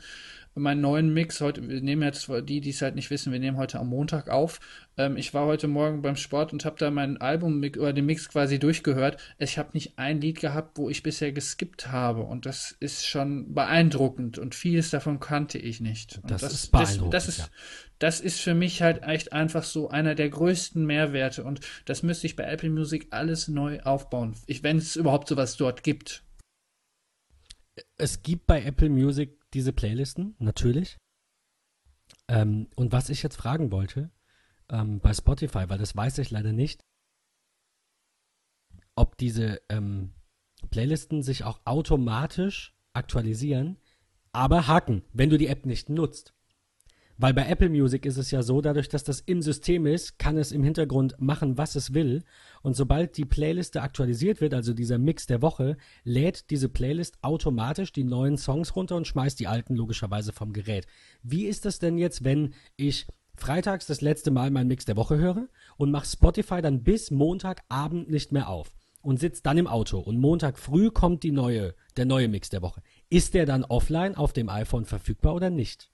meinen neuen Mix. Heute, wir nehmen jetzt, die, die es halt nicht wissen, wir nehmen heute am Montag auf. Ähm, ich war heute Morgen beim Sport und habe da mein Album oder den Mix quasi durchgehört. Ich habe nicht ein Lied gehabt, wo ich bisher geskippt habe. Und das ist schon beeindruckend. Und vieles davon kannte ich nicht. Und Das ist beeindruckend, Das, das ist, ja. das ist für mich halt echt einfach so einer der größten Mehrwerte. Und das müsste ich bei Apple Music alles neu aufbauen. Ich, wenn es überhaupt sowas dort gibt. Es gibt bei Apple Music diese Playlisten, natürlich. Ähm, und was ich jetzt fragen wollte, ähm, bei Spotify, weil das weiß ich leider nicht, ob diese ähm, Playlisten sich auch automatisch aktualisieren, aber haken, wenn du die App nicht nutzt. Weil bei Apple Music ist es ja so, dadurch, dass das im System ist, kann es im Hintergrund machen, was es will. Und sobald die Playliste aktualisiert wird, also dieser Mix der Woche, lädt diese Playlist automatisch die neuen Songs runter und schmeißt die alten logischerweise vom Gerät. Wie ist das denn jetzt, wenn ich freitags das letzte Mal meinen Mix der Woche höre und mache Spotify dann bis Montagabend nicht mehr auf und sitze dann im Auto und Montag früh kommt die neue, der neue Mix der Woche. Ist der dann offline auf dem iPhone verfügbar oder nicht?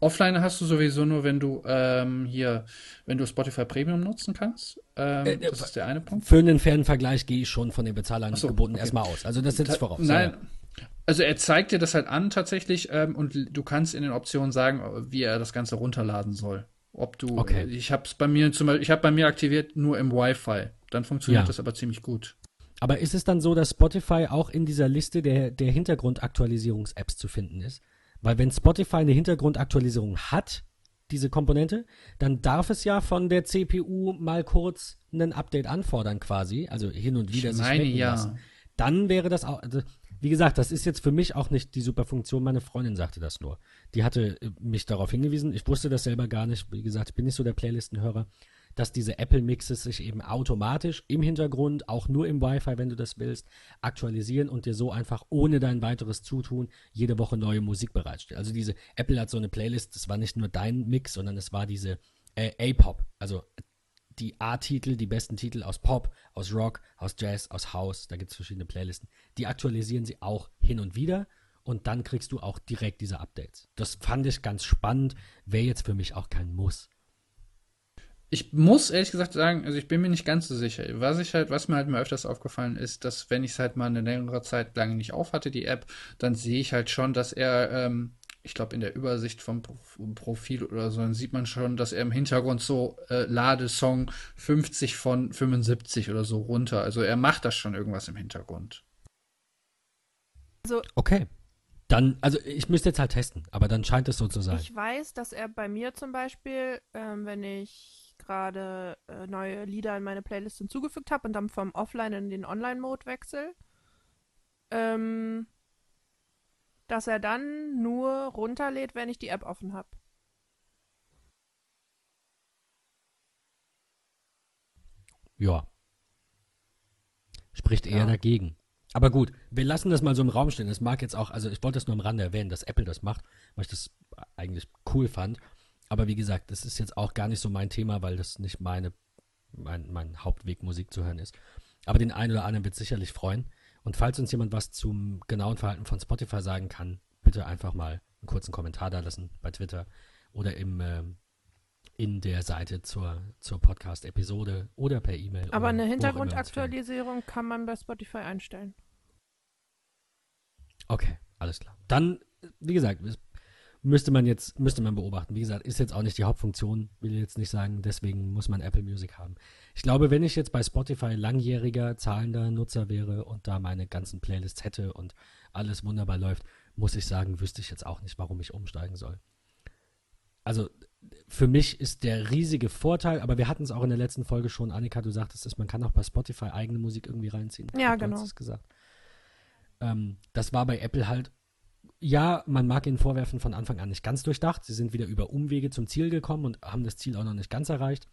Offline hast du sowieso nur, wenn du ähm, hier, wenn du Spotify Premium nutzen kannst. Ähm, Äh, das ist der eine Punkt. Für einen fairen Vergleich gehe ich schon von den Bezahlangeboten okay. erstmal aus. Also das setzt voraus. Nein. Ja. Also er zeigt dir das halt an tatsächlich ähm, und du kannst in den Optionen sagen, wie er das Ganze runterladen soll. Ob du, Okay. ich habe es bei mir zum Beispiel, ich habe bei mir aktiviert nur im Wi-Fi. Dann funktioniert Ja. das aber ziemlich gut. Aber ist es dann so, dass Spotify auch in dieser Liste der, der Hintergrundaktualisierungs-Apps zu finden ist? Weil wenn Spotify eine Hintergrundaktualisierung hat, diese Komponente, dann darf es ja von der CPU mal kurz ein Update anfordern quasi, also hin und wieder Ich sich meine ja. lassen. Dann wäre das auch, also, wie gesagt, das ist jetzt für mich auch nicht die super Funktion. Meine Freundin sagte das nur. Die hatte äh, mich darauf hingewiesen. Ich wusste das selber gar nicht. Wie gesagt, ich bin nicht so der Playlistenhörer, dass diese Apple-Mixes sich eben automatisch im Hintergrund, auch nur im Wi-Fi, wenn du das willst, aktualisieren und dir so einfach ohne dein weiteres Zutun jede Woche neue Musik bereitstellen. Also diese Apple hat so eine Playlist, das war nicht nur dein Mix, sondern es war diese äh, A-Pop, also die A-Titel, die besten Titel aus Pop, aus Rock, aus Jazz, aus House, da gibt es verschiedene Playlisten. Die aktualisieren sie auch hin und wieder und dann kriegst du auch direkt diese Updates. Das fand ich ganz spannend, wäre jetzt für mich auch kein Muss. Ich muss ehrlich gesagt sagen, also ich bin mir nicht ganz so sicher. Was ich halt, was mir halt mal öfters aufgefallen ist, dass wenn ich es halt mal eine längere Zeit lang nicht auf hatte, die App, dann sehe ich halt schon, dass er, ähm, ich glaube in der Übersicht vom Pro Profil oder so, dann sieht man schon, dass er im Hintergrund so äh, Ladesong 50 von 75 oder so runter. Also er macht das schon irgendwas im Hintergrund. Okay. Dann, also ich müsste jetzt halt testen, aber dann scheint es so zu sein. Ich weiß, dass er bei mir zum Beispiel, ähm, wenn ich gerade äh, neue Lieder in meine Playlist hinzugefügt habe und dann vom Offline in den Online-Mode wechsle, ähm, dass er dann nur runterlädt, wenn ich die App offen habe. Ja. Spricht eher Ja. dagegen. Aber gut, wir lassen das mal so im Raum stehen. Es mag jetzt auch, also ich wollte das nur am Rande erwähnen, dass Apple das macht, weil ich das eigentlich cool fand. Aber wie gesagt, das ist jetzt auch gar nicht so mein Thema, weil das nicht meine, mein, mein Hauptweg, Musik zu hören ist. Aber den einen oder anderen wird sicherlich freuen. Und falls uns jemand was zum genauen Verhalten von Spotify sagen kann, bitte einfach mal einen kurzen Kommentar da lassen bei Twitter oder im, ähm, in der Seite zur, zur Podcast-Episode oder per E-Mail. Aber eine. Hintergrundaktualisierung kann man bei Spotify einstellen. Okay, alles klar. Dann, wie gesagt, es müsste man jetzt, müsste man beobachten. Wie gesagt, ist jetzt auch nicht die Hauptfunktion, will jetzt nicht sagen, deswegen muss man Apple Music haben. Ich glaube, wenn ich jetzt bei Spotify langjähriger, zahlender Nutzer wäre und da meine ganzen Playlists hätte und alles wunderbar läuft, muss ich sagen, wüsste ich jetzt auch nicht, warum ich umsteigen soll. Also, für mich ist der riesige Vorteil, aber wir hatten es auch in der letzten Folge schon, Annika, du sagtest es, man kann auch bei Spotify eigene Musik irgendwie reinziehen. Ja, du hast genau. es gesagt. Ähm, das war bei Apple halt, ja, man mag ihnen vorwerfen, von Anfang an nicht ganz durchdacht. Sie sind wieder über Umwege zum Ziel gekommen und haben das Ziel auch noch nicht ganz erreicht.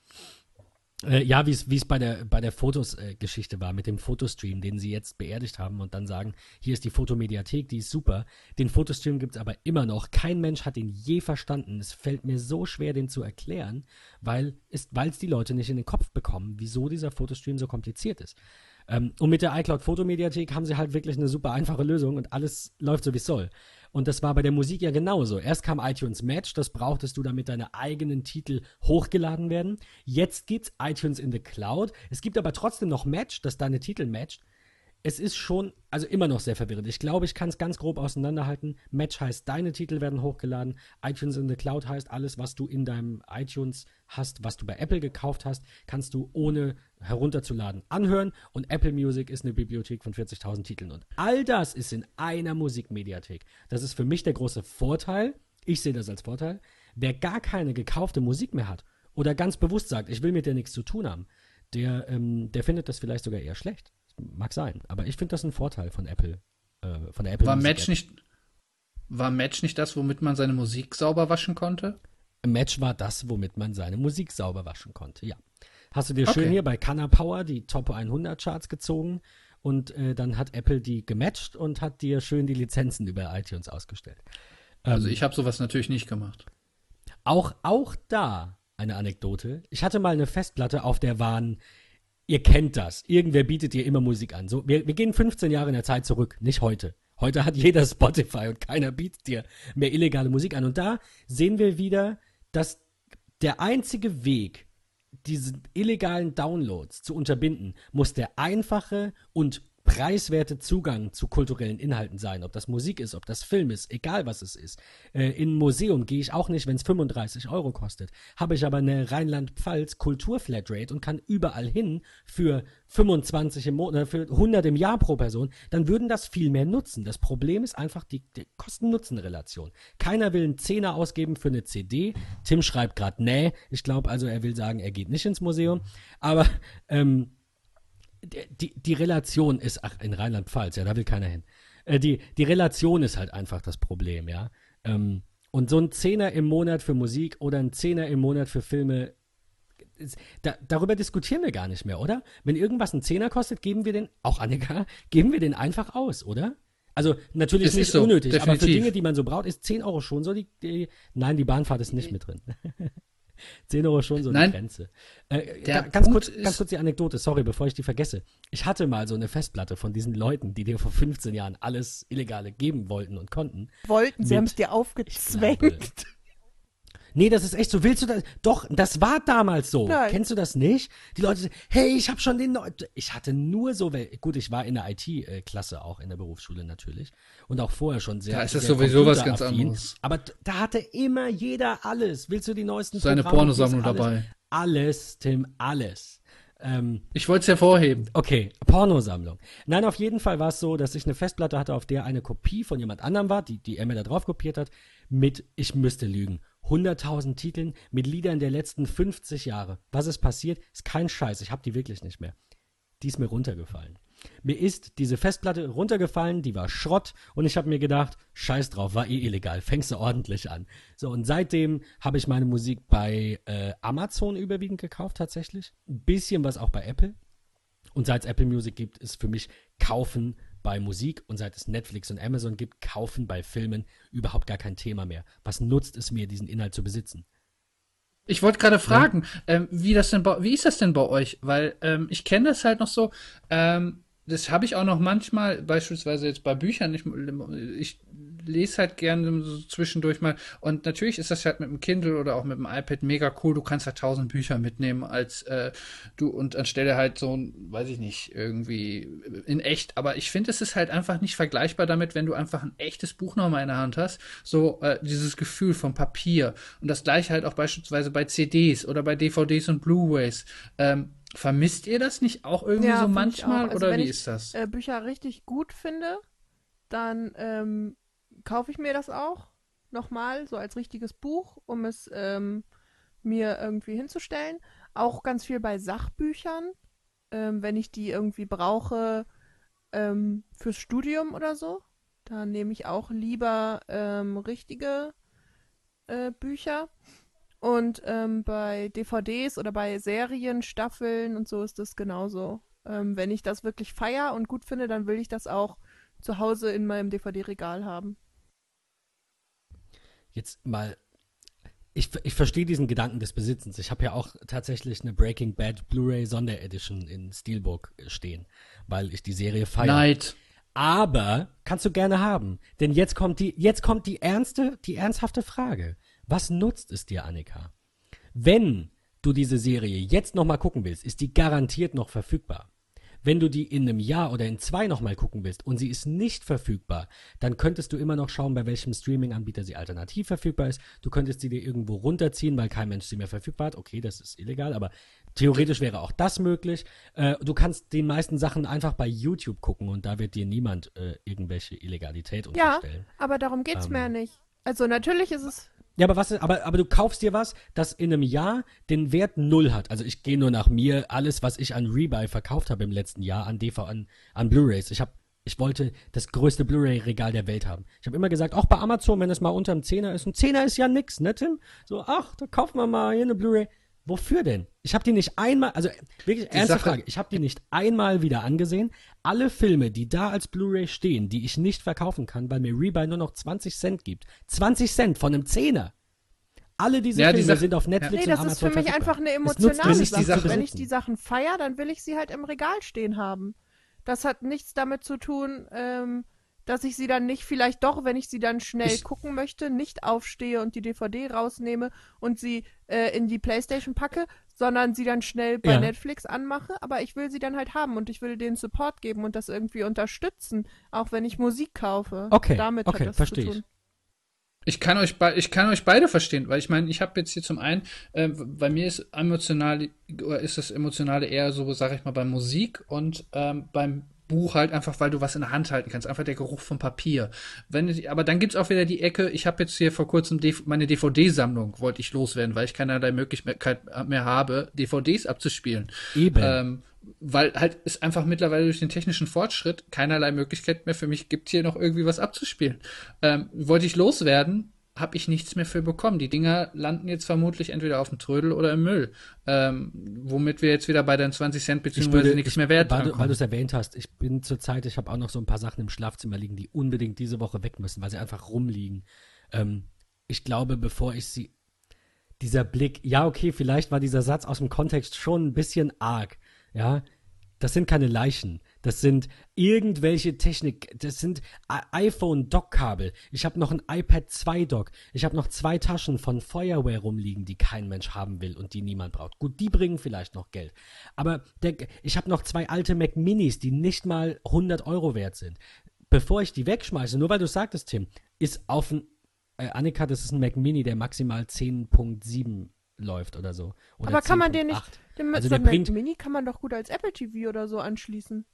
Äh, ja, wie es bei der bei der Fotos-Geschichte war, mit dem Fotostream, den sie jetzt beerdigt haben und dann sagen, hier ist die Fotomediathek, die ist super. Den Fotostream gibt es aber immer noch. Kein Mensch hat den je verstanden. Es fällt mir so schwer, den zu erklären, weil es die Leute nicht in den Kopf bekommen, wieso dieser Fotostream so kompliziert ist. Ähm, und mit der iCloud Fotomediathek haben sie halt wirklich eine super einfache Lösung und alles läuft so wie es soll. Und das war bei der Musik ja genauso. Erst kam iTunes Match, das brauchtest du, damit deine eigenen Titel hochgeladen werden. Jetzt gibt's iTunes in the Cloud. Es gibt aber trotzdem noch Match, das deine Titel matcht. Es ist schon, also immer noch sehr verwirrend. Ich glaube, ich kann es ganz grob auseinanderhalten. Match heißt, deine Titel werden hochgeladen. iTunes in the Cloud heißt, alles, was du in deinem iTunes hast, was du bei Apple gekauft hast, kannst du ohne herunterzuladen anhören. Und Apple Music ist eine Bibliothek von 40.000 Titeln. Und all das ist in einer Musikmediathek. Das ist für mich der große Vorteil. Ich sehe das als Vorteil. Wer gar keine gekaufte Musik mehr hat oder ganz bewusst sagt, ich will mit der nichts zu tun haben, der, ähm, der findet das vielleicht sogar eher schlecht. Mag sein. Aber ich finde das ein Vorteil von Apple. Äh, von der Apple War Match App. nicht, war Match nicht das, womit man seine Musik sauber waschen konnte? Match war das, womit man seine Musik sauber waschen konnte, ja. Hast du dir Okay. schön hier bei Canna Power die Top 100 Charts gezogen und äh, dann hat Apple die gematcht und hat dir schön die Lizenzen über iTunes ausgestellt. Also Ähm, ich habe sowas natürlich nicht gemacht. Auch, auch da eine Anekdote. Ich hatte mal eine Festplatte, auf der waren, ihr kennt das, irgendwer bietet dir immer Musik an. So, wir, wir gehen 15 Jahre in der Zeit zurück, nicht heute. Heute hat jeder Spotify und keiner bietet dir mehr illegale Musik an. Und da sehen wir wieder, dass der einzige Weg, diese illegalen Downloads zu unterbinden, muss der einfache und preiswerte Zugang zu kulturellen Inhalten sein. Ob das Musik ist, ob das Film ist, egal was es ist. Äh, in ein Museum gehe ich auch nicht, wenn es 35 Euro kostet. Habe ich aber eine Rheinland-Pfalz Kultur-Flatrate und kann überall hin für 25 im Monat, äh, für 100 im Jahr pro Person, dann würden das viel mehr nutzen. Das Problem ist einfach die, die Kosten-Nutzen-Relation. Keiner will einen Zehner ausgeben für eine CD. Tim schreibt gerade, nee. Ich glaube also, er will sagen, er geht nicht ins Museum. Aber ähm, die, die Relation ist, ach, in Rheinland-Pfalz, ja, da will keiner hin. Äh, die, die Relation ist halt einfach das Problem, ja. Ähm, und so ein Zehner im Monat für Musik oder ein Zehner im Monat für Filme, ist, da, darüber diskutieren wir gar nicht mehr, oder? Wenn irgendwas ein Zehner kostet, geben wir den, auch Annika, geben wir den einfach aus, oder? Also natürlich Es nicht so, unnötig, aber für definitiv. Dinge, die man so braucht, ist 10 Euro schon so die, die Nein, die Bahnfahrt ist nicht mit drin. 10 Euro schon so Nein. die Grenze. Äh, ga- ganz, kurz, ganz kurz die Anekdote, sorry, bevor ich die vergesse. Ich hatte mal so eine Festplatte von diesen Leuten, die dir vor 15 Jahren alles Illegale geben wollten und konnten. Wollten, sie haben es dir aufgezwängt. Nee, das ist echt so. Willst du das? Doch, das war damals so. Nein. Kennst du das nicht? Die Leute sagen, hey, ich habe schon den neu Ich hatte nur so wel Gut, ich war in der IT-Klasse auch in der Berufsschule natürlich. Und auch vorher schon sehr. Da ist das sowieso was ganz anderes. Aber da hatte immer jeder alles. Willst du die neuesten Seine Programme? Pornosammlung Alles. dabei. Alles, Tim, alles. Ähm, Ich wollte es hervorheben. Okay, Pornosammlung. Nein, auf jeden Fall war es so, dass ich eine Festplatte hatte, auf der eine Kopie von jemand anderem war, die, die er mir da drauf kopiert hat, mit, ich müsste lügen, 100.000 Titeln mit Liedern der letzten 50 Jahre. Was ist passiert? Ist kein Scheiß, ich habe die wirklich nicht mehr. Die ist mir runtergefallen. Mir ist diese Festplatte runtergefallen, die war Schrott und ich habe mir gedacht, scheiß drauf, war eh illegal, fängst du ordentlich an. So, und seitdem habe ich meine Musik bei äh, Amazon überwiegend gekauft tatsächlich. Ein bisschen was auch bei Apple. Und seit es Apple Music gibt, ist für mich Kaufen bei Musik und seit es Netflix und Amazon gibt, Kaufen bei Filmen überhaupt gar kein Thema mehr. Was nutzt es mir, diesen Inhalt zu besitzen? Ich wollte gerade fragen, ähm, wie das denn bei, wie ist das denn bei euch? Weil ähm, ich kenne das halt noch so. Ähm, das habe ich auch noch manchmal, beispielsweise jetzt bei Büchern. Ich, ich lese halt gerne so zwischendurch mal. Und natürlich ist das halt mit dem Kindle oder auch mit dem iPad mega cool. Du kannst halt tausend Bücher mitnehmen als äh, du und anstelle halt so ein, weiß ich nicht, irgendwie in echt. Aber ich finde, es ist halt einfach nicht vergleichbar damit, wenn du einfach ein echtes Buch nochmal in der Hand hast. So äh, dieses Gefühl von Papier. Und das gleiche halt auch beispielsweise bei CDs oder bei DVDs und Blu-rays. Ähm, vermisst ihr das nicht auch irgendwie Ja, so ich manchmal. Also oder wenn wie ich, ist das? Äh, Bücher richtig gut finde, dann ähm, kaufe ich mir das auch nochmal, so als richtiges Buch, um es ähm, mir irgendwie hinzustellen. Auch ganz viel bei Sachbüchern, ähm, wenn ich die irgendwie brauche ähm, fürs Studium oder so. Da nehme ich auch lieber ähm, richtige äh, Bücher. Und ähm, bei DVDs oder bei Serien, Staffeln und so ist das genauso. Ähm, wenn ich das wirklich feier und gut finde, dann will ich das auch zu Hause in meinem DVD-Regal haben. Jetzt mal, ich, ich verstehe diesen Gedanken des Besitzens. Ich habe ja auch tatsächlich eine Breaking Bad Blu-ray Sonderedition in Steelbook stehen, weil ich die Serie feiere. Neid. Aber kannst du gerne haben, denn jetzt kommt die, jetzt kommt die ernste, die ernsthafte Frage. Was nutzt es dir, Annika? Wenn du diese Serie jetzt noch mal gucken willst, ist die garantiert noch verfügbar. Wenn du die in einem Jahr oder in zwei noch mal gucken willst und sie ist nicht verfügbar, dann könntest du immer noch schauen, bei welchem Streaming-Anbieter sie alternativ verfügbar ist. Du könntest sie dir irgendwo runterziehen, weil kein Mensch sie mehr verfügbar hat. Okay, das ist illegal, aber theoretisch wäre auch das möglich. Äh, du kannst den meisten Sachen einfach bei YouTube gucken und da wird dir niemand äh, irgendwelche Illegalität Ja, unterstellen. aber darum geht's Ähm. mir nicht. Also natürlich ist es. Ja, aber was, aber, aber du kaufst dir was, das in einem Jahr den Wert null hat. Also ich gehe nur nach mir, alles, was ich an Rebuy verkauft habe im letzten Jahr, an DV, an, an Blu-Rays. Ich habe, ich wollte das größte Blu-ray-Regal der Welt haben. Ich habe immer gesagt, auch bei Amazon, wenn es mal unter einem Zehner ist, ein Zehner ist ja nix, ne, Tim? So, ach, da kaufen wir mal hier eine Blu-ray. Wofür denn? Ich habe die nicht einmal, also wirklich ernste Sache- Frage, ich habe die nicht einmal wieder angesehen. Alle Filme, die da als Blu-ray stehen, die ich nicht verkaufen kann, weil mir Rebuy nur noch 20 Cent gibt. 20 Cent von einem Zehner. Alle diese Ja, die Filme Sache- sind auf Netflix Nee, und das ist für mich verfügbar. einfach eine emotionale die Sache. Sache Wenn ich die Sachen feier, dann will ich sie halt im Regal stehen haben. Das hat nichts damit zu tun, ähm, dass ich sie dann nicht vielleicht doch, wenn ich sie dann schnell Ich- gucken möchte, nicht aufstehe und die DVD rausnehme und sie äh, in die Playstation packe, sondern sie dann schnell bei Ja. Netflix anmache. Aber ich will sie dann halt haben und ich will denen Support geben und das irgendwie unterstützen, auch wenn ich Musik kaufe. Okay, Damit okay, hat das versteh zu ich. tun. Ich kann euch, ich kann euch beide verstehen, weil ich meine, ich habe jetzt hier zum einen, äh, bei mir ist emotional, oder ist das Emotionale eher so, sag ich mal, bei Musik und ähm, beim Buch halt einfach, weil du was in der Hand halten kannst, einfach der Geruch vom Papier. Wenn, aber dann gibt's auch wieder die Ecke, ich habe jetzt hier vor kurzem DV meine DVD-Sammlung, wollte ich loswerden, weil ich keinerlei Möglichkeit mehr habe, DVDs abzuspielen. Eben. Ähm, weil halt es einfach mittlerweile durch den technischen Fortschritt keinerlei Möglichkeit mehr für mich gibt, hier noch irgendwie was abzuspielen. Ähm, wollte ich loswerden, habe ich nichts mehr für bekommen. Die Dinger landen jetzt vermutlich entweder auf dem Trödel oder im Müll. Ähm, womit wir jetzt wieder bei den 20 Cent beziehungsweise nichts mehr wert weil, du, weil du es erwähnt hast, ich bin zurzeit, ich habe auch noch so ein paar Sachen im Schlafzimmer liegen, die unbedingt diese Woche weg müssen, weil sie einfach rumliegen. Ähm, ich glaube, bevor ich sie, dieser Blick, ja, okay, vielleicht war dieser Satz aus dem Kontext schon ein bisschen arg, ja. Das sind keine Leichen. Das sind irgendwelche Technik. Das sind iPhone-Dock-Kabel. Ich habe noch ein iPad 2-Dock. Ich habe noch zwei Taschen von Feuerwehr rumliegen, die kein Mensch haben will und die niemand braucht. Gut, die bringen vielleicht noch Geld. Aber der, ich habe noch zwei alte Mac Minis, die nicht mal 100 Euro wert sind. Bevor ich die wegschmeiße, nur weil du sagtest, Tim, ist auf ein, äh, Annika, das ist ein Mac Mini, der maximal 10.7 läuft oder so. Oder Aber kann man den nicht, 10.8. den Also so der einem bringt- Mini kann man doch gut als Apple TV oder so anschließen.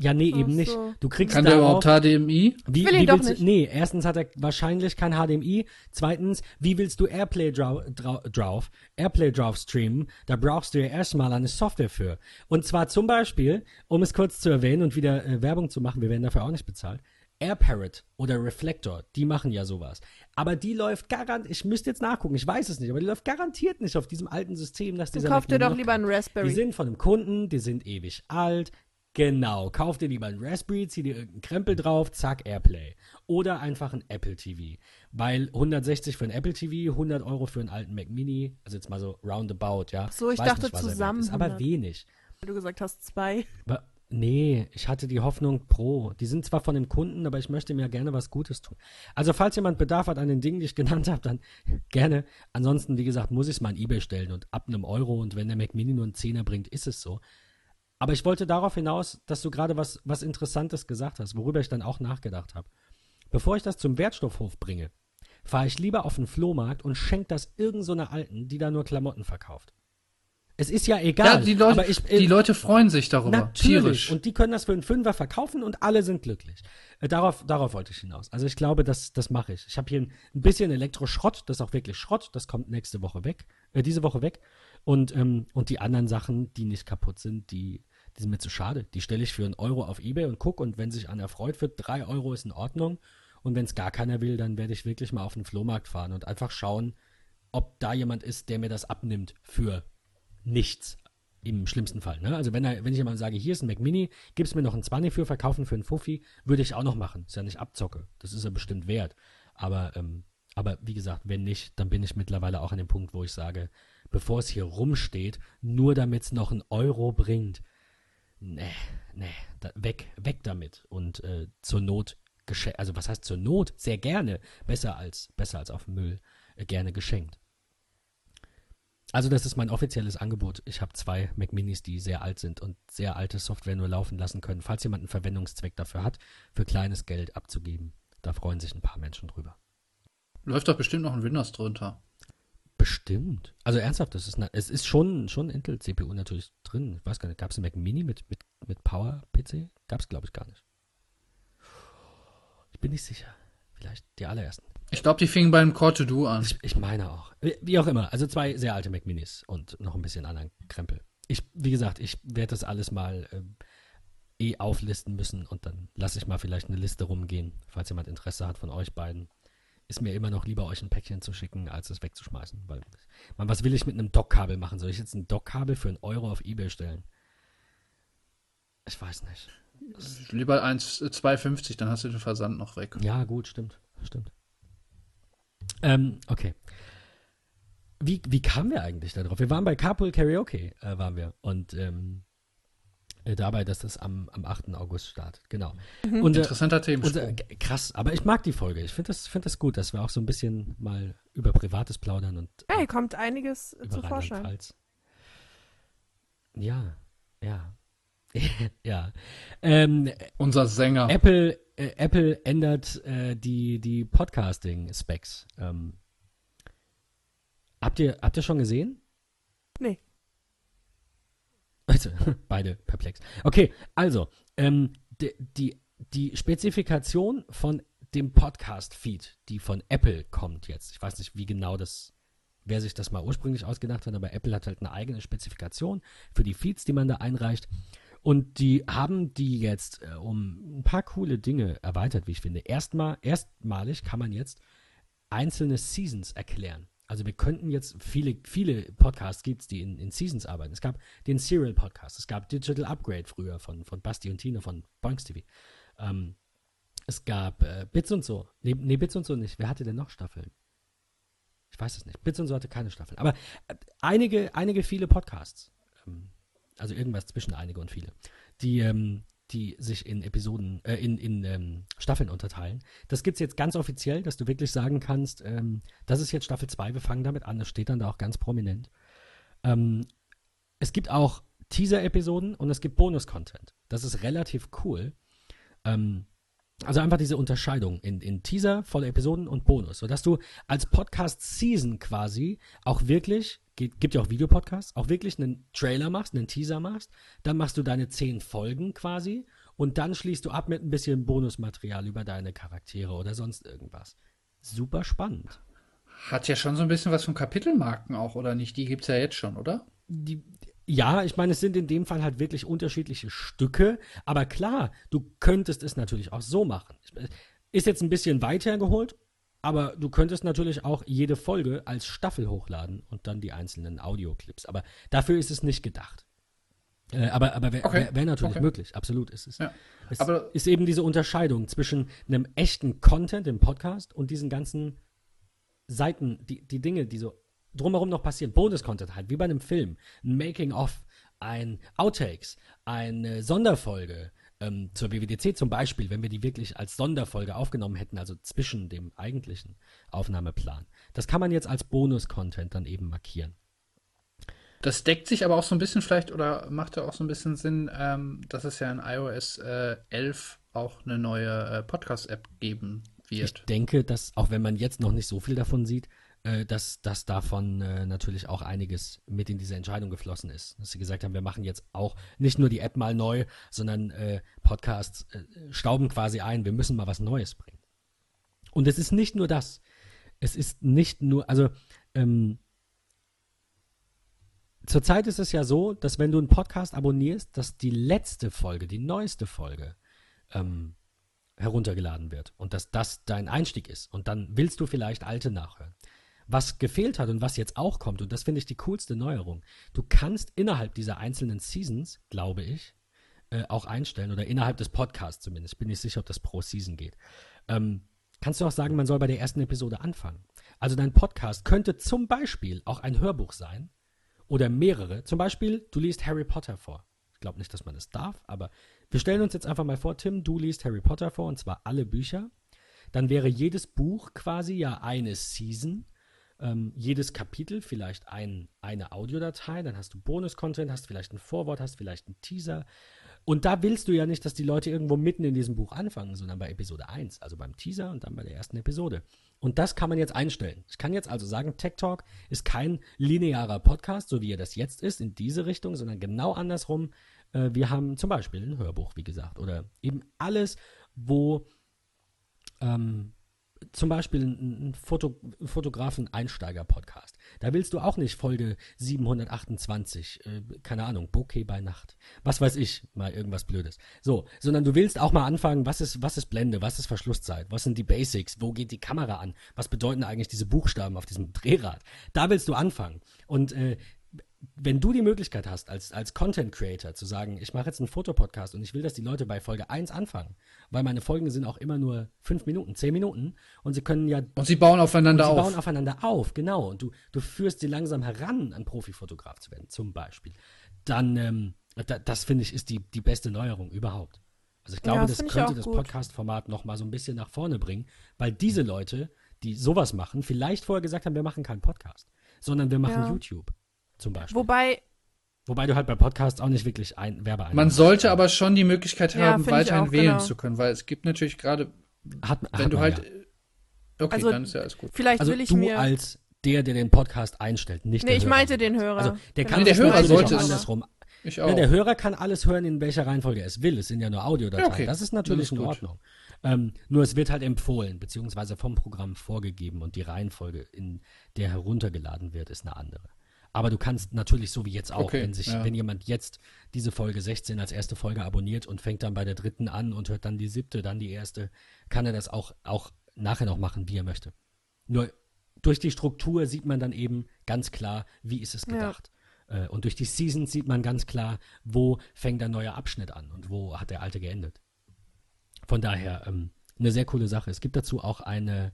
Ja, nee, Ach eben nicht. so. Du kriegst Kann der überhaupt HDMI? wie, will ihn wie doch willst du, nicht. Nee, erstens hat er wahrscheinlich kein HDMI. Zweitens, wie willst du Airplay drau, drau, drauf, Airplay drauf streamen? Da brauchst du ja erstmal eine Software für. Und zwar zum Beispiel, um es kurz zu erwähnen und wieder äh, Werbung zu machen, wir werden dafür auch nicht bezahlt. AirParrot oder Reflector, die machen ja sowas. Aber die läuft garantiert, ich müsste jetzt nachgucken, ich weiß es nicht, aber die läuft garantiert nicht auf diesem alten System, das Dann dieser kauf dir doch lieber einen Die Raspberry. sind von einem Kunden, die sind ewig alt. Genau, kauf dir lieber einen Raspberry, zieh dir irgendeinen Krempel drauf, zack, Airplay. Oder einfach ein Apple TV. Weil 160 für ein Apple TV, 100 Euro für einen alten Mac Mini, also jetzt mal so roundabout, ja. Ach so, ich Weiß dachte nicht, zusammen Ist, aber 100. wenig. Weil du gesagt hast, zwei. Aber, nee, ich hatte die Hoffnung Pro. Die sind zwar von dem Kunden, aber ich möchte mir gerne was Gutes tun. Also falls jemand Bedarf hat an den Dingen, die ich genannt habe, dann gerne. Ansonsten, wie gesagt, muss ich es mal in Ebay stellen und ab einem Euro und wenn der Mac Mini nur einen Zehner bringt, ist es so. Aber ich wollte darauf hinaus, dass du gerade was, was Interessantes gesagt hast, worüber ich dann auch nachgedacht habe. Bevor ich das zum Wertstoffhof bringe, fahre ich lieber auf den Flohmarkt und schenke das irgendeiner so einer Alten, die da nur Klamotten verkauft. Es ist ja egal. Ja, die Leute, aber ich, äh, die Leute freuen sich darüber. Natürlich. Tierisch. Und die können das für einen Fünfer verkaufen und alle sind glücklich. Äh, darauf, darauf wollte ich hinaus. Also ich glaube, das, das mache ich. Ich habe hier ein, ein bisschen Elektroschrott, das ist auch wirklich Schrott, das kommt nächste Woche weg, äh, diese Woche weg. Und, ähm, und die anderen Sachen, die nicht kaputt sind, die, die sind mir zu schade. Die stelle ich für einen Euro auf Ebay und guck und wenn sich einer freut, für drei Euro ist in Ordnung. Und wenn es gar keiner will, dann werde ich wirklich mal auf den Flohmarkt fahren und einfach schauen, ob da jemand ist, der mir das abnimmt für nichts. Im schlimmsten Fall. Ne? Also wenn, er, wenn ich jemand sage, hier ist ein Mac Mini, gib's mir noch ein 20 für, verkaufen für einen Fuffi, würde ich auch noch machen. Ist ja nicht Abzocke. Das ist ja bestimmt wert. Aber, ähm, aber wie gesagt, wenn nicht, dann bin ich mittlerweile auch an dem Punkt, wo ich sage, bevor es hier rumsteht, nur damit es noch einen Euro bringt, nee, nee, da, weg, weg damit. Und äh, zur Not, also was heißt zur Not? Sehr gerne. Besser als, besser als auf Müll, äh, gerne geschenkt. Also das ist mein offizielles Angebot. Ich habe zwei Mac Minis, die sehr alt sind und sehr alte Software nur laufen lassen können, falls jemand einen Verwendungszweck dafür hat, für kleines Geld abzugeben. Da freuen sich ein paar Menschen drüber. Läuft doch bestimmt noch ein Windows drunter. Bestimmt. Also ernsthaft, das ist eine, es ist schon, schon Intel-CPU natürlich drin. Ich weiß gar nicht, gab es einen Mac Mini mit, mit, mit Power-PC? Gab es, glaube ich, gar nicht. Ich bin nicht sicher. Vielleicht die allerersten. Ich glaube, die fingen beim Core to Do an. Ich, ich meine auch. Wie- Wie auch immer. Also zwei sehr alte Mac Minis und noch ein bisschen anderen Krempel. Ich, wie gesagt, ich werde das alles mal ähm, eh auflisten müssen und dann lasse ich mal vielleicht eine Liste rumgehen, falls jemand Interesse hat von euch beiden. Ist mir immer noch lieber, euch ein Päckchen zu schicken, als es wegzuschmeißen. Weil, man, was will ich mit einem Dockkabel machen? Soll ich jetzt ein Dockkabel für einen Euro auf Ebay stellen? Ich weiß nicht. Lieber 1, 2,50, dann hast du den Versand noch weg. Ja, gut, stimmt. Stimmt. Ähm, okay. Wie, wie kamen wir eigentlich da drauf? Wir waren bei Carpool Karaoke, äh, waren wir. Und ähm, Äh, dabei, dass das am, am 8. August startet, genau. Mhm. Und, Interessanter Themensprung. Und, äh, krass, aber ich mag die Folge. Ich finde das, find das gut, dass wir auch so ein bisschen mal über Privates plaudern und. Hier kommt einiges zu Vorschein. Ja, ja. ja. Ähm, Unser Sänger. Apple, äh, Apple ändert äh, die, die Podcasting-Specs. Ähm, habt, ihr, habt ihr schon gesehen? Nee. Also, beide perplex. Okay, also, ähm, die, die, die Spezifikation von dem Podcast-Feed, die von Apple kommt jetzt, ich weiß nicht, wie genau das, wer sich das mal ursprünglich ausgedacht hat, aber Apple hat halt eine eigene Spezifikation für die Feeds, die man da einreicht. Und die haben die jetzt äh, um ein paar coole Dinge erweitert, wie ich finde. Erstmal, erstmalig kann man jetzt einzelne Seasons erklären. Also wir könnten jetzt viele, viele Podcasts gibt es, die in, in, Seasons arbeiten. Es gab den Serial Podcast, es gab Digital Upgrade früher von, von Basti und Tina von Boinks TV. Ähm, es gab äh, Bits und so. Nee, nee, Bits und so nicht. Wer hatte denn noch Staffeln? Ich weiß es nicht. Bits und so hatte keine Staffeln. Aber äh, einige, einige viele Podcasts. Ähm, also irgendwas zwischen einige und viele, die, ähm, die sich in Episoden, äh, in, in ähm, Staffeln unterteilen. Das gibt es jetzt ganz offiziell, dass du wirklich sagen kannst, ähm, das ist jetzt Staffel 2, wir fangen damit an, das steht dann da auch ganz prominent. Ähm, es gibt auch Teaser-Episoden und es gibt Bonus-Content. Das ist relativ cool. Ähm, also einfach diese Unterscheidung in, in Teaser, volle Episoden und Bonus, sodass du als Podcast-Season quasi auch wirklich, gibt, gibt ja auch Videopodcasts, auch wirklich einen Trailer machst, einen Teaser machst, dann machst du deine zehn Folgen quasi und dann schließt du ab mit ein bisschen Bonusmaterial über deine Charaktere oder sonst irgendwas. Super spannend. Hat ja schon so ein bisschen was von Kapitelmarken auch, oder nicht? Die gibt es ja jetzt schon, oder? Die, ja, ich meine, es sind in dem Fall halt wirklich unterschiedliche Stücke, aber klar, du könntest es natürlich auch so machen. Ist jetzt ein bisschen weiter geholt, aber du könntest natürlich auch jede Folge als Staffel hochladen und dann die einzelnen Audioclips. Aber dafür ist es nicht gedacht. Äh, aber aber wäre okay. wär, wär natürlich okay. möglich, absolut. Es, ist, ja. es aber ist eben diese Unterscheidung zwischen einem echten Content im Podcast und diesen ganzen Seiten, die, die Dinge, die so drumherum noch passiert. Bonus-Content halt, wie bei einem Film. Ein Making-of, ein Outtakes, eine Sonderfolge ähm, zur WWDC zum Beispiel, wenn wir die wirklich als Sonderfolge aufgenommen hätten, also zwischen dem eigentlichen Aufnahmeplan. Das kann man jetzt als Bonus-Content dann eben markieren. Das deckt sich aber auch so ein bisschen vielleicht oder macht ja auch so ein bisschen Sinn, ähm, dass es ja in iOS äh, 11 auch eine neue äh, Podcast-App geben wird. Ich denke, dass, auch wenn man jetzt noch nicht so viel davon sieht, äh, dass, dass davon äh, natürlich auch einiges mit in diese Entscheidung geflossen ist. Dass sie gesagt haben, wir machen jetzt auch nicht nur die App mal neu, sondern äh, Podcasts äh, stauben quasi ein, wir müssen mal was Neues bringen. Und es ist nicht nur das. Es ist nicht nur, also ähm, zurzeit ist es ja so, dass wenn du einen Podcast abonnierst, dass die letzte Folge, die neueste Folge, ähm, heruntergeladen wird und dass das dein Einstieg ist. Und dann willst du vielleicht alte nachhören. Was gefehlt hat und was jetzt auch kommt, und das finde ich die coolste Neuerung, du kannst innerhalb dieser einzelnen Seasons, glaube ich, äh, auch einstellen, oder innerhalb des Podcasts zumindest, bin ich sicher, ob das pro Season geht, ähm, kannst du auch sagen, man soll bei der ersten Episode anfangen. Also dein Podcast könnte zum Beispiel auch ein Hörbuch sein oder mehrere. Zum Beispiel, du liest Harry Potter vor. Ich glaube nicht, dass man das darf, aber wir stellen uns jetzt einfach mal vor, Tim, du liest Harry Potter vor, und zwar alle Bücher. Dann wäre jedes Buch quasi ja eine Season ähm, jedes Kapitel vielleicht ein, eine Audiodatei, dann hast du Bonus-Content, hast vielleicht ein Vorwort, hast vielleicht einen Teaser. Und da willst du ja nicht, dass die Leute irgendwo mitten in diesem Buch anfangen, sondern bei Episode 1, also beim Teaser und dann bei der ersten Episode. Und das kann man jetzt einstellen. Ich kann jetzt also sagen, Tech Talk ist kein linearer Podcast, so wie er das jetzt ist, in diese Richtung, sondern genau andersrum. Äh, wir haben zum Beispiel ein Hörbuch, wie gesagt, oder eben alles, wo ähm, zum Beispiel ein, Foto, Fotografen-Einsteiger-Podcast. Da willst du auch nicht Folge 728, äh, keine Ahnung, Bokeh bei Nacht. Was weiß ich, mal irgendwas Blödes. So, sondern du willst auch mal anfangen, was ist, was ist Blende, was ist Verschlusszeit, was sind die Basics, wo geht die Kamera an, was bedeuten eigentlich diese Buchstaben auf diesem Drehrad. Da willst du anfangen. Und äh, wenn du die Möglichkeit hast, als, als Content Creator zu sagen, ich mache jetzt einen Fotopodcast und ich will, dass die Leute bei Folge 1 anfangen, weil meine Folgen sind auch immer nur 5 Minuten, 10 Minuten und sie können ja. Und sie bauen aufeinander auf. Sie bauen aufeinander auf, genau. Und du, du führst sie langsam heran, ein Profifotograf zu werden, zum Beispiel. Dann ähm, Da, das finde ich ist die, die beste Neuerung überhaupt. Also ich glaube, Ja, das das, könnte das. Podcast-Format noch mal so ein bisschen nach vorne bringen, weil diese Leute, die sowas machen, vielleicht vorher gesagt haben, wir machen keinen Podcast, sondern wir machen Ja. YouTube zum Beispiel. Wobei, Wobei du halt bei Podcasts auch nicht wirklich ein Werbeeinnahmen Man hast. sollte aber schon die Möglichkeit Ja, haben, ich weiterhin auch, wählen genau. zu können, weil es gibt natürlich gerade, hat, wenn hat du man halt. ja. Okay, Also, dann ist ja alles gut. vielleicht Also will ich du mir. als der, der den Podcast einstellt, nicht nee, der ich Hörer. meinte den Hörer. Also der Genau. kann Nee, der Hörer sollte auch es. andersrum. Ich auch. Ja, der Hörer kann alles hören, in welcher Reihenfolge er es will. Es sind ja nur Audiodateien. Okay, Das ist natürlich das ist in. Ordnung. Ähm, nur es wird halt empfohlen, beziehungsweise vom Programm vorgegeben und die Reihenfolge, in der heruntergeladen wird, ist eine andere. Aber du kannst natürlich so wie jetzt auch, Okay, wenn sich, ja. wenn jemand jetzt diese Folge 16 als erste Folge abonniert und fängt dann bei der dritten an und hört dann die siebte, dann die erste, kann er das auch, auch nachher noch machen, wie er möchte. Nur durch die Struktur sieht man dann eben ganz klar, wie ist es Ja. gedacht. Äh, Und durch die Seasons sieht man ganz klar, wo fängt ein neuer Abschnitt an und wo hat der alte geendet. Von daher ähm, eine sehr coole Sache. Es gibt dazu auch eine,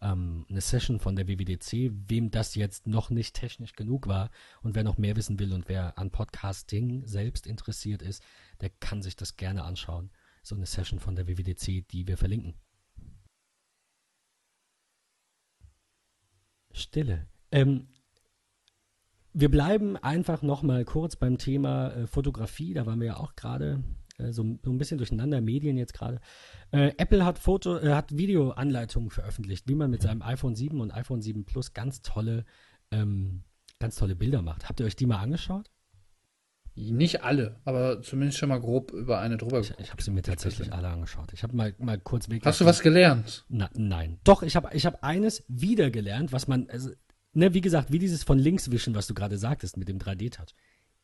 ähm, eine Session von der WWDC, wem das jetzt noch nicht technisch genug war und wer noch mehr wissen will und wer an Podcasting selbst interessiert ist, der kann sich das gerne anschauen. So eine Session von der WWDC, die wir verlinken. Stille. Ähm, wir bleiben einfach noch mal kurz beim Thema äh, Fotografie. Da waren wir ja auch gerade äh, so, so ein bisschen durcheinander, Medien jetzt gerade. Äh, Apple hat Foto, äh, hat Videoanleitungen veröffentlicht, wie man mit seinem iPhone 7 und iPhone 7 Plus ganz tolle, ähm, ganz tolle Bilder macht. Habt ihr euch die mal angeschaut? Nicht alle, aber zumindest schon mal grob über eine drüber Ich, ich habe sie mir tatsächlich alle angeschaut. Ich habe mal, mal kurz wirklich. Hast du was gelernt? Na, nein. Doch, ich habe ich hab eines wieder gelernt, was man, also, ne, wie gesagt, wie dieses von links wischen, was du gerade sagtest mit dem 3D-Touch.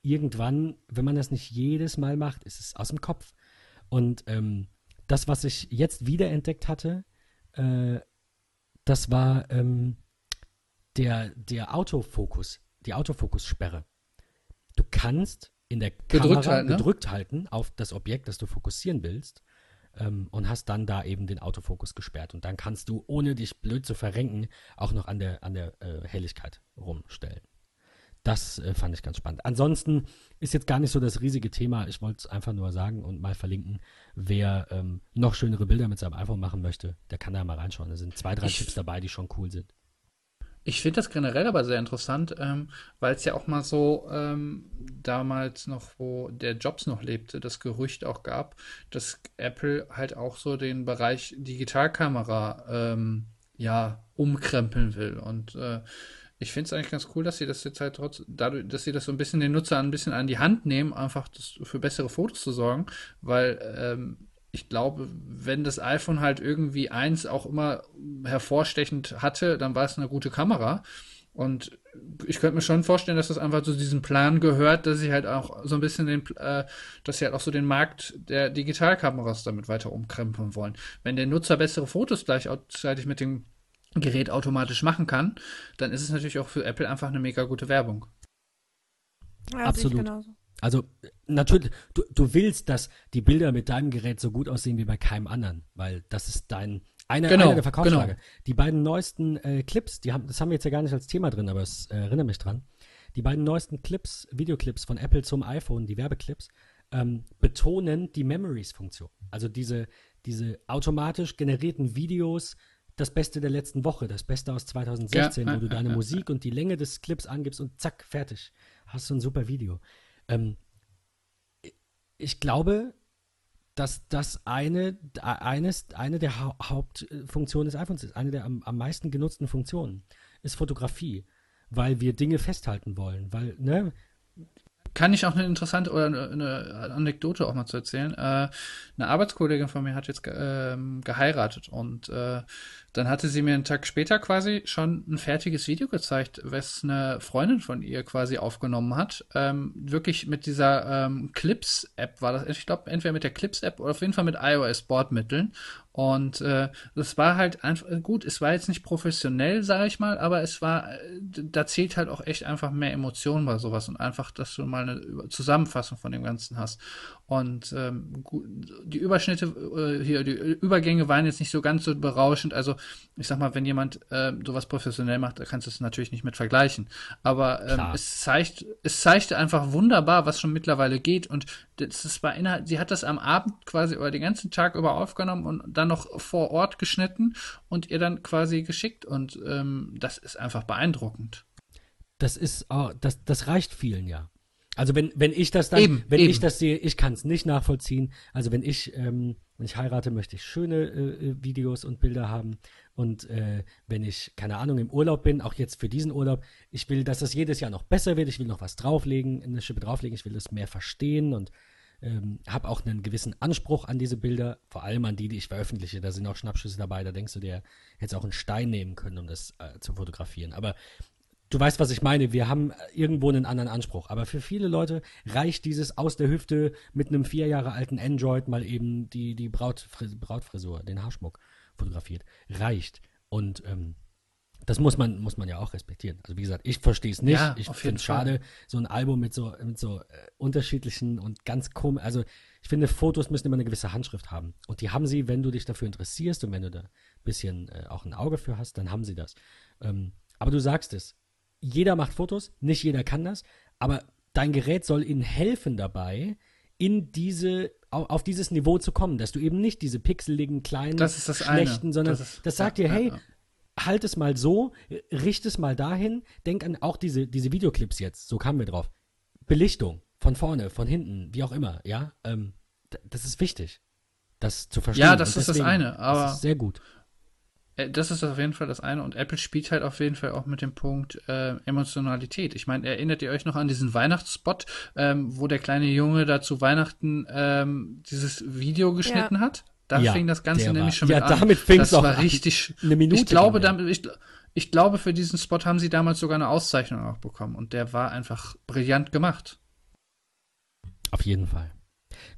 Irgendwann, wenn man das nicht jedes Mal macht, ist es aus dem Kopf. Und ähm, das, was ich jetzt wiederentdeckt hatte, äh, das war ähm, der, der Autofokus, die Autofokussperre. Du kannst in der Gedrückt Kamera halten, ne? gedrückt halten auf das Objekt, das du fokussieren willst ähm, und hast dann da eben den Autofokus gesperrt. Und dann kannst du, ohne dich blöd zu verrenken, auch noch an der, an der äh, Helligkeit rumstellen. Das äh, fand ich ganz spannend. Ansonsten ist jetzt gar nicht so das riesige Thema. Ich wollte es einfach nur sagen und mal verlinken. Wer ähm, noch schönere Bilder mit seinem iPhone machen möchte, der kann da mal reinschauen. Da sind zwei, drei Ich- Tipps dabei, die schon cool sind. Ich finde das generell aber sehr interessant, ähm, weil es ja auch mal so ähm, damals noch, wo der Jobs noch lebte, das Gerücht auch gab, dass Apple halt auch so den Bereich Digitalkamera ähm, ja umkrempeln will. Und äh, ich finde es eigentlich ganz cool, dass sie das jetzt halt trotz, dadurch, dass sie das so ein bisschen den Nutzer ein bisschen an die Hand nehmen, einfach das, für bessere Fotos zu sorgen, weil ähm, ich glaube, wenn das iPhone halt irgendwie eins auch immer hervorstechend hatte, dann war es eine gute Kamera. Und ich könnte mir schon vorstellen, dass das einfach zu diesem Plan gehört, dass sie halt auch so ein bisschen den, äh, dass sie halt auch so den Markt der Digitalkameras damit weiter umkrempeln wollen. Wenn der Nutzer bessere Fotos gleichzeitig mit dem Gerät automatisch machen kann, dann ist es natürlich auch für Apple einfach eine mega gute Werbung. Ja, sehe ich Absolut. genauso. Also natürlich, du, du willst, dass die Bilder mit deinem Gerät so gut aussehen wie bei keinem anderen, weil das ist dein einer, Genau, einer der Verkaufsfrage. genau. Die beiden neuesten äh, Clips, die haben, das haben wir jetzt ja gar nicht als Thema drin, aber es äh, erinnert mich dran. Die beiden neuesten Clips, Videoclips von Apple zum iPhone, die Werbeclips, ähm, betonen die Memories-Funktion. Also diese, diese automatisch generierten Videos, das Beste der letzten Woche, das Beste aus 2016, Ja, wo du deine äh, Musik und die Länge des Clips angibst und zack, fertig. Hast du ein super Video. Ähm, ich glaube, dass das eine, eines, eine der Hau Hauptfunktionen des iPhones ist, eine der am, am meisten genutzten Funktionen, ist Fotografie, weil wir Dinge festhalten wollen, weil, ne, Kann ich auch eine interessante oder eine, Anekdote auch mal zu erzählen. Äh, eine Arbeitskollegin von mir hat jetzt ähm, geheiratet und äh, dann hatte sie mir einen Tag später quasi schon ein fertiges Video gezeigt, was eine Freundin von ihr quasi aufgenommen hat. Ähm, wirklich mit dieser ähm, Clips-App war das, ich glaube, entweder mit der Clips-App oder auf jeden Fall mit iOS-Bordmitteln. Und äh, das war halt einfach gut, es war jetzt nicht professionell, sage ich mal, aber es war, äh, da zählt halt auch echt einfach mehr Emotionen bei sowas und einfach, dass du mal eine Zusammenfassung von dem Ganzen hast. Und ähm, die Überschnitte äh, hier, die Übergänge waren jetzt nicht so ganz so berauschend. Also ich sag mal, wenn jemand äh, sowas professionell macht, da kannst du es natürlich nicht mit vergleichen. Aber ähm, es zeigt, es zeigte einfach wunderbar, was schon mittlerweile geht. Und das, das war innerhalb, sie hat das am Abend quasi über den ganzen Tag über aufgenommen und dann noch vor Ort geschnitten und ihr dann quasi geschickt. Und ähm, das ist einfach beeindruckend. Das ist, oh, das, das reicht vielen ja. Also wenn, wenn ich das dann, eben, wenn eben. ich das sehe, ich kann es nicht nachvollziehen. Also wenn ich, ähm, wenn ich heirate, möchte ich schöne äh, äh, Videos und Bilder haben. Und äh, wenn ich, keine Ahnung, im Urlaub bin, auch jetzt für diesen Urlaub, ich will, dass das jedes Jahr noch besser wird. Ich will noch was drauflegen, eine Schippe drauflegen. Ich will das mehr verstehen und ähm, habe auch einen gewissen Anspruch an diese Bilder, vor allem an die, die ich veröffentliche. Da sind auch Schnappschüsse dabei. Da denkst du dir, hättest auch einen Stein nehmen können, um das äh, zu fotografieren. Aber du weißt, was ich meine. Wir haben irgendwo einen anderen Anspruch. Aber für viele Leute reicht dieses aus der Hüfte mit einem vier Jahre alten Android mal eben die, die Brautfris Brautfrisur, den Haarschmuck fotografiert. Reicht. Und ähm, das muss man, muss man ja auch respektieren. Also wie gesagt, ich verstehe es nicht. Ja, ich finde es schade, so ein Album mit so, mit so äh, unterschiedlichen und ganz komisch. Also ich finde, Fotos müssen immer eine gewisse Handschrift haben. Und die haben sie, wenn du dich dafür interessierst und wenn du da ein bisschen äh, auch ein Auge für hast, dann haben sie das. Ähm, aber du sagst es, jeder macht Fotos, nicht jeder kann das, aber dein Gerät soll ihnen helfen dabei, in diese, auf dieses Niveau zu kommen, dass du eben nicht diese pixeligen, kleinen, das ist das schlechten, eine. sondern das, ist, das sagt ja, dir, hey, ja, ja. Halt es mal so, richte es mal dahin, denk an auch diese, diese Videoclips jetzt, so kamen wir drauf. Belichtung, von vorne, von hinten, wie auch immer, ja, ähm, das ist wichtig, das zu verstehen. Ja, das ist deswegen, das eine, aber. Das ist sehr gut. Äh, das ist auf jeden Fall das eine. Und Apple spielt halt auf jeden Fall auch mit dem Punkt äh, Emotionalität. Ich meine, erinnert ihr euch noch an diesen Weihnachtsspot, ähm, wo der kleine Junge da zu Weihnachten ähm, dieses Video geschnitten ja. hat? Da ja, fing das Ganze nämlich war, schon mit ja, an. Ja, damit fing es auch war an. richtig. Eine Minute. Ich glaube, damit, ich, ich glaube, für diesen Spot haben sie damals sogar eine Auszeichnung auch bekommen. Und der war einfach brillant gemacht. Auf jeden Fall.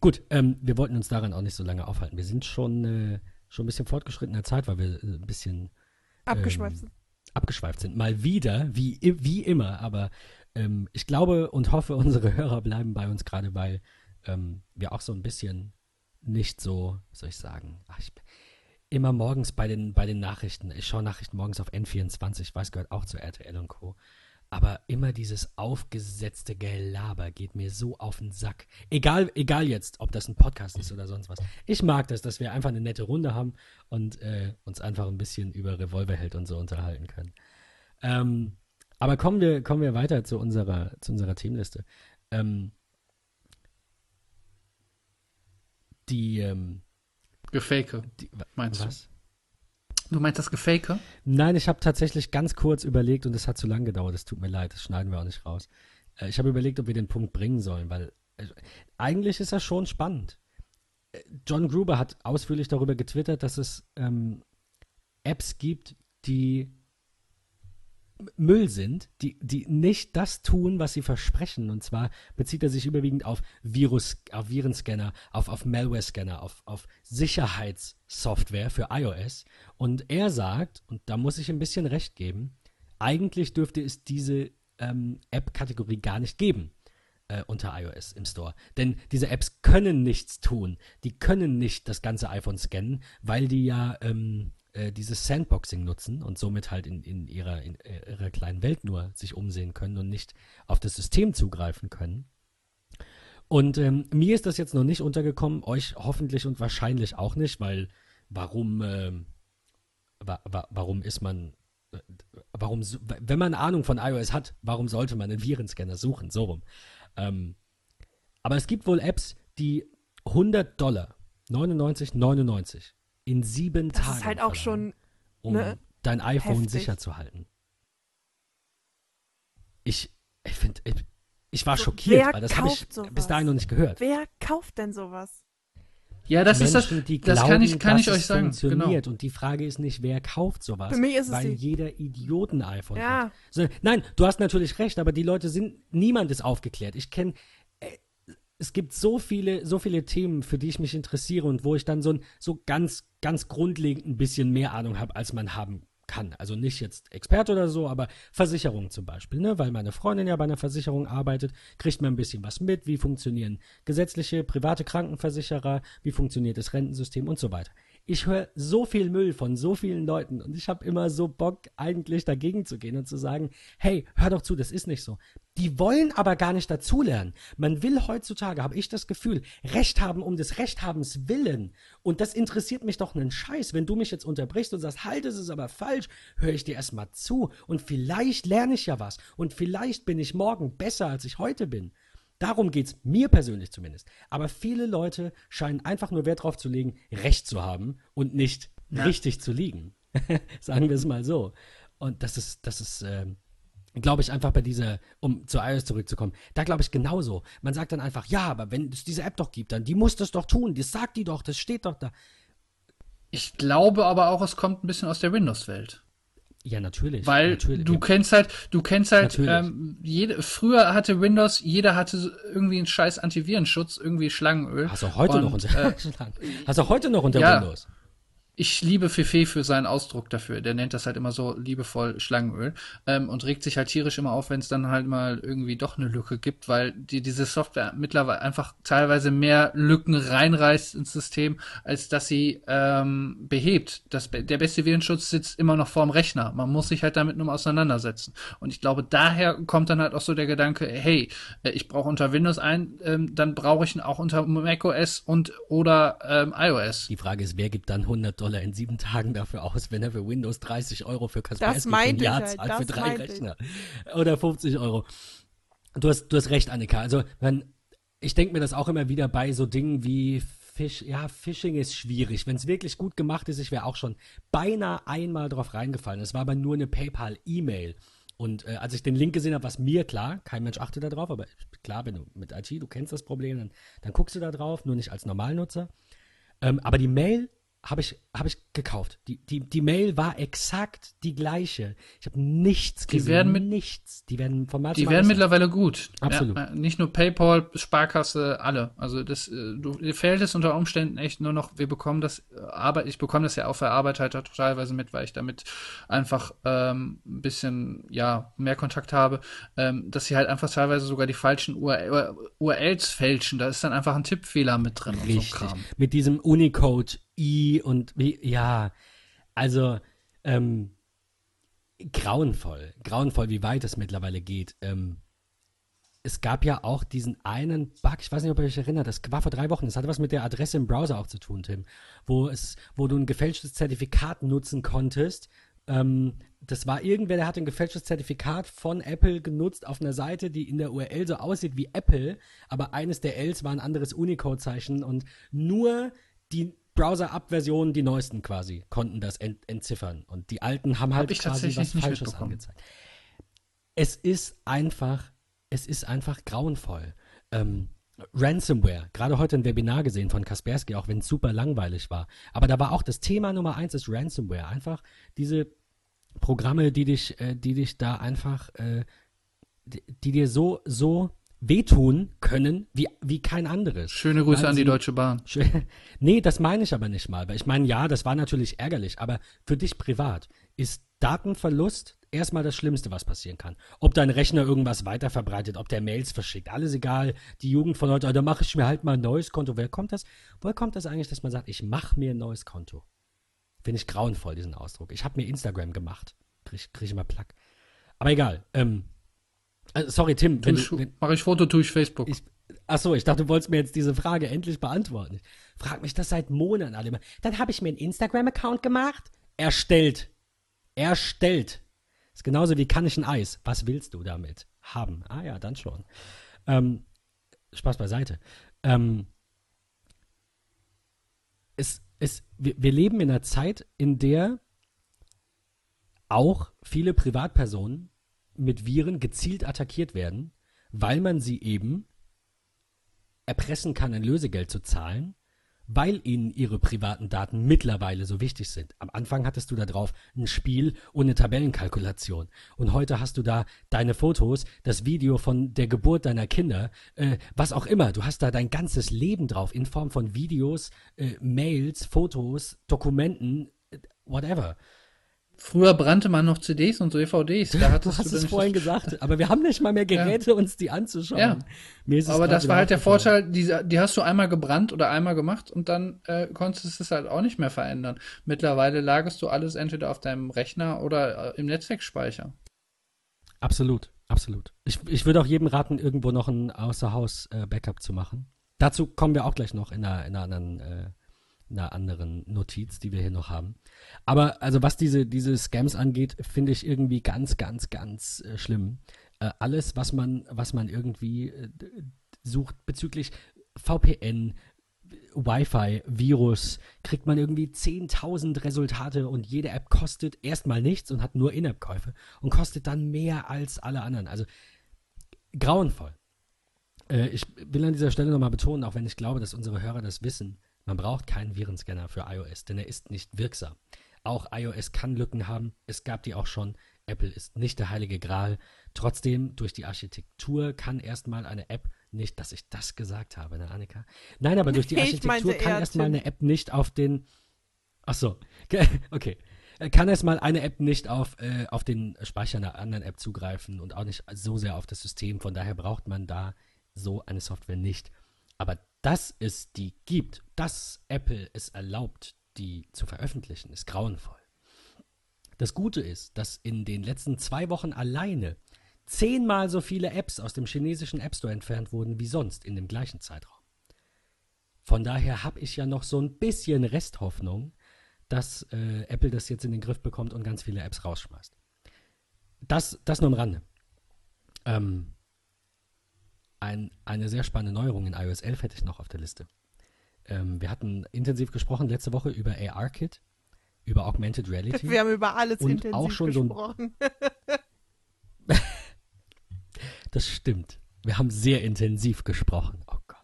Gut, ähm, wir wollten uns daran auch nicht so lange aufhalten. Wir sind schon äh, schon ein bisschen fortgeschrittener Zeit, weil wir äh, ein bisschen abgeschweift ähm, sind. Abgeschweift sind. Mal wieder, wie, wie immer, aber ähm, ich glaube und hoffe, unsere Hörer bleiben bei uns gerade, weil ähm, wir auch so ein bisschen nicht so, soll ich sagen, ach, ich, immer morgens bei den, bei den Nachrichten, ich schaue Nachrichten morgens auf N24, ich weiß, gehört auch zu RTL und Co. Aber immer dieses aufgesetzte Gelaber geht mir so auf den Sack. Egal, egal jetzt, ob das ein Podcast ist oder sonst was. Ich mag das, dass wir einfach eine nette Runde haben und äh, uns einfach ein bisschen über Revolverheld und so unterhalten können. Ähm, aber kommen wir, kommen wir weiter zu unserer, zu unserer Themenliste. Ähm, die ähm, Gefake, meinst du? Was? Du meinst das Gefake? Nein, ich habe tatsächlich ganz kurz überlegt und es hat zu lang gedauert. Es tut mir leid, das schneiden wir auch nicht raus. Äh, ich habe überlegt, ob wir den Punkt bringen sollen, weil äh, eigentlich ist das schon spannend. Äh, John Gruber hat ausführlich darüber getwittert, dass es ähm, Apps gibt, die Müll sind, die, die nicht das tun, was sie versprechen. Und zwar bezieht er sich überwiegend auf Virus, auf Virenscanner, auf, auf Malware-Scanner, auf, auf Sicherheitssoftware für iOS. Und er sagt, und da muss ich ein bisschen recht geben, eigentlich dürfte es diese ähm, App-Kategorie gar nicht geben äh, unter iOS im Store. Denn diese Apps können nichts tun. Die können nicht das ganze iPhone scannen, weil die ja ähm, äh, dieses Sandboxing nutzen und somit halt in, in, ihrer, in äh, ihrer kleinen Welt nur sich umsehen können und nicht auf das System zugreifen können. Und ähm, mir ist das jetzt noch nicht untergekommen, euch hoffentlich und wahrscheinlich auch nicht, weil warum, äh, wa wa warum ist man, äh, warum, wenn man Ahnung von iOS hat, warum sollte man einen Virenscanner suchen? So rum. Ähm, aber es gibt wohl Apps, die 100 Dollar, 99, 99 in sieben das Tagen. Das ist halt auch schon, um ne, dein iPhone heftig. sicher zu halten. Ich, ich finde, ich, ich, war so, schockiert, weil das habe ich sowas? bis dahin noch nicht gehört. Wer kauft denn sowas? Ja, das Menschen, ist das. Die das glauben, kann ich, kann ich euch sagen. Funktioniert. Genau. Und die Frage ist nicht, wer kauft sowas. Für mich ist es weil die. jeder Idioten iPhone ja. hat. So, nein, du hast natürlich recht, aber die Leute sind, niemand ist aufgeklärt. Ich kenne es gibt so viele, so viele Themen, für die ich mich interessiere und wo ich dann so, ein, so ganz, ganz grundlegend ein bisschen mehr Ahnung habe, als man haben kann. Also nicht jetzt Experte oder so, aber Versicherung zum Beispiel, ne? Weil meine Freundin ja bei einer Versicherung arbeitet, kriegt man ein bisschen was mit, wie funktionieren gesetzliche, private Krankenversicherer, wie funktioniert das Rentensystem und so weiter ich höre so viel Müll von so vielen Leuten und ich habe immer so Bock, eigentlich dagegen zu gehen und zu sagen, hey, hör doch zu, das ist nicht so. Die wollen aber gar nicht dazulernen. Man will heutzutage, habe ich das Gefühl, Recht haben um des Rechthabens willen. Und das interessiert mich doch einen Scheiß. Wenn du mich jetzt unterbrichst und sagst, halt, es ist aber falsch, höre ich dir erstmal zu. Und vielleicht lerne ich ja was. Und vielleicht bin ich morgen besser, als ich heute bin. Darum geht es mir persönlich zumindest. Aber viele Leute scheinen einfach nur Wert darauf zu legen, Recht zu haben und nicht ja. richtig zu liegen. Sagen wir es mal so. Und das ist, das ist, äh, glaube ich, einfach bei dieser, um zu iOS zurückzukommen, da glaube ich genauso. Man sagt dann einfach, ja, aber wenn es diese App doch gibt, dann die muss das doch tun, das sagt die doch, das steht doch da. Ich glaube aber auch, es kommt ein bisschen aus der Windows-Welt. Ja, natürlich. Weil natürlich, du kennst halt, du kennst halt, ähm, jede, früher hatte Windows, jeder hatte irgendwie einen scheiß Antivirenschutz, irgendwie Schlangenöl. Hast du heute Und, noch unter, äh, hast du heute noch unter ja, Windows? Ich liebe Fefe für seinen Ausdruck dafür. Der nennt das halt immer so liebevoll Schlangenöl ähm, und regt sich halt tierisch immer auf, wenn es dann halt mal irgendwie doch eine Lücke gibt, weil die, diese Software mittlerweile einfach teilweise mehr Lücken reinreißt ins System, als dass sie ähm, behebt. Das, der beste Virenschutz sitzt immer noch vorm Rechner. Man muss sich halt damit nur auseinandersetzen. Und ich glaube, daher kommt dann halt auch so der Gedanke, hey, äh, ich brauche unter Windows ein, ähm, dann brauche ich ihn auch unter macOS und oder ähm, iOS. Die Frage ist, wer gibt dann 100 Dollar in sieben Tagen dafür aus, wenn er für Windows 30 Euro für Kaspersky ein Jahr halt, zahlt für drei Rechner. Ich. Oder 50 Euro. Du hast, du hast recht, Annika. Also, wenn, ich denke mir das auch immer wieder bei so Dingen wie Fish, ja, Phishing ist schwierig. Wenn es wirklich gut gemacht ist, ich wäre auch schon beinahe einmal drauf reingefallen. Es war aber nur eine PayPal-E-Mail. Und äh, als ich den Link gesehen habe, was mir klar, kein Mensch achtet da drauf, aber klar, wenn du mit IT, du kennst das Problem, dann, dann guckst du da drauf, nur nicht als Normalnutzer. Ähm, aber die Mail habe ich, hab ich gekauft. Die, die, die Mail war exakt die gleiche. Ich habe nichts gesehen. Die werden mit, nichts. Die werden vom Die werden mittlerweile gut. Absolut. Ja, nicht nur PayPal, Sparkasse, alle. Also das, äh, du, dir fällt es unter Umständen echt nur noch, wir bekommen das, äh, Arbeit, ich bekomme das ja auf der Arbeit halt teilweise mit, weil ich damit einfach ähm, ein bisschen, ja, mehr Kontakt habe, ähm, dass sie halt einfach teilweise sogar die falschen URL, URLs fälschen. Da ist dann einfach ein Tippfehler mit drin Richtig. und so Kram. Mit diesem Unicode I und wie, ja, also ähm, grauenvoll, grauenvoll, wie weit es mittlerweile geht. Ähm, es gab ja auch diesen einen Bug, ich weiß nicht, ob ihr euch erinnert, das war vor drei Wochen, das hatte was mit der Adresse im Browser auch zu tun, Tim, wo es, wo du ein gefälschtes Zertifikat nutzen konntest. Ähm, das war irgendwer, der hat ein gefälschtes Zertifikat von Apple genutzt auf einer Seite, die in der URL so aussieht wie Apple, aber eines der Ls war ein anderes Unicode-Zeichen und nur die Browser-Up-Versionen, die neuesten quasi, konnten das ent entziffern. Und die alten haben halt Hab quasi was Falsches angezeigt. Es ist einfach, es ist einfach grauenvoll. Ähm, Ransomware, gerade heute ein Webinar gesehen von Kaspersky, auch wenn es super langweilig war. Aber da war auch das Thema Nummer eins ist Ransomware. Einfach diese Programme, die dich, äh, die dich da einfach, äh, die, die dir so, so wehtun können wie, wie kein anderes. Schöne Grüße an die Deutsche Bahn. nee, das meine ich aber nicht mal. Weil ich meine, ja, das war natürlich ärgerlich, aber für dich privat ist Datenverlust erstmal das Schlimmste, was passieren kann. Ob dein Rechner irgendwas weiterverbreitet, ob der Mails verschickt, alles egal. Die Jugend von heute, da mache ich mir halt mal ein neues Konto. Wer kommt das? Woher kommt das eigentlich, dass man sagt, ich mache mir ein neues Konto? Finde ich grauenvoll, diesen Ausdruck. Ich habe mir Instagram gemacht. Krieg, krieg ich immer Plack. Aber egal. Ähm, also, sorry, Tim. Wenn, wenn, Mache ich Foto, tue ich Facebook. Ich, achso, ich dachte, du wolltest mir jetzt diese Frage endlich beantworten. Ich frag mich das seit Monaten alle. Dann habe ich mir einen Instagram-Account gemacht. Erstellt. Erstellt. Ist genauso wie kann ich ein Eis. Was willst du damit haben? Ah ja, dann schon. Ähm, Spaß beiseite. Ähm, es, es, wir, wir leben in einer Zeit, in der auch viele Privatpersonen mit Viren gezielt attackiert werden, weil man sie eben erpressen kann, ein Lösegeld zu zahlen weil ihnen ihre privaten Daten mittlerweile so wichtig sind. Am Anfang hattest du da drauf ein Spiel und eine Tabellenkalkulation. Und heute hast du da deine Fotos, das Video von der Geburt deiner Kinder, äh, was auch immer. Du hast da dein ganzes Leben drauf in Form von Videos, äh, Mails, Fotos, Dokumenten, äh, whatever. Früher brannte man noch CDs und DVDs. Da hattest du hast du es vorhin gesagt, aber wir haben nicht mal mehr Geräte, ja. uns die anzuschauen. Ja. aber das war halt der Vorteil, die, die, hast du einmal gebrannt oder einmal gemacht und dann äh, konntest du es halt auch nicht mehr verändern. Mittlerweile lagerst du alles entweder auf deinem Rechner oder äh, im Netzwerkspeicher. Absolut, absolut. Ich, ich würde auch jedem raten, irgendwo noch ein Außerhaus-Backup äh, zu machen. Dazu kommen wir auch gleich noch in einer, in einer anderen äh, einer anderen Notiz, die wir hier noch haben. Aber also was diese, diese Scams angeht, finde ich irgendwie ganz, ganz, ganz äh, schlimm. Äh, alles, was man, was man irgendwie äh, sucht bezüglich VPN, Wi-Fi, Virus, kriegt man irgendwie 10.000 Resultate und jede App kostet erstmal nichts und hat nur In-App-Käufe und kostet dann mehr als alle anderen. Also grauenvoll. Äh, ich will an dieser Stelle nochmal betonen, auch wenn ich glaube, dass unsere Hörer das wissen, man braucht keinen Virenscanner für iOS, denn er ist nicht wirksam. Auch iOS kann Lücken haben, es gab die auch schon. Apple ist nicht der heilige Gral. Trotzdem, durch die Architektur kann erstmal eine App nicht, dass ich das gesagt habe, ne, Annika? Nein, aber durch die Architektur kann erstmal eine App nicht auf den. Ach so, okay. Kann erstmal eine App nicht auf, äh, auf den Speicher einer anderen App zugreifen und auch nicht so sehr auf das System. Von daher braucht man da so eine Software nicht. Aber dass es die gibt, dass Apple es erlaubt, die zu veröffentlichen, ist grauenvoll. Das Gute ist, dass in den letzten zwei Wochen alleine zehnmal so viele Apps aus dem chinesischen App Store entfernt wurden wie sonst in dem gleichen Zeitraum. Von daher habe ich ja noch so ein bisschen Resthoffnung, dass äh, Apple das jetzt in den Griff bekommt und ganz viele Apps rausschmeißt. Das, das nur am Rande. Ähm, ein, eine sehr spannende Neuerung in iOS 11 hätte ich noch auf der Liste. Ähm, wir hatten intensiv gesprochen letzte Woche über AR-Kit, über Augmented Reality. Wir haben über alles und intensiv auch schon gesprochen. So das stimmt. Wir haben sehr intensiv gesprochen. Oh Gott.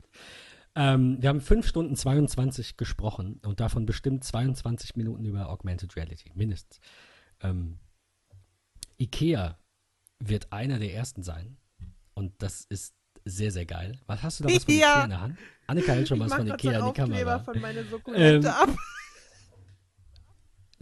Ähm, wir haben 5 Stunden 22 gesprochen und davon bestimmt 22 Minuten über Augmented Reality, mindestens. Ähm, IKEA wird einer der ersten sein. Und das ist sehr, sehr geil. Was hast du da was von. Ikea in der Hand? Annika hält schon was von Ikea in die Kamera. von meine ähm, ab.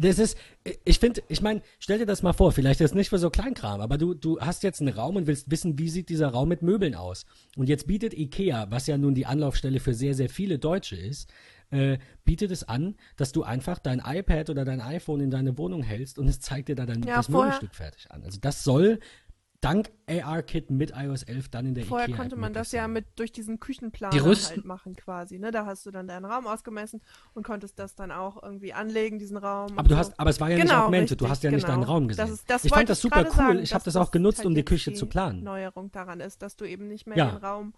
Das ist, ich finde, ich meine, stell dir das mal vor, vielleicht ist es nicht für so Kleinkram, aber du, du hast jetzt einen Raum und willst wissen, wie sieht dieser Raum mit Möbeln aus. Und jetzt bietet Ikea, was ja nun die Anlaufstelle für sehr, sehr viele Deutsche ist, äh, bietet es an, dass du einfach dein iPad oder dein iPhone in deine Wohnung hältst und es zeigt dir da dann ja, das Möbelstück fertig an. Also das soll dank AR-Kit mit iOS 11 dann in der Vorher IKEA konnte man das ja mit durch diesen Küchenplan halt machen quasi, ne? Da hast du dann deinen Raum ausgemessen und konntest das dann auch irgendwie anlegen, diesen Raum. Aber du so. hast, aber es war ja genau, nicht Augmented, richtig, du hast ja nicht deinen genau. Raum gesehen. Das ist, das ich fand das super cool, sagen, ich habe das auch genutzt, halt um die Küche zu planen. Neuerung daran ist, dass du eben nicht mehr ja. den Raum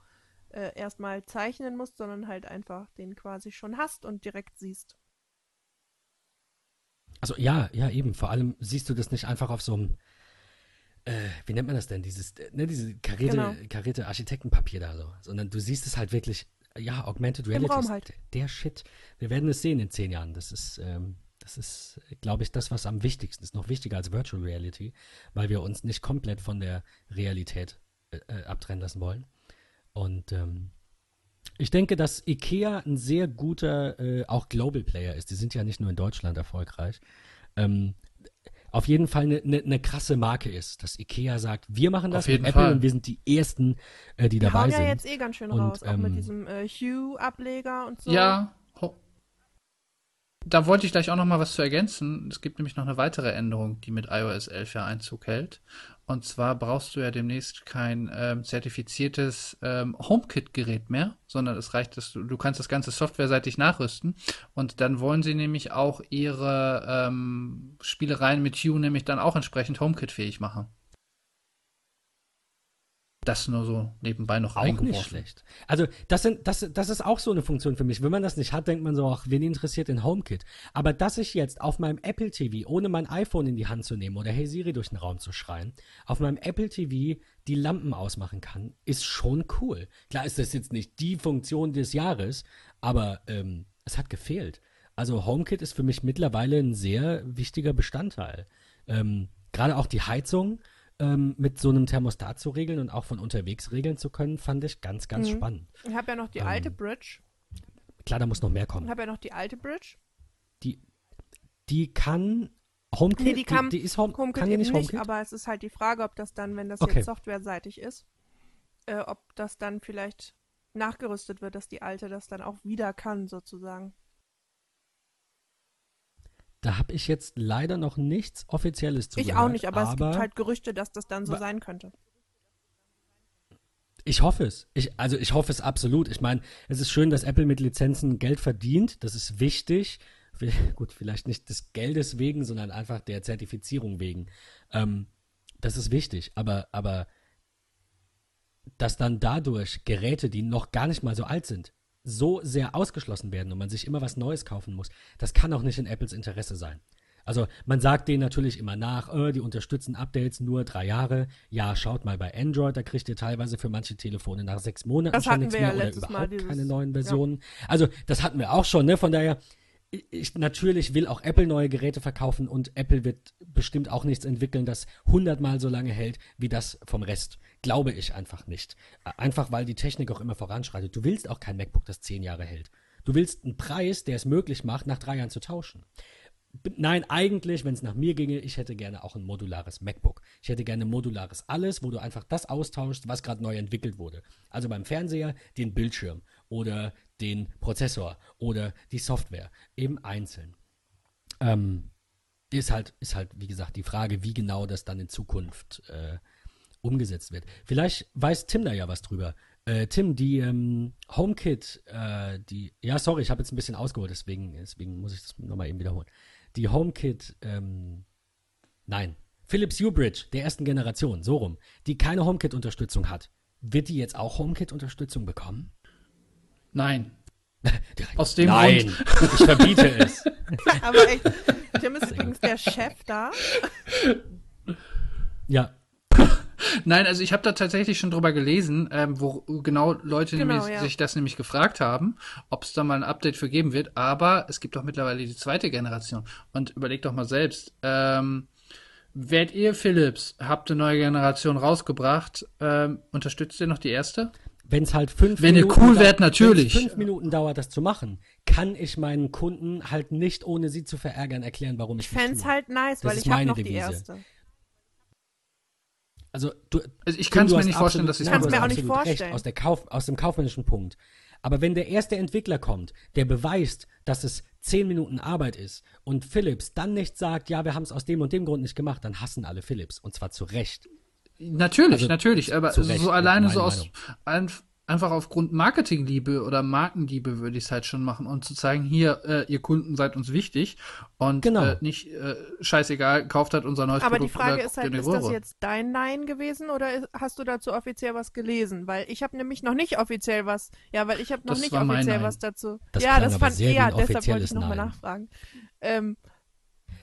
äh, erstmal zeichnen musst, sondern halt einfach den quasi schon hast und direkt siehst. Also ja, ja eben, vor allem siehst du das nicht einfach auf so einem äh, wie nennt man das denn? Dieses, äh, ne, diese karierte, genau. karierte Architektenpapier da so. Sondern du siehst es halt wirklich, ja, Augmented Reality ist halt. der Shit. Wir werden es sehen in zehn Jahren. Das ist, ähm, das ist, glaube ich, das, was am wichtigsten ist. Noch wichtiger als Virtual Reality, weil wir uns nicht komplett von der Realität äh, äh abtrennen lassen wollen. Und ähm, ich denke, dass IKEA ein sehr guter, äh, auch Global Player ist. Die sind ja nicht nur in Deutschland erfolgreich. Ähm, auf jeden Fall eine, eine, eine, krasse Marke ist, dass Ikea sagt, wir machen das mit Apple Fall. und wir sind die Ersten, äh, die, die dabei sind. Die ja jetzt eh ganz schön und, raus, ähm, auch mit ähm, diesem äh, Hue-Ableger und so. Ja, da wollte ich gleich auch noch mal was zu ergänzen. Es gibt nämlich noch eine weitere Änderung, die mit iOS 11 ja Einzug hält. Und zwar brauchst du ja demnächst kein ähm, zertifiziertes ähm, HomeKit-Gerät mehr, sondern es reicht, dass du, du kannst das Ganze softwareseitig nachrüsten. Und dann wollen sie nämlich auch ihre ähm, Spielereien mit Hue nämlich dann auch entsprechend HomeKit-fähig machen. Das nur so nebenbei noch auch nicht schlecht. Also das, sind, das, das ist auch so eine Funktion für mich. Wenn man das nicht hat, denkt man so, ach, wen interessiert in HomeKit? Aber dass ich jetzt auf meinem Apple TV, ohne mein iPhone in die Hand zu nehmen oder Hey Siri durch den Raum zu schreien, auf meinem Apple TV die Lampen ausmachen kann, ist schon cool. Klar ist das jetzt nicht die Funktion des Jahres, aber ähm, es hat gefehlt. Also HomeKit ist für mich mittlerweile ein sehr wichtiger Bestandteil. Ähm, Gerade auch die Heizung ähm, mit so einem Thermostat zu regeln und auch von unterwegs regeln zu können, fand ich ganz, ganz Mhm. spannend. Ich habe ja noch die Ähm, alte Bridge. Klar, da muss noch mehr Ich kommen. habe ja noch die alte Bridge. Die kann HomeKit, Nee, die kann- die, ist Home, HomeKit kann die eben nicht nicht, HomeKit? aber es ist halt die Frage, ob das dann, wenn das Okay. jetzt softwareseitig ist, äh, ob das dann vielleicht nachgerüstet wird, dass die alte das dann auch wieder kann, sozusagen. Da habe ich jetzt leider noch nichts Offizielles zu ich gehört, auch nicht, aber, es gibt halt Gerüchte, dass das dann so sein könnte. Ich hoffe es. Ich, also ich hoffe es absolut. Ich meine, es ist schön, dass Apple mit Lizenzen Geld verdient. Das ist wichtig. Gut, vielleicht nicht des Geldes wegen, sondern einfach der Zertifizierung wegen. Ähm, das ist wichtig. Aber, aber dass dann dadurch Geräte, die noch gar nicht mal so alt sind, so sehr ausgeschlossen werden und man sich immer was Neues kaufen muss, das kann auch nicht in Apples Interesse sein. Also man sagt denen natürlich immer nach, äh, die unterstützen Updates nur drei Jahre. Ja, schaut mal bei Android, da kriegt ihr teilweise für manche Telefone nach sechs Monaten Das schon nichts wir ja mehr oder überhaupt dieses- keine neuen Versionen. Also das hatten wir auch schon, ne? Von daher, ich- ich, natürlich will auch Apple neue Geräte verkaufen und Apple wird bestimmt auch nichts entwickeln, das hundertmal so lange hält wie das vom Rest. Glaube ich einfach nicht. Einfach weil die Technik auch immer voranschreitet. Du willst auch kein MacBook, das zehn Jahre hält. Du willst einen Preis, der es möglich macht, nach drei Jahren zu tauschen. Nein, eigentlich, wenn es nach mir ginge, ich hätte gerne auch ein modulares MacBook. Ich hätte gerne modulares alles, wo du einfach das austauschst, was gerade neu entwickelt wurde. Also beim Fernseher den Bildschirm oder den Prozessor oder die Software, eben einzeln. Ähm, ist halt, ist halt, wie gesagt, die Frage, wie genau das dann in Zukunft äh, umgesetzt wird. Vielleicht weiß Tim da ja was drüber. Äh, Tim, die ähm, HomeKit, äh, die, ja, sorry, ich habe jetzt ein bisschen ausgeholt, deswegen, deswegen muss ich das nochmal eben wiederholen. Die HomeKit, ähm, nein, Philips U-Bridge der ersten Generation, so rum, die keine HomeKit-Unterstützung hat, wird die jetzt auch HomeKit-Unterstützung bekommen? Nein. Aus dem Nein, Grund. ich verbiete es. Aber echt, Tim ist übrigens der Chef da. Ja, Nein, also ich habe da tatsächlich schon drüber gelesen, ähm, wo genau Leute Genau, nämlich, ja. sich das nämlich gefragt haben, ob es da mal ein Update für geben wird. Aber es gibt doch mittlerweile die zweite Generation. Und überlegt doch mal selbst, ähm, werdet ihr Philips, habt eine neue Generation rausgebracht, ähm, unterstützt ihr noch die erste? Wenn es halt fünf Wenn ihr Minuten cool wärt, natürlich. fünf Minuten dauert, das zu machen, kann ich meinen Kunden halt nicht, ohne sie zu verärgern, erklären, warum ich Ich fände es es halt nice, Das weil ich habe meine noch die Devise. erste. Also du, Also ich kann es mir nicht vorstellen, dass ich du mir auch nicht absolut vorstellen. Recht, aus, der Kauf, aus dem kaufmännischen Punkt. Aber wenn der erste Entwickler kommt, der beweist, dass es zehn Minuten Arbeit ist und Philips dann nicht sagt, ja, wir haben es aus dem und dem Grund nicht gemacht, dann hassen alle Philips. Und zwar zu Recht. Natürlich, Also, natürlich, aber Recht, so alleine so aus einf- einfach aufgrund Marketingliebe oder Markenliebe würde ich es halt schon machen und zu zeigen, hier, äh, ihr Kunden seid uns wichtig und Genau. äh, nicht äh, scheißegal, kauft halt unser neues Aber die Produkt Frage oder ist guckt halt, die ist das jetzt dein Nein gewesen oder ist, hast du dazu offiziell was gelesen? Weil ich habe nämlich noch nicht offiziell was, ja, weil ich habe noch Das nicht offiziell was dazu. Das ja, das aber fand sehr wie ja, ein deshalb wollte offizielles ich nochmal Nein. nachfragen. Ähm,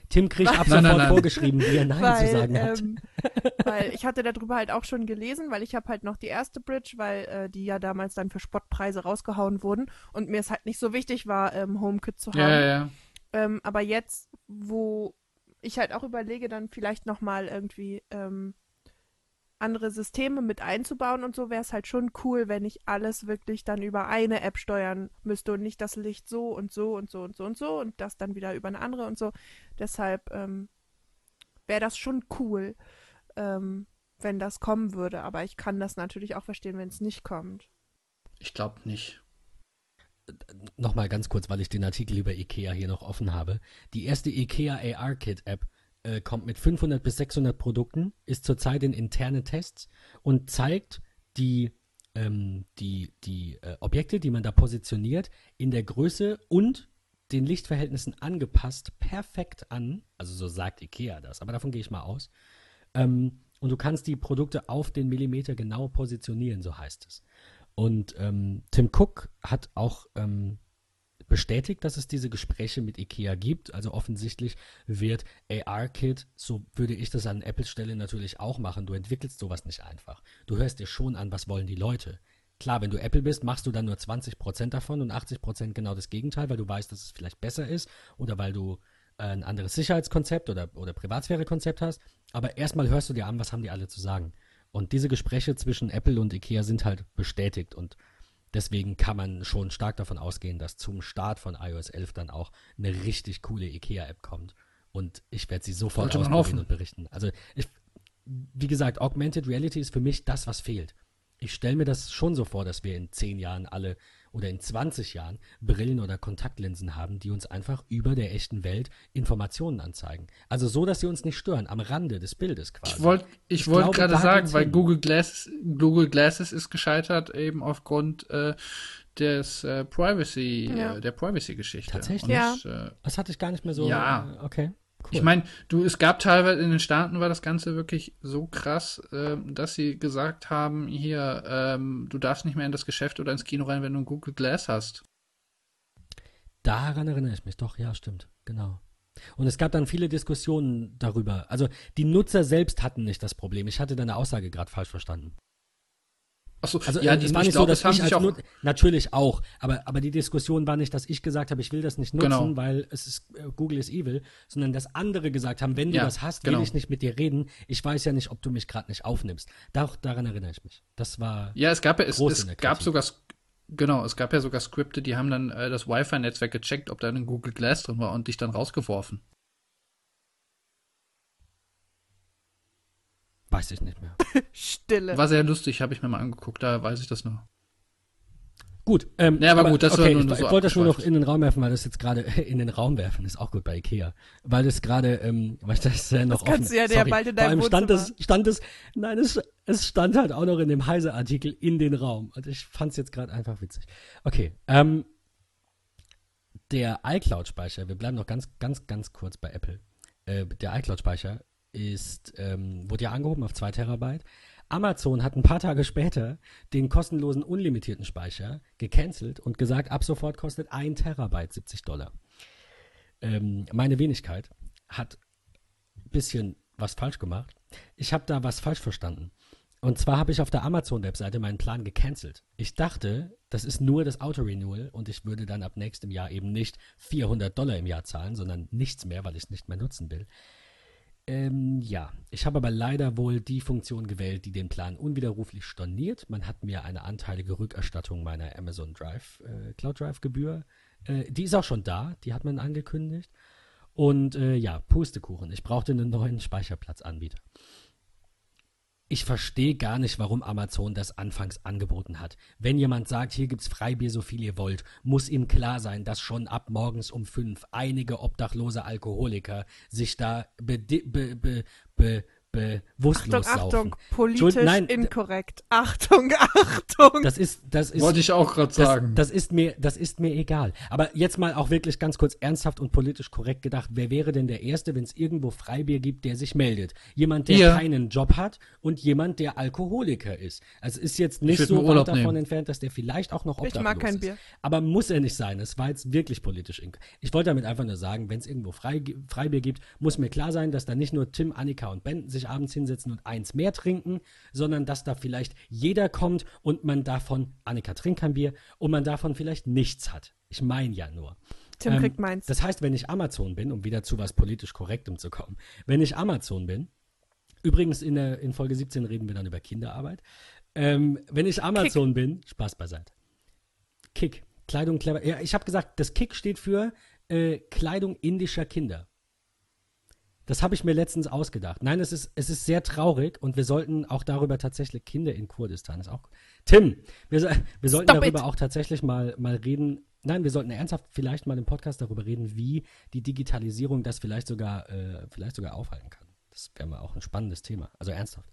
Tim kriegt ab Nein, nein, sofort nein. vorgeschrieben, wie er Nein zu weil, sagen hat. ähm, weil ich hatte darüber halt auch schon gelesen, weil ich habe halt noch die erste Bridge, weil äh, die ja damals dann für Spottpreise rausgehauen wurden und mir es halt nicht so wichtig war, ähm, HomeKit zu haben. ja, ja, ja. Ähm, aber jetzt, wo ich halt auch überlege, dann vielleicht nochmal irgendwie ähm, andere Systeme mit einzubauen und so, wäre es halt schon cool, wenn ich alles wirklich dann über eine App steuern müsste und nicht das Licht so und so und so und so und so und das dann wieder über eine andere und so. Deshalb ähm, wäre das schon cool, ähm, wenn das kommen würde. Aber ich kann das natürlich auch verstehen, wenn es nicht kommt. Ich glaube nicht. Nochmal ganz kurz, weil ich den Artikel über IKEA hier noch offen habe. Die erste IKEA AR-Kit-App äh, kommt mit 500 bis 600 Produkten, ist zurzeit in internen Tests und zeigt die, ähm, die, die äh, Objekte, die man da positioniert, in der Größe und den Lichtverhältnissen angepasst, perfekt an. Also so sagt IKEA das, aber davon gehe ich mal aus. Ähm, und du kannst die Produkte auf den Millimeter genau positionieren, so heißt es. Und ähm, Tim Cook hat auch ähm, bestätigt, dass es diese Gespräche mit IKEA gibt. Also offensichtlich wird AR-Kit, so würde ich das an Apples Stelle natürlich auch machen. Du entwickelst sowas nicht einfach. Du hörst dir schon an, was wollen die Leute. Klar, wenn du Apple bist, machst du dann nur 20% davon und 80% genau das Gegenteil, weil du weißt, dass es vielleicht besser ist oder weil du äh, ein anderes Sicherheitskonzept oder, oder Privatsphäre-Konzept hast. Aber erstmal hörst du dir an, was haben die alle zu sagen. Und diese Gespräche zwischen Apple und Ikea sind halt bestätigt und deswegen kann man schon stark davon ausgehen, dass zum Start von iOS 11 dann auch eine richtig coole Ikea-App kommt. Und ich werde sie sofort ausprobieren und berichten. Also ich, wie gesagt, Augmented Reality ist für mich das, was fehlt. Ich stelle mir das schon so vor, dass wir in 10 Jahren alle oder in 20 Jahren Brillen oder Kontaktlinsen haben, die uns einfach über der echten Welt Informationen anzeigen. Also so, dass sie uns nicht stören, am Rande des Bildes quasi. Ich wollte ich Ich wollt gerade sagen, weil. Google Glass, Google Glasses ist gescheitert eben aufgrund äh, des äh, Privacy, Ja. äh, der Privacy-Geschichte. Tatsächlich? Und, äh, Das hatte ich gar nicht mehr so. Ja. äh, Okay. Cool. Ich meine, du, es gab teilweise in den Staaten war das Ganze wirklich so krass, ähm, dass sie gesagt haben, hier, ähm, du darfst nicht mehr in das Geschäft oder ins Kino rein, wenn du ein Google Glass hast. Daran erinnere ich mich doch, ja, stimmt, genau. Und es gab dann viele Diskussionen darüber. Also die Nutzer selbst hatten nicht das Problem. Ich hatte deine Aussage gerade falsch verstanden. Achso, Also ja, äh, es war ich nicht glaub, so, dass haben ich als auch, natürlich auch, aber, aber die Diskussion war nicht, dass ich gesagt habe, ich will das nicht nutzen, Genau. weil es ist äh, Google ist evil, sondern dass andere gesagt haben, wenn du Ja, das hast, genau. will ich nicht mit dir reden. Ich weiß ja nicht, ob du mich gerade nicht aufnimmst. Doch, daran erinnere ich mich. Das war ja, es gab ja, es, es gab sogar, genau, es gab ja sogar Skripte, die haben dann äh, das Wi-Fi-Netzwerk gecheckt, ob da ein Google Glass drin war und dich dann rausgeworfen. Weiß ich nicht mehr. Stille. War sehr lustig, habe ich mir mal angeguckt, da weiß ich das noch. Gut, ähm, Ja, aber gut, das war okay, nur ich, so ich wollte das nur noch in den Raum werfen, weil das jetzt gerade in den Raum werfen ist auch gut bei Ikea, weil das gerade, ähm, weil das ja noch Das kannst offen- du ja sorry, bald in deinem stand es, stand es, nein, es, es stand halt auch noch in dem Heise-Artikel in den Raum und ich fand es jetzt gerade einfach witzig. Okay, ähm, der iCloud-Speicher, wir bleiben noch ganz, ganz, ganz kurz bei Apple. Äh, der iCloud-Speicher ist, ähm, wurde ja angehoben auf 2 Terabyte. Amazon hat ein paar Tage später den kostenlosen unlimitierten Speicher gecancelt und gesagt, ab sofort kostet 1 Terabyte 70 Dollar. Ähm, meine Wenigkeit hat ein bisschen was falsch gemacht. Ich habe da was falsch verstanden. Und zwar habe ich auf der Amazon-Webseite meinen Plan gecancelt. Ich dachte, das ist nur das Auto-Renewal und ich würde dann ab nächstem Jahr eben nicht 400 Dollar im Jahr zahlen, sondern nichts mehr, weil ich es nicht mehr nutzen will. Ähm, ja, ich habe aber leider wohl die Funktion gewählt, die den Plan unwiderruflich storniert. Man hat mir eine anteilige Rückerstattung meiner Amazon Drive, äh, Cloud Drive Gebühr. Äh, die ist auch schon da, die hat man angekündigt. Und äh, ja, Pustekuchen. Ich brauchte einen neuen Speicherplatzanbieter. Ich verstehe gar nicht, warum Amazon das anfangs angeboten hat. Wenn jemand sagt, hier gibt's Freibier, so viel ihr wollt, muss ihm klar sein, dass schon ab morgens um fünf einige obdachlose Alkoholiker sich da be, be, be, be, bewusstlos Achtung, saufen. Achtung, politisch nein, inkorrekt. Achtung, Achtung. Das ist, das ist, Wollte ich auch gerade das, sagen. das ist mir, das ist mir egal. Aber jetzt mal auch wirklich ganz kurz ernsthaft und politisch korrekt gedacht. Wer wäre denn der Erste, wenn es irgendwo Freibier gibt, der sich meldet? Jemand, der Ihr. keinen Job hat und jemand, der Alkoholiker ist. Also es ist jetzt nicht so weit davon nehmen. entfernt, dass der vielleicht auch noch Ich obdachlos mag kein ist. Bier. Aber muss er nicht sein. Es war jetzt wirklich politisch. ink- Ich wollte damit einfach nur sagen, wenn es irgendwo Frei, Freibier gibt, muss mir klar sein, dass da nicht nur Tim, Annika und Ben sich abends hinsetzen und eins mehr trinken, sondern dass da vielleicht jeder kommt und man davon, Annika trinkt kein Bier, und man davon vielleicht nichts hat. Ich meine ja nur. Tim Ähm, kriegt meins. Das heißt, wenn ich Amazon bin, um wieder zu was politisch Korrektem zu kommen, wenn ich Amazon bin, übrigens in, der, in Folge 17 reden wir dann über Kinderarbeit, ähm, wenn ich Amazon bin, Spaß beiseite. Kick, Kleidung clever. Ja, ich habe gesagt, das Kick steht für äh, Kleidung indischer Kinder. Das habe ich mir letztens ausgedacht. Nein, es ist, es ist sehr traurig und wir sollten auch darüber tatsächlich Kinder in Kurdistan ist auch. Tim, wir, wir sollten Stop darüber it. auch tatsächlich mal, mal reden. Nein, wir sollten ernsthaft vielleicht mal im Podcast darüber reden, wie die Digitalisierung das vielleicht sogar, äh, vielleicht sogar aufhalten kann. Das wäre mal auch ein spannendes Thema. Also ernsthaft.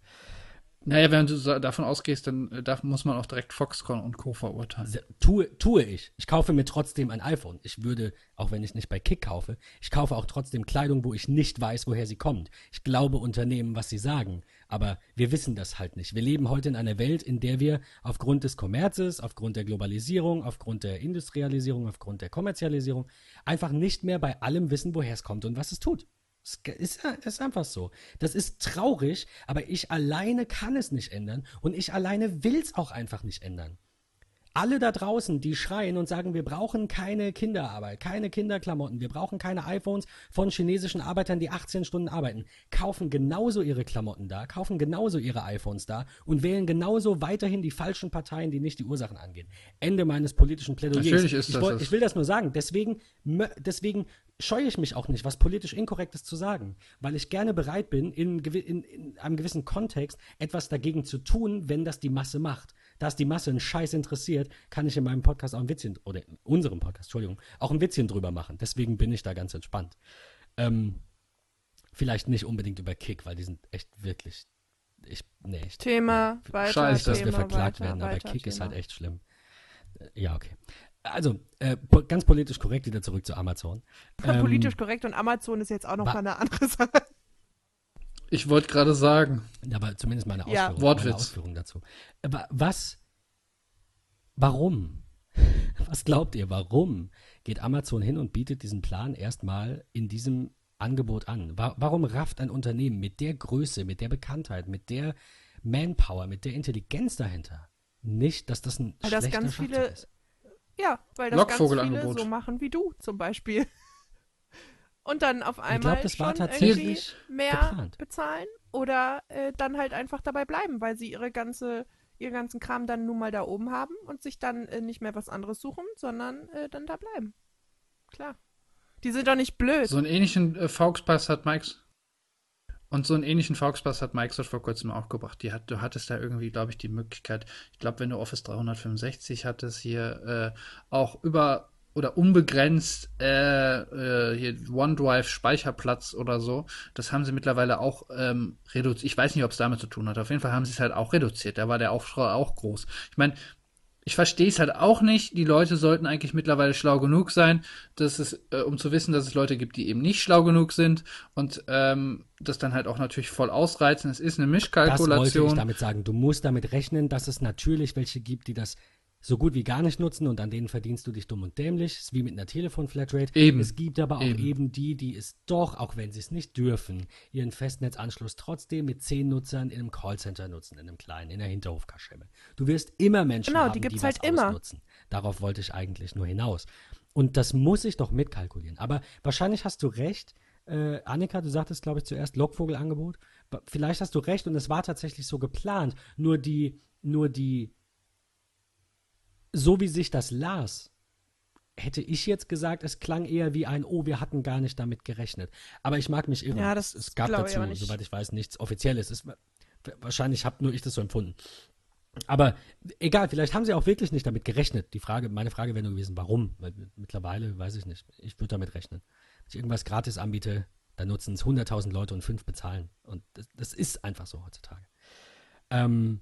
Naja, wenn du davon ausgehst, dann äh, darf, muss man auch direkt Foxconn und Co. verurteilen. Tue, tue ich. Ich kaufe mir trotzdem ein iPhone. Ich würde, auch wenn ich nicht bei Kick kaufe, ich kaufe auch trotzdem Kleidung, wo ich nicht weiß, woher sie kommt. Ich glaube Unternehmen, was sie sagen. Aber wir wissen das halt nicht. Wir leben heute in einer Welt, in der wir aufgrund des Kommerzes, aufgrund der Globalisierung, aufgrund der Industrialisierung, aufgrund der Kommerzialisierung einfach nicht mehr bei allem wissen, woher es kommt und was es tut. Es ist, ist einfach so. Das ist traurig, aber ich alleine kann es nicht ändern und ich alleine will es auch einfach nicht ändern. Alle da draußen, die schreien und sagen, wir brauchen keine Kinderarbeit, keine Kinderklamotten, wir brauchen keine iPhones von chinesischen Arbeitern, die 18 Stunden arbeiten, kaufen genauso ihre Klamotten da, kaufen genauso ihre iPhones da und wählen genauso weiterhin die falschen Parteien, die nicht die Ursachen angehen. Ende meines politischen Plädoyers. Natürlich ist ich, das woll, das. ich will das nur sagen. Deswegen, deswegen scheue ich mich auch nicht, was politisch Inkorrektes zu sagen, weil ich gerne bereit bin, in, in, in einem gewissen Kontext etwas dagegen zu tun, wenn das die Masse macht. Da es die Masse einen Scheiß interessiert, kann ich in meinem Podcast auch ein Witzchen, oder in unserem Podcast, Entschuldigung, auch ein Witzchen drüber machen. Deswegen bin ich da ganz entspannt. Ähm, vielleicht nicht unbedingt über Kick, weil die sind echt wirklich. Ich, nee, ich, Thema ja, weiter. Scheiße, dass Thema, wir verklagt weiter, werden, aber weiter, Kick Thema. ist halt echt schlimm. Äh, Ja, okay. Also, äh, po- ganz politisch korrekt, wieder zurück zu Amazon. Ähm, Politisch korrekt und Amazon ist jetzt auch noch mal eine andere Sache. Ich wollte gerade sagen, Aber zumindest meine Ja. Ausführung, Wortwitz. meine Ausführung dazu. Aber was, warum? Was glaubt ihr, warum geht Amazon hin und bietet diesen Plan erstmal in diesem Angebot an? Wa warum rafft ein Unternehmen mit der Größe, mit der Bekanntheit, mit der Manpower, mit der Intelligenz dahinter nicht, dass das ein Weil das schlechter ganz Schachzug viele- ist? Ja, weil das ganz viele so machen wie du zum Beispiel. Und dann auf einmal glaub, das war schon tatsächlich irgendwie mehr geplant. bezahlen oder äh, dann halt einfach dabei bleiben, weil sie ihre ganze, ihren ganzen Kram dann nun mal da oben haben und sich dann äh, nicht mehr was anderes suchen, sondern äh, dann da bleiben. Klar. Die sind doch nicht blöd. so einen ähnlichen äh, Fauxpass hat Mike's. Und so einen ähnlichen Fauxpass hat Microsoft vor kurzem auch gebracht. Die hat, du hattest da irgendwie, glaube ich, die Möglichkeit, ich glaube, wenn du Office 365 hattest, hier äh, auch über oder unbegrenzt äh, äh, hier OneDrive Speicherplatz oder so. Das haben sie mittlerweile auch ähm, reduziert. Ich weiß nicht, ob es damit zu tun hat. Auf jeden Fall haben sie es halt auch reduziert. Da war der Aufschrei auch groß. Ich meine, ich verstehe es halt auch nicht. Die Leute sollten eigentlich mittlerweile schlau genug sein, dass es, äh, um zu wissen, dass es Leute gibt, die eben nicht schlau genug sind und ähm, das dann halt auch natürlich voll ausreizen. Es ist eine Das wollte ich Mischkalkulation. damit sagen. Du musst damit rechnen, dass es natürlich welche gibt, die das so gut wie gar nicht nutzen und an denen verdienst du dich dumm und dämlich. Ist wie mit einer Telefon-Flatrate. Eben. Es gibt aber auch eben. Eben. die, die es doch, auch wenn sie es nicht dürfen, ihren Festnetzanschluss trotzdem mit zehn Nutzern in einem Callcenter nutzen, in einem kleinen, in der Hinterhofkaschemme. Du wirst immer Menschen Genau, haben, die gibt's das halt immer. ausnutzen. Darauf wollte ich eigentlich nur hinaus. Und das muss ich doch mitkalkulieren. Aber wahrscheinlich hast du recht, äh, Annika, du sagtest, glaube ich, zuerst Lockvogelangebot. Vielleicht hast du recht und es war tatsächlich so geplant. Nur die, nur die, so wie sich das las, hätte ich jetzt gesagt, es klang eher wie ein, oh, wir hatten gar nicht damit gerechnet. Aber ich mag mich irren. Ja, das es gab ich dazu, nicht. soweit ich weiß, nichts Offizielles. Es, wahrscheinlich habe nur ich das so empfunden. Aber egal, vielleicht haben sie auch wirklich nicht damit gerechnet. Die Frage, meine Frage wäre nur gewesen, warum? Weil mittlerweile weiß ich nicht. Ich würde damit rechnen. Wenn ich irgendwas gratis anbiete, dann nutzen es 100.000 Leute und fünf bezahlen. Und das, das ist einfach so heutzutage. Ähm,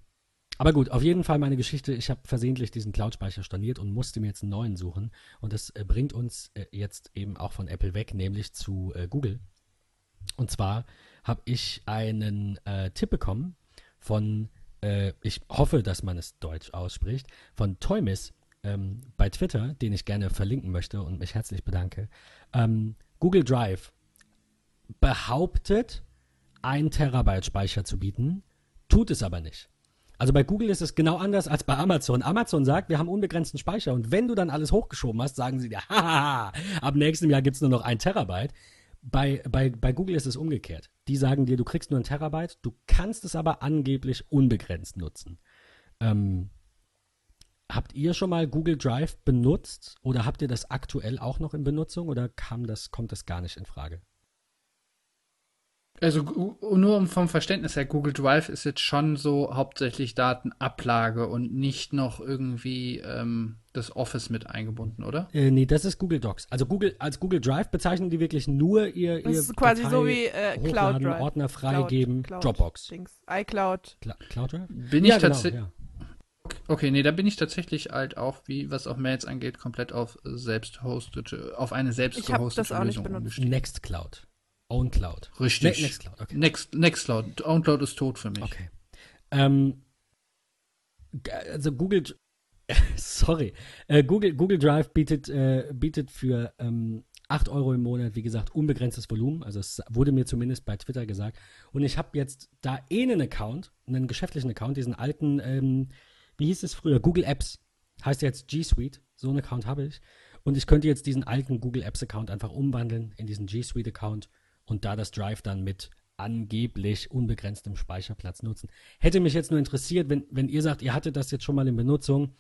aber gut, auf jeden Fall meine Geschichte. Ich habe versehentlich diesen Cloud-Speicher storniert und musste mir jetzt einen neuen suchen. Und das äh, bringt uns äh, jetzt eben auch von Apple weg, nämlich zu äh, Google. Und zwar habe ich einen äh, Tipp bekommen von, äh, ich hoffe, dass man es deutsch ausspricht, von Toymis ähm, bei Twitter, den ich gerne verlinken möchte und mich herzlich bedanke. Ähm, Google Drive behauptet, ein Terabyte Speicher zu bieten, tut es aber nicht. Also bei Google ist es genau anders als bei Amazon. Amazon sagt, wir haben unbegrenzten Speicher und wenn du dann alles hochgeschoben hast, sagen sie dir, haha, ab nächstem Jahr gibt es nur noch ein Terabyte. Bei, bei, bei Google ist es umgekehrt. Die sagen dir, du kriegst nur ein Terabyte, du kannst es aber angeblich unbegrenzt nutzen. Ähm, habt ihr schon mal Google Drive benutzt oder habt ihr das aktuell auch noch in Benutzung oder kam das, kommt das gar nicht in Frage? Also nur um vom Verständnis her, Google Drive ist jetzt schon so hauptsächlich Datenablage und nicht noch irgendwie ähm, das Office mit eingebunden, oder? Äh, nee, das ist Google Docs. Also Google, als Google Drive bezeichnen die wirklich nur ihr, ihr Das ist quasi Datei so wie äh, Cloud hochladen, Drive. Ordner Cloud- freigeben, Cloud- Dropbox. Dings. iCloud. Cla Cloud Drive? Bin ja, ich genau, tatsächlich. ja. Okay, nee, da bin ich tatsächlich halt auch, wie was auch Mails angeht, komplett auf selbst hostete, auf eine selbst Ich hab gehostete das auch nicht Lösung benutzt. umgestiegen. Nextcloud. OwnCloud. Richtig. Ne Nextcloud, okay. Next, Nextcloud. OwnCloud ist tot für mich. Okay. Ähm, also Google, sorry, äh, Google, Google Drive bietet, äh, bietet für ähm, 8 Euro im Monat, wie gesagt, unbegrenztes Volumen. Also es wurde mir zumindest bei Twitter gesagt. Und ich habe jetzt da eh einen Account, einen geschäftlichen Account, diesen alten, ähm, wie hieß es früher, Google Apps heißt jetzt G Suite. So einen Account habe ich. Und ich könnte jetzt diesen alten Google Apps Account einfach umwandeln in diesen G Suite Account und da das Drive dann mit angeblich unbegrenztem Speicherplatz nutzen. Hätte mich jetzt nur interessiert, wenn, wenn ihr sagt, ihr hattet das jetzt schon mal in Benutzung,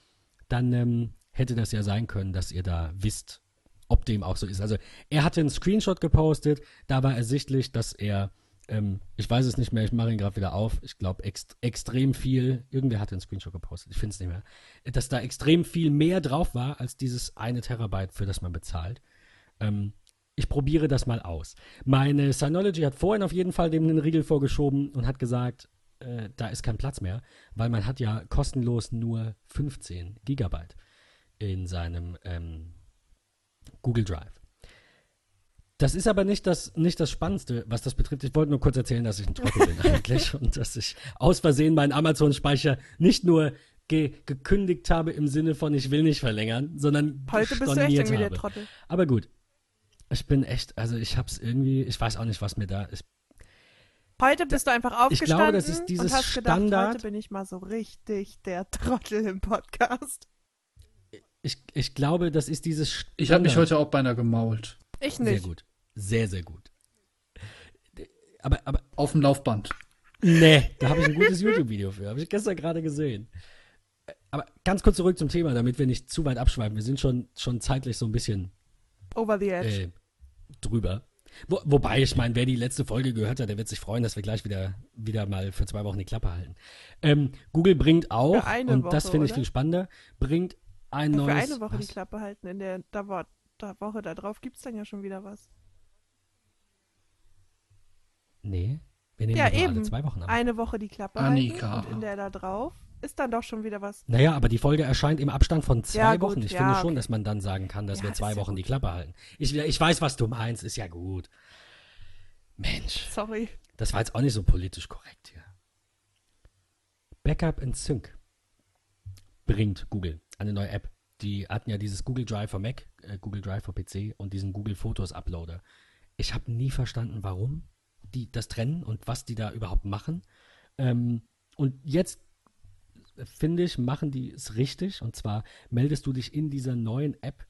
dann ähm, hätte das ja sein können, dass ihr da wisst, ob dem auch so ist. Also er hatte einen Screenshot gepostet, da war ersichtlich, dass er ähm, ich weiß es nicht mehr, ich mache ihn gerade wieder auf. Ich glaube, ext extrem viel, irgendwer hat den Screenshot gepostet, ich finde es nicht mehr, dass da extrem viel mehr drauf war als dieses eine Terabyte, für das man bezahlt. Ähm, ich probiere das mal aus. Meine Synology hat vorhin auf jeden Fall dem einen Riegel vorgeschoben und hat gesagt, äh, da ist kein Platz mehr, weil man hat ja kostenlos nur 15 Gigabyte in seinem ähm, Google Drive. Das ist aber nicht das, nicht das Spannendste, was das betrifft. Ich wollte nur kurz erzählen, dass ich ein Trottel bin eigentlich und dass ich aus Versehen meinen Amazon-Speicher nicht nur ge gekündigt habe im Sinne von ich will nicht verlängern, sondern Heute bist du echt irgendwie habe. der Trottel. Aber gut. Ich bin echt, also ich hab's irgendwie, ich weiß auch nicht, was mir da ist. Heute bist du einfach aufgestanden ich glaube, das ist dieses und hast Standard. Gedacht, heute bin ich mal so richtig der Trottel im Podcast. Ich, ich glaube, das ist dieses Standard. Ich habe mich heute auch beinahe gemault. Ich nicht. Sehr gut. Sehr, sehr gut. Aber, aber. Auf dem Laufband. Nee, da habe ich ein gutes YouTube-Video für. Habe ich gestern gerade gesehen. Aber ganz kurz zurück zum Thema, damit wir nicht zu weit abschweifen. Wir sind schon, schon zeitlich so ein bisschen. Over the edge. Äh, drüber. Wo, wobei, ich meine, wer die letzte Folge gehört hat, der wird sich freuen, dass wir gleich wieder, wieder mal für zwei Wochen die Klappe halten. Ähm, Google bringt auch, und Woche, das finde ich viel spannender, bringt ein ja, neues. Für eine Woche was? die Klappe halten. In der da war, da Woche da drauf gibt es dann ja schon wieder was. Nee, wir nehmen ja, eben. alle zwei Wochen an. Eine Woche die Klappe Annika. halten und in der da drauf ist dann doch schon wieder was. Naja, aber die Folge erscheint im Abstand von zwei ja, Wochen. Ich ja, finde okay. schon, dass man dann sagen kann, dass ja, wir zwei Wochen ja die Klappe halten. Ich, ich weiß, was du meinst, ist ja gut. Mensch. Sorry. Das war jetzt auch nicht so politisch korrekt hier. Backup and Sync bringt Google eine neue App. Die hatten ja dieses Google Drive für Mac, äh, Google Drive für PC und diesen Google Fotos Uploader. Ich habe nie verstanden, warum die das trennen und was die da überhaupt machen. Ähm, und jetzt finde ich, machen die es richtig. Und zwar meldest du dich in dieser neuen App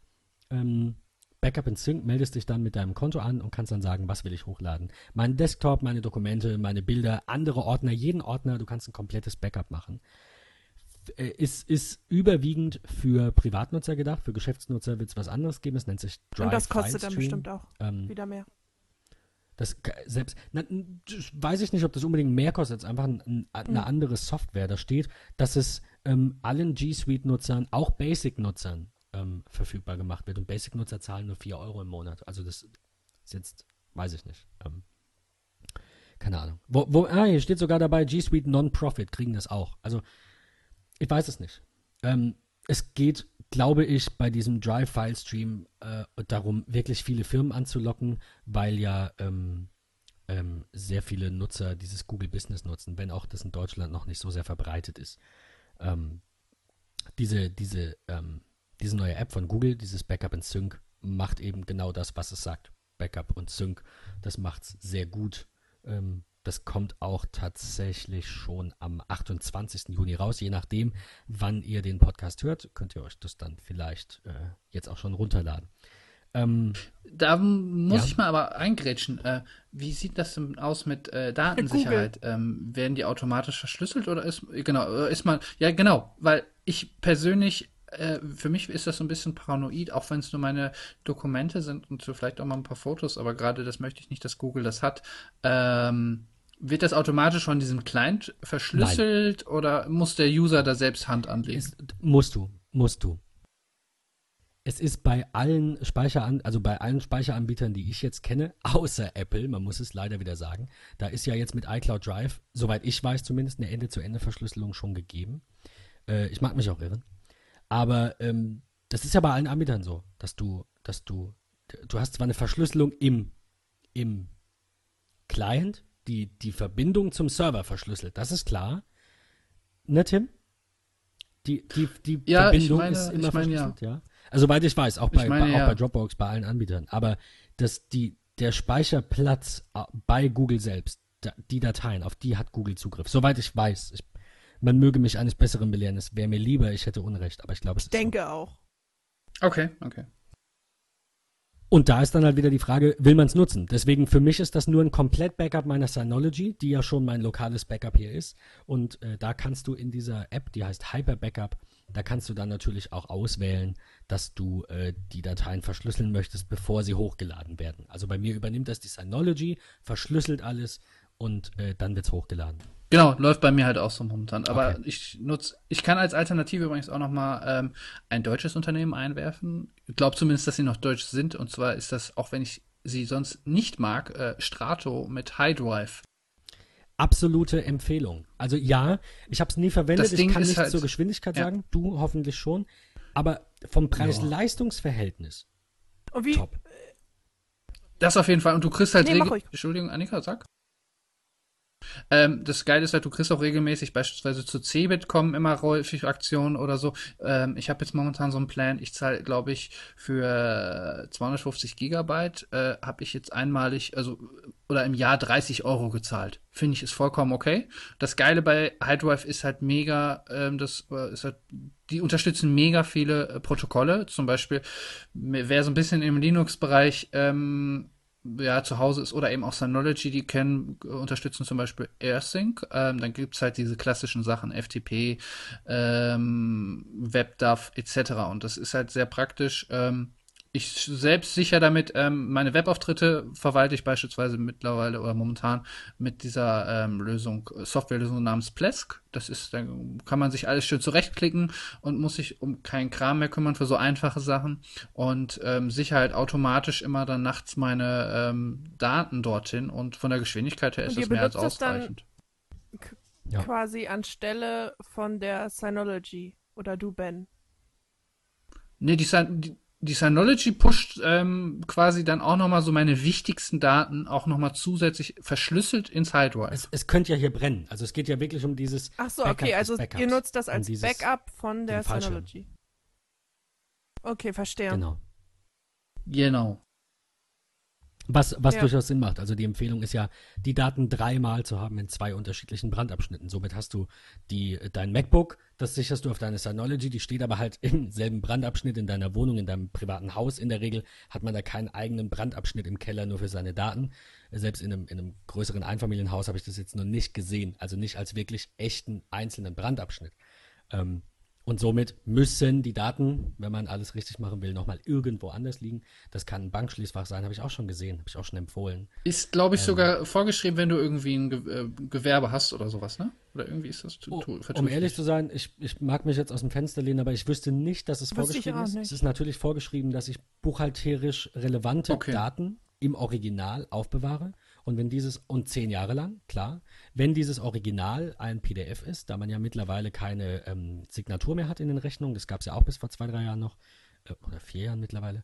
ähm, Backup in Sync, meldest dich dann mit deinem Konto an und kannst dann sagen, was will ich hochladen. Mein Desktop, meine Dokumente, meine Bilder, andere Ordner, jeden Ordner, du kannst ein komplettes Backup machen. Äh, ist, ist überwiegend für Privatnutzer gedacht, für Geschäftsnutzer wird es was anderes geben, es nennt sich Drive Und das kostet dann bestimmt auch ähm, wieder mehr. Das selbst, na, weiß ich nicht, ob das unbedingt mehr kostet, als einfach ein, ein, eine mhm. andere Software. Da steht, dass es ähm, allen G Suite-Nutzern, auch Basic-Nutzern, ähm, verfügbar gemacht wird. Und Basic-Nutzer zahlen nur 4 Euro im Monat. Also das ist jetzt, weiß ich nicht. Ähm, keine Ahnung. Wo, wo, ah, hier steht sogar dabei, G Suite Non-Profit kriegen das auch. Also, ich weiß es nicht. Ähm, es geht glaube ich, bei diesem Drive-File-Stream äh, darum, wirklich viele Firmen anzulocken, weil ja ähm, ähm, sehr viele Nutzer dieses Google Business nutzen, wenn auch das in Deutschland noch nicht so sehr verbreitet ist. Ähm, diese, diese, ähm, diese neue App von Google, dieses Backup and Sync, macht eben genau das, was es sagt. Backup und Sync. Das macht es sehr gut. Ähm, das kommt auch tatsächlich schon am 28. Juni raus. Je nachdem, wann ihr den Podcast hört, könnt ihr euch das dann vielleicht äh, jetzt auch schon runterladen. Ähm, da muss ja. ich mal aber eingrätschen. Äh, wie sieht das denn aus mit äh, Datensicherheit? Ähm, werden die automatisch verschlüsselt oder ist genau äh, ist man ja genau, weil ich persönlich äh, für mich ist das so ein bisschen paranoid, auch wenn es nur meine Dokumente sind und so vielleicht auch mal ein paar Fotos, aber gerade das möchte ich nicht, dass Google das hat. Ähm, wird das automatisch von diesem Client verschlüsselt Nein. oder muss der User da selbst Hand anlegen? Ist, musst du, musst du. Es ist bei allen Speicheran also bei allen Speicheranbietern, die ich jetzt kenne, außer Apple, man muss es leider wieder sagen, da ist ja jetzt mit iCloud Drive, soweit ich weiß zumindest, eine Ende-zu-Ende-Verschlüsselung schon gegeben. Äh, ich mag mich auch irren. Aber ähm, das ist ja bei allen Anbietern so, dass du, dass du, du hast zwar eine Verschlüsselung im, im Client, die die Verbindung zum Server verschlüsselt. Das ist klar. Ne, Tim? Die, die, die ja, Verbindung meine, ist immer meine, verschlüsselt, ja. ja. Also, soweit ich weiß, auch, bei, meine, bei, ja. auch bei Dropbox, bei allen Anbietern. Aber dass die, der Speicherplatz äh, bei Google selbst, die Dateien, auf die hat Google Zugriff. Soweit ich weiß. Ich man möge mich eines Besseren belehren. Es wäre mir lieber, ich hätte Unrecht, aber ich glaube, es ich denke so. auch. Okay, okay. Und da ist dann halt wieder die Frage, will man es nutzen? Deswegen für mich ist das nur ein Komplett-Backup meiner Synology, die ja schon mein lokales Backup hier ist. Und äh, da kannst du in dieser App, die heißt Hyper Backup, da kannst du dann natürlich auch auswählen, dass du äh, die Dateien verschlüsseln möchtest, bevor sie hochgeladen werden. Also bei mir übernimmt das die Synology, verschlüsselt alles und äh, dann wird es hochgeladen. Genau, läuft bei mir halt auch so momentan. Aber okay. ich nutze, ich kann als Alternative übrigens auch noch mal ähm, ein deutsches Unternehmen einwerfen. Ich glaube zumindest, dass sie noch deutsch sind. Und zwar ist das, auch wenn ich sie sonst nicht mag, äh, Strato mit High Drive. Absolute Empfehlung. Also ja, ich habe es nie verwendet. Das ich kann nichts halt, zur Geschwindigkeit ja. sagen. Du hoffentlich schon. Aber vom Preis-Leistungs-Verhältnis. Und wie? Top. Das auf jeden Fall. Und du kriegst halt. Nee, Entschuldigung, Annika, sag. Ähm, das Geile ist halt, du kriegst auch regelmäßig beispielsweise zu Cebit kommen immer häufig Aktionen oder so. Ähm, ich habe jetzt momentan so einen Plan, ich zahle, glaube ich, für 250 Gigabyte äh, habe ich jetzt einmalig, also oder im Jahr 30 Euro gezahlt. Finde ich ist vollkommen okay. Das Geile bei HiDrive ist halt mega, ähm, das äh, ist halt die unterstützen mega viele äh, Protokolle. Zum Beispiel, wer so ein bisschen im Linux-Bereich ähm, ja, zu Hause ist oder eben auch Synology, die kennen, unterstützen zum Beispiel AirSync. Ähm, dann gibt's halt diese klassischen Sachen, FTP, ähm, WebDAV etc. Und das ist halt sehr praktisch. Ähm, ich selbst sicher damit, ähm, meine Webauftritte verwalte ich beispielsweise mittlerweile oder momentan mit dieser ähm, Lösung, Softwarelösung namens Plesk. Das ist, da kann man sich alles schön zurechtklicken und muss sich um keinen Kram mehr kümmern für so einfache Sachen und ähm, sicher halt automatisch immer dann nachts meine ähm, Daten dorthin und von der Geschwindigkeit her ist das mehr als ausreichend. Ja. Quasi anstelle von der Synology oder du Ben. Nee, die, die, die Synology pusht ähm, quasi dann auch nochmal so meine wichtigsten Daten auch nochmal zusätzlich verschlüsselt ins Hydrive. Es, es könnte ja hier brennen. Also es geht ja wirklich um dieses. Ach so, Backup okay, also ihr nutzt das als Backup von der Synology. Okay, verstehe. Genau. Genau. Was, was ja. durchaus Sinn macht. Also die Empfehlung ist ja, die Daten dreimal zu haben in zwei unterschiedlichen Brandabschnitten. Somit hast du die, dein MacBook, das sicherst du auf deine Synology, die steht aber halt im selben Brandabschnitt in deiner Wohnung, in deinem privaten Haus. In der Regel hat man da keinen eigenen Brandabschnitt im Keller nur für seine Daten. Selbst in einem, in einem größeren Einfamilienhaus habe ich das jetzt noch nicht gesehen. Also nicht als wirklich echten einzelnen Brandabschnitt. Ähm, und somit müssen die Daten, wenn man alles richtig machen will, nochmal irgendwo anders liegen. Das kann ein Bankschließfach sein, habe ich auch schon gesehen, habe ich auch schon empfohlen. Ist, glaube ich, ähm, sogar vorgeschrieben, wenn du irgendwie ein Ge äh, Gewerbe hast oder sowas, ne? Oder irgendwie ist das oh, Um ehrlich zu sein, ich, ich mag mich jetzt aus dem Fenster lehnen, aber ich wüsste nicht, dass es Wüsste vorgeschrieben ist. Es ist natürlich vorgeschrieben, dass ich buchhalterisch relevante okay. Daten im Original aufbewahre. Und wenn dieses, und zehn Jahre lang, klar, wenn dieses Original ein PDF ist, da man ja mittlerweile keine ähm, Signatur mehr hat in den Rechnungen, das gab es ja auch bis vor zwei, drei Jahren noch, äh, oder vier Jahren mittlerweile,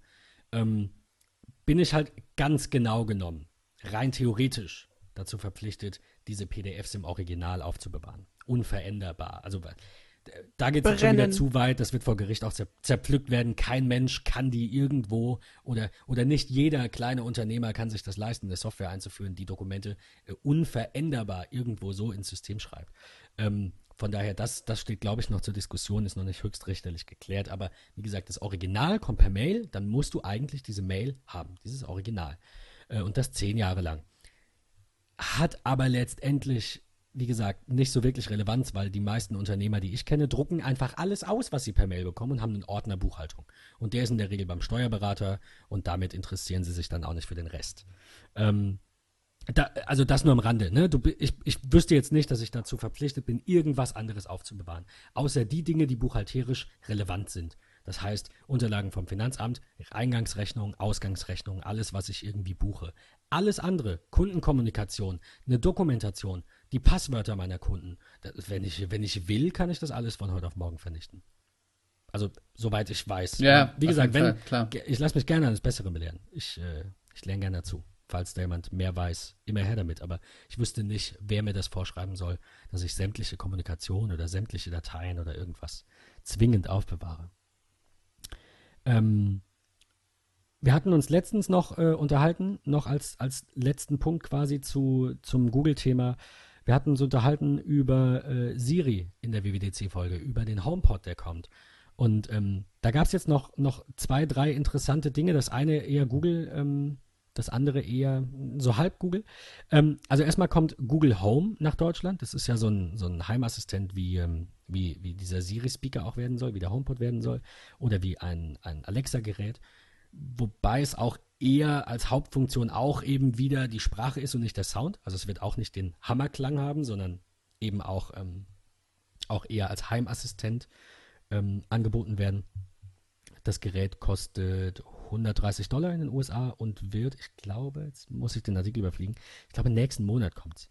ähm, bin ich halt ganz genau genommen, rein theoretisch dazu verpflichtet, diese PDFs im Original aufzubewahren. Unveränderbar. Also da geht es schon wieder zu weit, das wird vor Gericht auch zerpflückt werden. Kein Mensch kann die irgendwo oder, oder nicht jeder kleine Unternehmer kann sich das leisten, eine Software einzuführen, die Dokumente äh, unveränderbar irgendwo so ins System schreibt. Ähm, von daher, das, das steht, glaube ich, noch zur Diskussion, ist noch nicht höchstrichterlich geklärt. Aber wie gesagt, das Original kommt per Mail, dann musst du eigentlich diese Mail haben, dieses Original. Äh, und das zehn Jahre lang. Hat aber letztendlich wie gesagt, nicht so wirklich Relevanz, weil die meisten Unternehmer, die ich kenne, drucken einfach alles aus, was sie per Mail bekommen und haben einen Ordner Buchhaltung. Und der ist in der Regel beim Steuerberater und damit interessieren sie sich dann auch nicht für den Rest. Ähm, da, also das nur am Rande. Ne? Du, ich, ich wüsste jetzt nicht, dass ich dazu verpflichtet bin, irgendwas anderes aufzubewahren. Außer die Dinge, die buchhalterisch relevant sind. Das heißt, Unterlagen vom Finanzamt, Eingangsrechnung, Ausgangsrechnung, alles, was ich irgendwie buche. Alles andere, Kundenkommunikation, eine Dokumentation, die Passwörter meiner Kunden. Das, wenn, ich, wenn ich will, kann ich das alles von heute auf morgen vernichten. Also, soweit ich weiß. Ja, wie gesagt, wenn, Fall, ich lasse mich gerne eines Besseren belehren. Ich, äh, ich lerne gerne dazu. Falls da jemand mehr weiß, immer her damit. Aber ich wüsste nicht, wer mir das vorschreiben soll, dass ich sämtliche Kommunikation oder sämtliche Dateien oder irgendwas zwingend aufbewahre. Ähm, wir hatten uns letztens noch äh, unterhalten, noch als, als letzten Punkt quasi zu, zum Google-Thema, Wir hatten uns unterhalten über äh, Siri in der WWDC-Folge, über den HomePod, der kommt. Und ähm, da gab es jetzt noch, noch zwei, drei interessante Dinge. Das eine eher Google, ähm, das andere eher so halb Google. Ähm, also erstmal kommt Google Home nach Deutschland. Das ist ja so ein, so ein Heimassistent, wie, ähm, wie, wie dieser Siri-Speaker auch werden soll, wie der HomePod werden soll oder wie ein, ein Alexa-Gerät. Wobei es auch eher als Hauptfunktion auch eben wieder die Sprache ist und nicht der Sound. Also es wird auch nicht den Hammerklang haben, sondern eben auch, ähm, auch eher als Heimassistent ähm, angeboten werden. Das Gerät kostet 130 Dollar in den USA und wird, ich glaube, jetzt muss ich den Artikel überfliegen, ich glaube, nächsten Monat kommt es.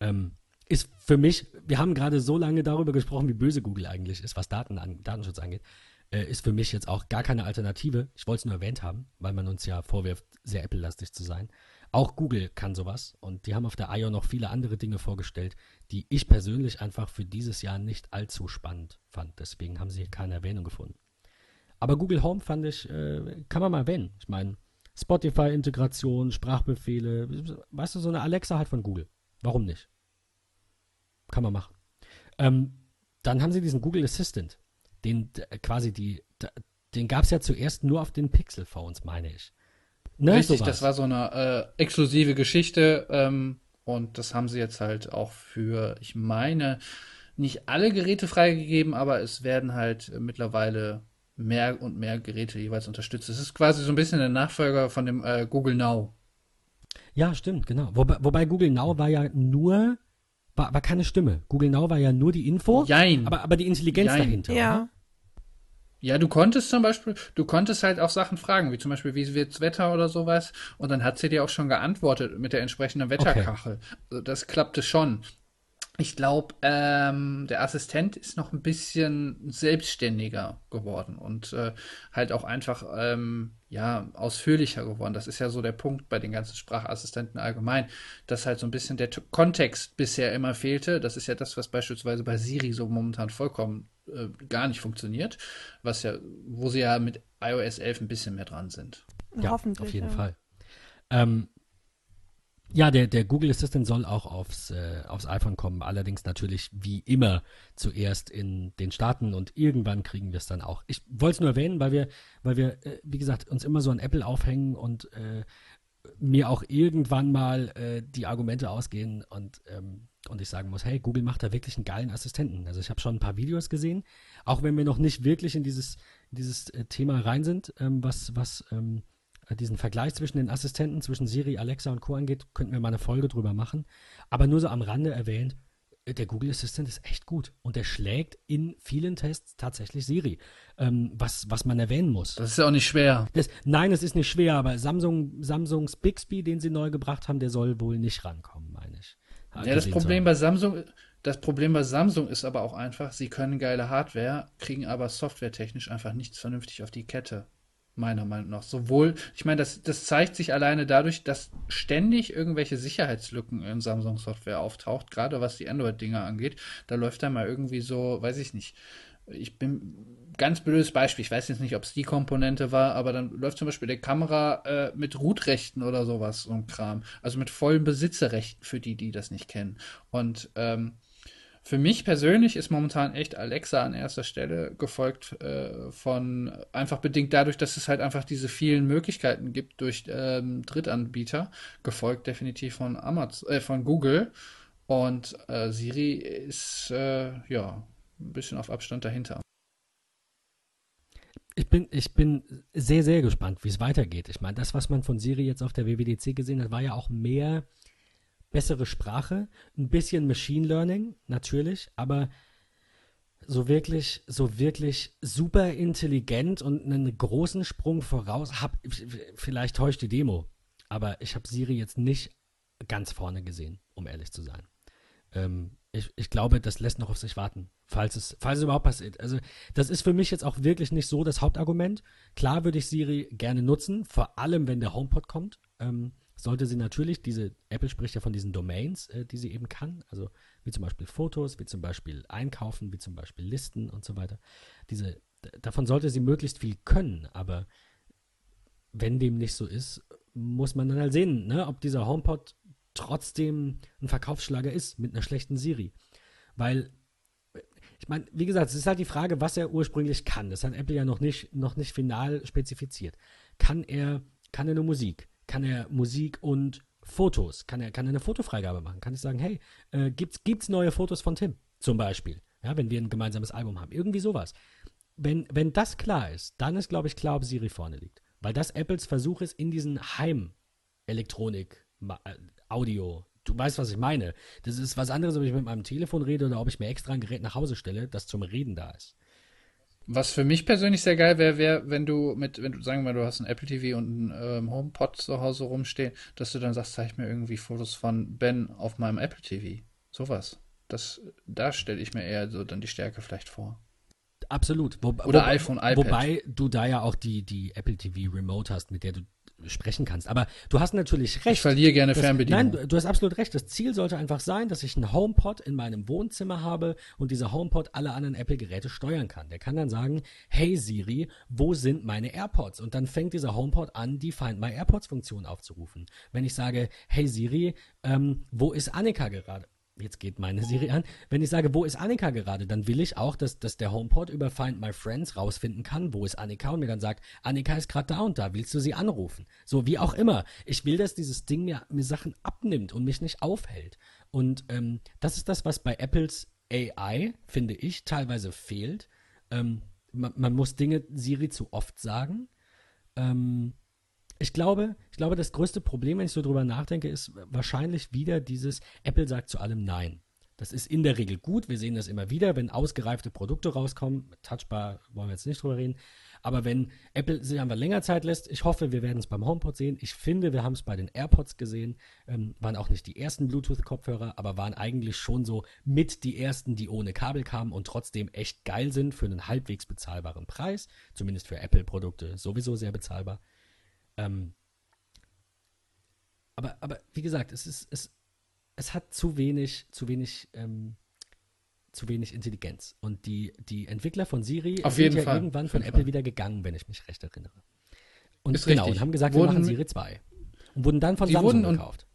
Ähm, ist für mich, wir haben gerade so lange darüber gesprochen, wie böse Google eigentlich ist, was Daten an, Datenschutz angeht, äh, ist für mich jetzt auch gar keine Alternative. Ich wollte es nur erwähnt haben, weil man uns ja vorwirft, sehr Apple-lastig zu sein. Auch Google kann sowas und die haben auf der I.O. noch viele andere Dinge vorgestellt, die ich persönlich einfach für dieses Jahr nicht allzu spannend fand. Deswegen haben sie hier keine Erwähnung gefunden. Aber Google Home fand ich, äh, kann man mal erwähnen. Ich meine, Spotify-Integration, Sprachbefehle, weißt du, so eine Alexa halt von Google. Warum nicht? Kann man machen. Ähm, dann haben sie diesen Google Assistant, den quasi die, den gab es ja zuerst nur auf den Pixel-Phones, meine ich. Ne, Richtig, sowas. das war so eine äh, exklusive Geschichte ähm, und das haben sie jetzt halt auch für, ich meine, nicht alle Geräte freigegeben, aber es werden halt mittlerweile mehr und mehr Geräte jeweils unterstützt. Es ist quasi so ein bisschen der Nachfolger von dem äh, Google Now. Ja, stimmt, genau. Wobei, wobei, Google Now war ja nur, war, war keine Stimme. Google Now war ja nur die Info, Jein. Aber, aber die Intelligenz Jein. dahinter. Ja. Ja, du konntest zum Beispiel, du konntest halt auch Sachen fragen, wie zum Beispiel, wie wird's Wetter oder sowas, und dann hat sie dir auch schon geantwortet mit der entsprechenden Wetterkachel. Okay. Also das klappte schon. Ich glaube, ähm, der Assistent ist noch ein bisschen selbstständiger geworden und äh, halt auch einfach ähm, ja ausführlicher geworden. Das ist ja so der Punkt bei den ganzen Sprachassistenten allgemein, dass halt so ein bisschen der T Kontext bisher immer fehlte. Das ist ja das, was beispielsweise bei Siri so momentan vollkommen äh, gar nicht funktioniert, was ja, wo sie ja mit iOS 11 ein bisschen mehr dran sind. Ja, Hoffentlich, auf jeden ja. Fall. Ähm, ja, der, der Google Assistant soll auch aufs, äh, aufs iPhone kommen, allerdings natürlich wie immer zuerst in den Staaten und irgendwann kriegen wir es dann auch. Ich wollte es nur erwähnen, weil wir, weil wir, äh, wie gesagt, uns immer so an Apple aufhängen und äh, mir auch irgendwann mal äh, die Argumente ausgehen und, ähm, und ich sagen muss, hey, Google macht da wirklich einen geilen Assistenten. Also ich habe schon ein paar Videos gesehen, auch wenn wir noch nicht wirklich in dieses, in dieses äh, Thema rein sind, ähm, was, was ähm, äh, diesen Vergleich zwischen den Assistenten, zwischen Siri, Alexa und Co. angeht, könnten wir mal eine Folge drüber machen. Aber nur so am Rande erwähnt, äh, der Google Assistant ist echt gut und der schlägt in vielen Tests tatsächlich Siri, ähm, was, was man erwähnen muss. Das ist ja auch nicht schwer. Das, nein, es ist nicht schwer, aber Samsung, Samsungs Bixby, den sie neu gebracht haben, der soll wohl nicht rankommen, meine ich. Ja, das Problem bei Samsung, das Problem bei Samsung ist aber auch einfach, sie können geile Hardware, kriegen aber softwaretechnisch einfach nichts vernünftig auf die Kette meiner Meinung nach. Sowohl, ich meine, das, das zeigt sich alleine dadurch, dass ständig irgendwelche Sicherheitslücken in Samsung-Software auftaucht, gerade was die Android-Dinger angeht. Da läuft da mal irgendwie so, weiß ich nicht. Ich bin ganz blödes Beispiel, ich weiß jetzt nicht, ob es die Komponente war, aber dann läuft zum Beispiel die Kamera äh, mit Root-Rechten oder sowas, so ein Kram. Also mit vollen Besitzerrechten für die, die das nicht kennen. Und ähm, für mich persönlich ist momentan echt Alexa an erster Stelle, gefolgt äh, von einfach bedingt dadurch, dass es halt einfach diese vielen Möglichkeiten gibt durch ähm, Drittanbieter, gefolgt definitiv von Amazon, äh, von Google. Und äh, Siri ist äh, ja ein bisschen auf Abstand dahinter. Ich bin, ich bin sehr, sehr gespannt, wie es weitergeht. Ich meine, das, was man von Siri jetzt auf der WWDC gesehen hat, war ja auch mehr bessere Sprache, ein bisschen Machine Learning, natürlich, aber so wirklich, so wirklich super intelligent und einen großen Sprung voraus. Hab, vielleicht täuscht die Demo, aber ich habe Siri jetzt nicht ganz vorne gesehen, um ehrlich zu sein. Ähm, ich, ich, glaube, das lässt noch auf sich warten, falls es, falls es überhaupt passiert. Also, das ist für mich jetzt auch wirklich nicht so das Hauptargument. Klar würde ich Siri gerne nutzen, vor allem wenn der HomePod kommt. Ähm, sollte sie natürlich diese, Apple spricht ja von diesen Domains, äh, die sie eben kann, also wie zum Beispiel Fotos, wie zum Beispiel Einkaufen, wie zum Beispiel Listen und so weiter. Diese, davon sollte sie möglichst viel können, aber wenn dem nicht so ist, muss man dann halt sehen, ne, ob dieser HomePod trotzdem ein Verkaufsschlager ist mit einer schlechten Siri. Weil, ich meine, wie gesagt, es ist halt die Frage, was er ursprünglich kann. Das hat Apple ja noch nicht, noch nicht final spezifiziert. Kann er, kann er nur Musik? Kann er Musik und Fotos? Kann er, kann er eine Fotofreigabe machen? Kann ich sagen, hey, äh, gibt's, gibt's neue Fotos von Tim? Zum Beispiel. Ja, wenn wir ein gemeinsames Album haben. Irgendwie sowas. Wenn, wenn das klar ist, dann ist, glaube ich, klar, ob Siri vorne liegt. Weil das Apples Versuch ist, in diesen Heim-Elektronik, äh, Audio, du weißt, was ich meine. Das ist was anderes, ob ich mit meinem Telefon rede oder ob ich mir extra ein Gerät nach Hause stelle, das zum Reden da ist. Was für mich persönlich sehr geil wäre, wäre, wenn du mit, wenn du sagen wir mal, du hast ein Apple TV und ein ähm, HomePod zu Hause rumstehen, dass du dann sagst, zeig mir irgendwie Fotos von Ben auf meinem Apple TV. Sowas. Das, da stelle ich mir eher so dann die Stärke vielleicht vor. Absolut. Wo, Oder wo, iPhone, iPad. Wobei du da ja auch die, die Apple TV Remote hast, mit der du sprechen kannst. Aber du hast natürlich recht. Ich verliere gerne Fernbedienung. Nein, du, du, hast absolut recht. Das Ziel sollte einfach sein, dass ich einen HomePod in meinem Wohnzimmer habe und dieser HomePod alle anderen Apple-Geräte steuern kann. Der kann dann sagen, hey Siri, wo sind meine AirPods? Und dann fängt dieser HomePod an, die Find My AirPods-Funktion aufzurufen. Wenn ich sage, hey Siri, ähm, wo ist Annika gerade? Jetzt geht meine Serie an. Wenn ich sage, wo ist Annika gerade, dann will ich auch, dass, dass der HomePod über Find My Friends rausfinden kann, wo ist Annika und mir dann sagt, Annika ist gerade da und da, willst du sie anrufen? So, wie auch immer. Ich will, dass dieses Ding mir, mir Sachen abnimmt und mich nicht aufhält. Und ähm, das ist das, was bei Apples AI, finde ich, teilweise fehlt. Ähm, man, man, muss Dinge Siri zu oft sagen. Ähm, ich glaube, ich glaube, das größte Problem, wenn ich so drüber nachdenke, ist wahrscheinlich wieder dieses Apple sagt zu allem Nein. Das ist in der Regel gut. Wir sehen das immer wieder, wenn ausgereifte Produkte rauskommen. Touchbar wollen wir jetzt nicht drüber reden. Aber wenn Apple sich einfach länger Zeit lässt, ich hoffe, wir werden es beim HomePod sehen. Ich finde, wir haben es bei den AirPods gesehen. Ähm, waren auch nicht die ersten Bluetooth-Kopfhörer, aber waren eigentlich schon so mit die ersten, die ohne Kabel kamen und trotzdem echt geil sind für einen halbwegs bezahlbaren Preis. Zumindest für Apple-Produkte sowieso sehr bezahlbar. Ähm, aber, aber wie gesagt, es ist, es, es hat zu wenig, zu wenig, ähm, zu wenig Intelligenz. Und die, die Entwickler von Siri Auf sind ja Fall. irgendwann von Apple Fall. wieder gegangen, wenn ich mich recht erinnere. Und ist genau, richtig. und haben gesagt, wurden, wir machen Siri 2. Und wurden dann von Samsung gekauft.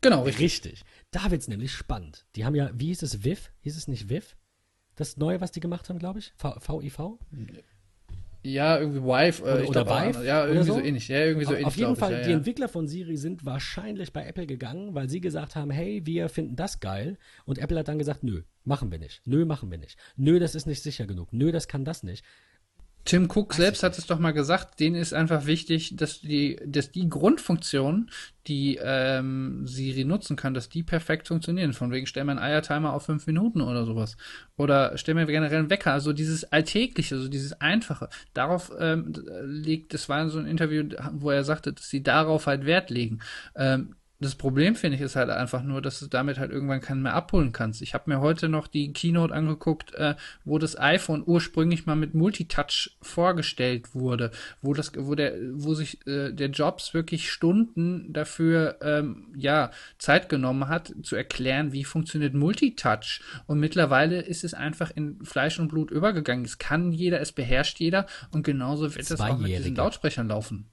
Genau, richtig. richtig. Da wird es nämlich spannend. Die haben ja, wie hieß es, VIF? Hieß es nicht VIF? Das neue, was die gemacht haben, glaube ich? V VIV? Ja, irgendwie Vive. Äh, oder, oder glaub, Vive. Ja, irgendwie so? so? ähnlich. Ja, irgendwie so auf, ähnlich. Auf jeden Fall, ich, ja, die ja. Entwickler von Siri sind wahrscheinlich bei Apple gegangen, weil sie gesagt haben, hey, wir finden das geil. Und Apple hat dann gesagt, nö, machen wir nicht. Nö, machen wir nicht. Nö, das ist nicht sicher genug. Nö, das kann das nicht. Tim Cook selbst hat es doch mal gesagt, denen ist einfach wichtig, dass die, dass die Grundfunktionen, die ähm, Siri nutzen kann, dass die perfekt funktionieren. Von wegen, stell mir einen Eiertimer auf fünf Minuten oder sowas. Oder stell mir generell einen Wecker. Also dieses Alltägliche, so dieses Einfache. Darauf ähm, liegt, das war so ein Interview, wo er sagte, dass sie darauf halt Wert legen. Ähm, das Problem, finde ich, ist halt einfach nur, dass du damit halt irgendwann keinen mehr abholen kannst. Ich habe mir heute noch die Keynote angeguckt, äh, wo das iPhone ursprünglich mal mit Multitouch vorgestellt wurde, wo das, wo der, wo sich äh, der Jobs wirklich Stunden dafür ähm, ja Zeit genommen hat, zu erklären, wie funktioniert Multitouch. Und mittlerweile ist es einfach in Fleisch und Blut übergegangen. Es kann jeder, es beherrscht jeder und genauso wird es auch mit diesen Lautsprechern laufen.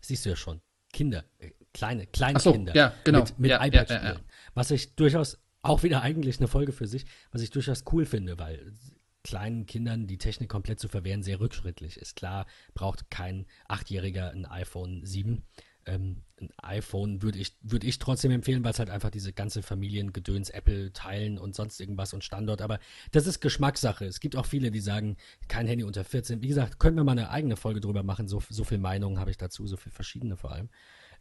Siehst du ja schon. Kinder, äh, kleine, kleine so, Kinder ja, genau. mit, mit ja, iPad ja, spielen. Was ich durchaus auch wieder eigentlich eine Folge für sich, was ich durchaus cool finde, weil kleinen Kindern die Technik komplett zu verwehren sehr rückschrittlich ist. Klar, braucht kein Achtjähriger ein iPhone 7. Ähm, ein iPhone würde ich, würd ich trotzdem empfehlen, weil es halt einfach diese ganze Familiengedöns, Apple teilen und sonst irgendwas und Standort. Aber das ist Geschmackssache. Es gibt auch viele, die sagen, kein Handy unter 14. Wie gesagt, können wir mal eine eigene Folge drüber machen. So, so viel Meinungen habe ich dazu, so viel verschiedene vor allem.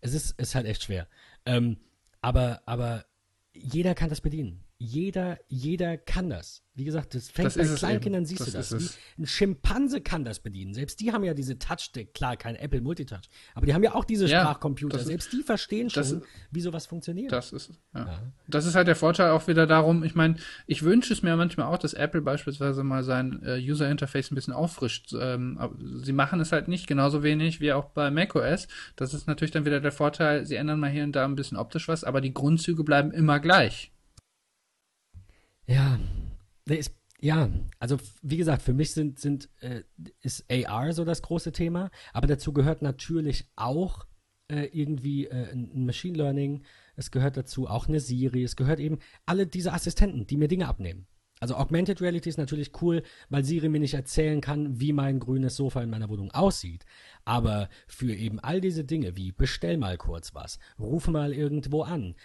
Es ist, ist halt echt schwer. Ähm, aber, aber jeder kann das bedienen. Jeder, jeder kann das. Wie gesagt, das fängt das bei Kleinkindern, siehst das du das. ein Schimpanse kann das bedienen. Selbst die haben ja diese Touch-Stick, klar, kein Apple Multitouch, aber die haben ja auch diese ja, Sprachcomputer. Selbst die verstehen schon, ist, wie sowas funktioniert. Das ist, ja. ja. das ist halt der Vorteil auch wieder darum, ich meine, ich wünsche es mir manchmal auch, dass Apple beispielsweise mal sein äh, User-Interface ein bisschen auffrischt. Ähm, sie machen es halt nicht genauso wenig wie auch bei macOS. Das ist natürlich dann wieder der Vorteil, sie ändern mal hier und da ein bisschen optisch was, aber die Grundzüge bleiben immer gleich. Ja, ist, ja, also wie gesagt, für mich sind, sind, äh, ist AR so das große Thema, aber dazu gehört natürlich auch äh, irgendwie äh, Machine Learning, es gehört dazu auch eine Siri, es gehört eben alle diese Assistenten, die mir Dinge abnehmen. Also Augmented Reality ist natürlich cool, weil Siri mir nicht erzählen kann, wie mein grünes Sofa in meiner Wohnung aussieht. Aber für eben all diese Dinge wie bestell mal kurz was, ruf mal irgendwo an,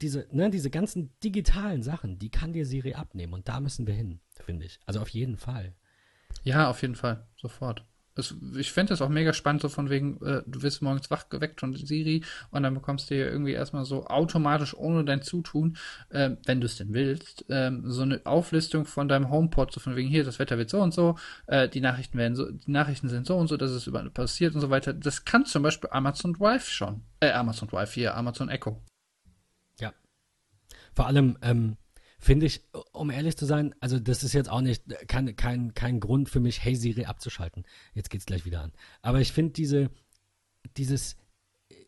diese, ne, diese ganzen digitalen Sachen, die kann dir Siri abnehmen und da müssen wir hin, finde ich. Also auf jeden Fall. Ja, auf jeden Fall, sofort es, ich fände das auch mega spannend, so von wegen, äh, du wirst morgens wach geweckt von Siri und dann bekommst du dir irgendwie erstmal so automatisch ohne dein Zutun, äh, wenn du es denn willst, äh, so eine Auflistung von deinem HomePod, so von wegen hier, das Wetter wird so und so, äh, die Nachrichten werden so, die Nachrichten sind so und so, dass es überall passiert und so weiter. Das kann zum Beispiel Amazon Drive schon. Äh, Amazon Drive hier, Amazon Echo. Ja. Vor allem, ähm, finde ich, um ehrlich zu sein, also das ist jetzt auch nicht kein, kein, kein Grund für mich, Hey Siri abzuschalten. Jetzt geht's gleich wieder an. Aber ich finde diese, dieses,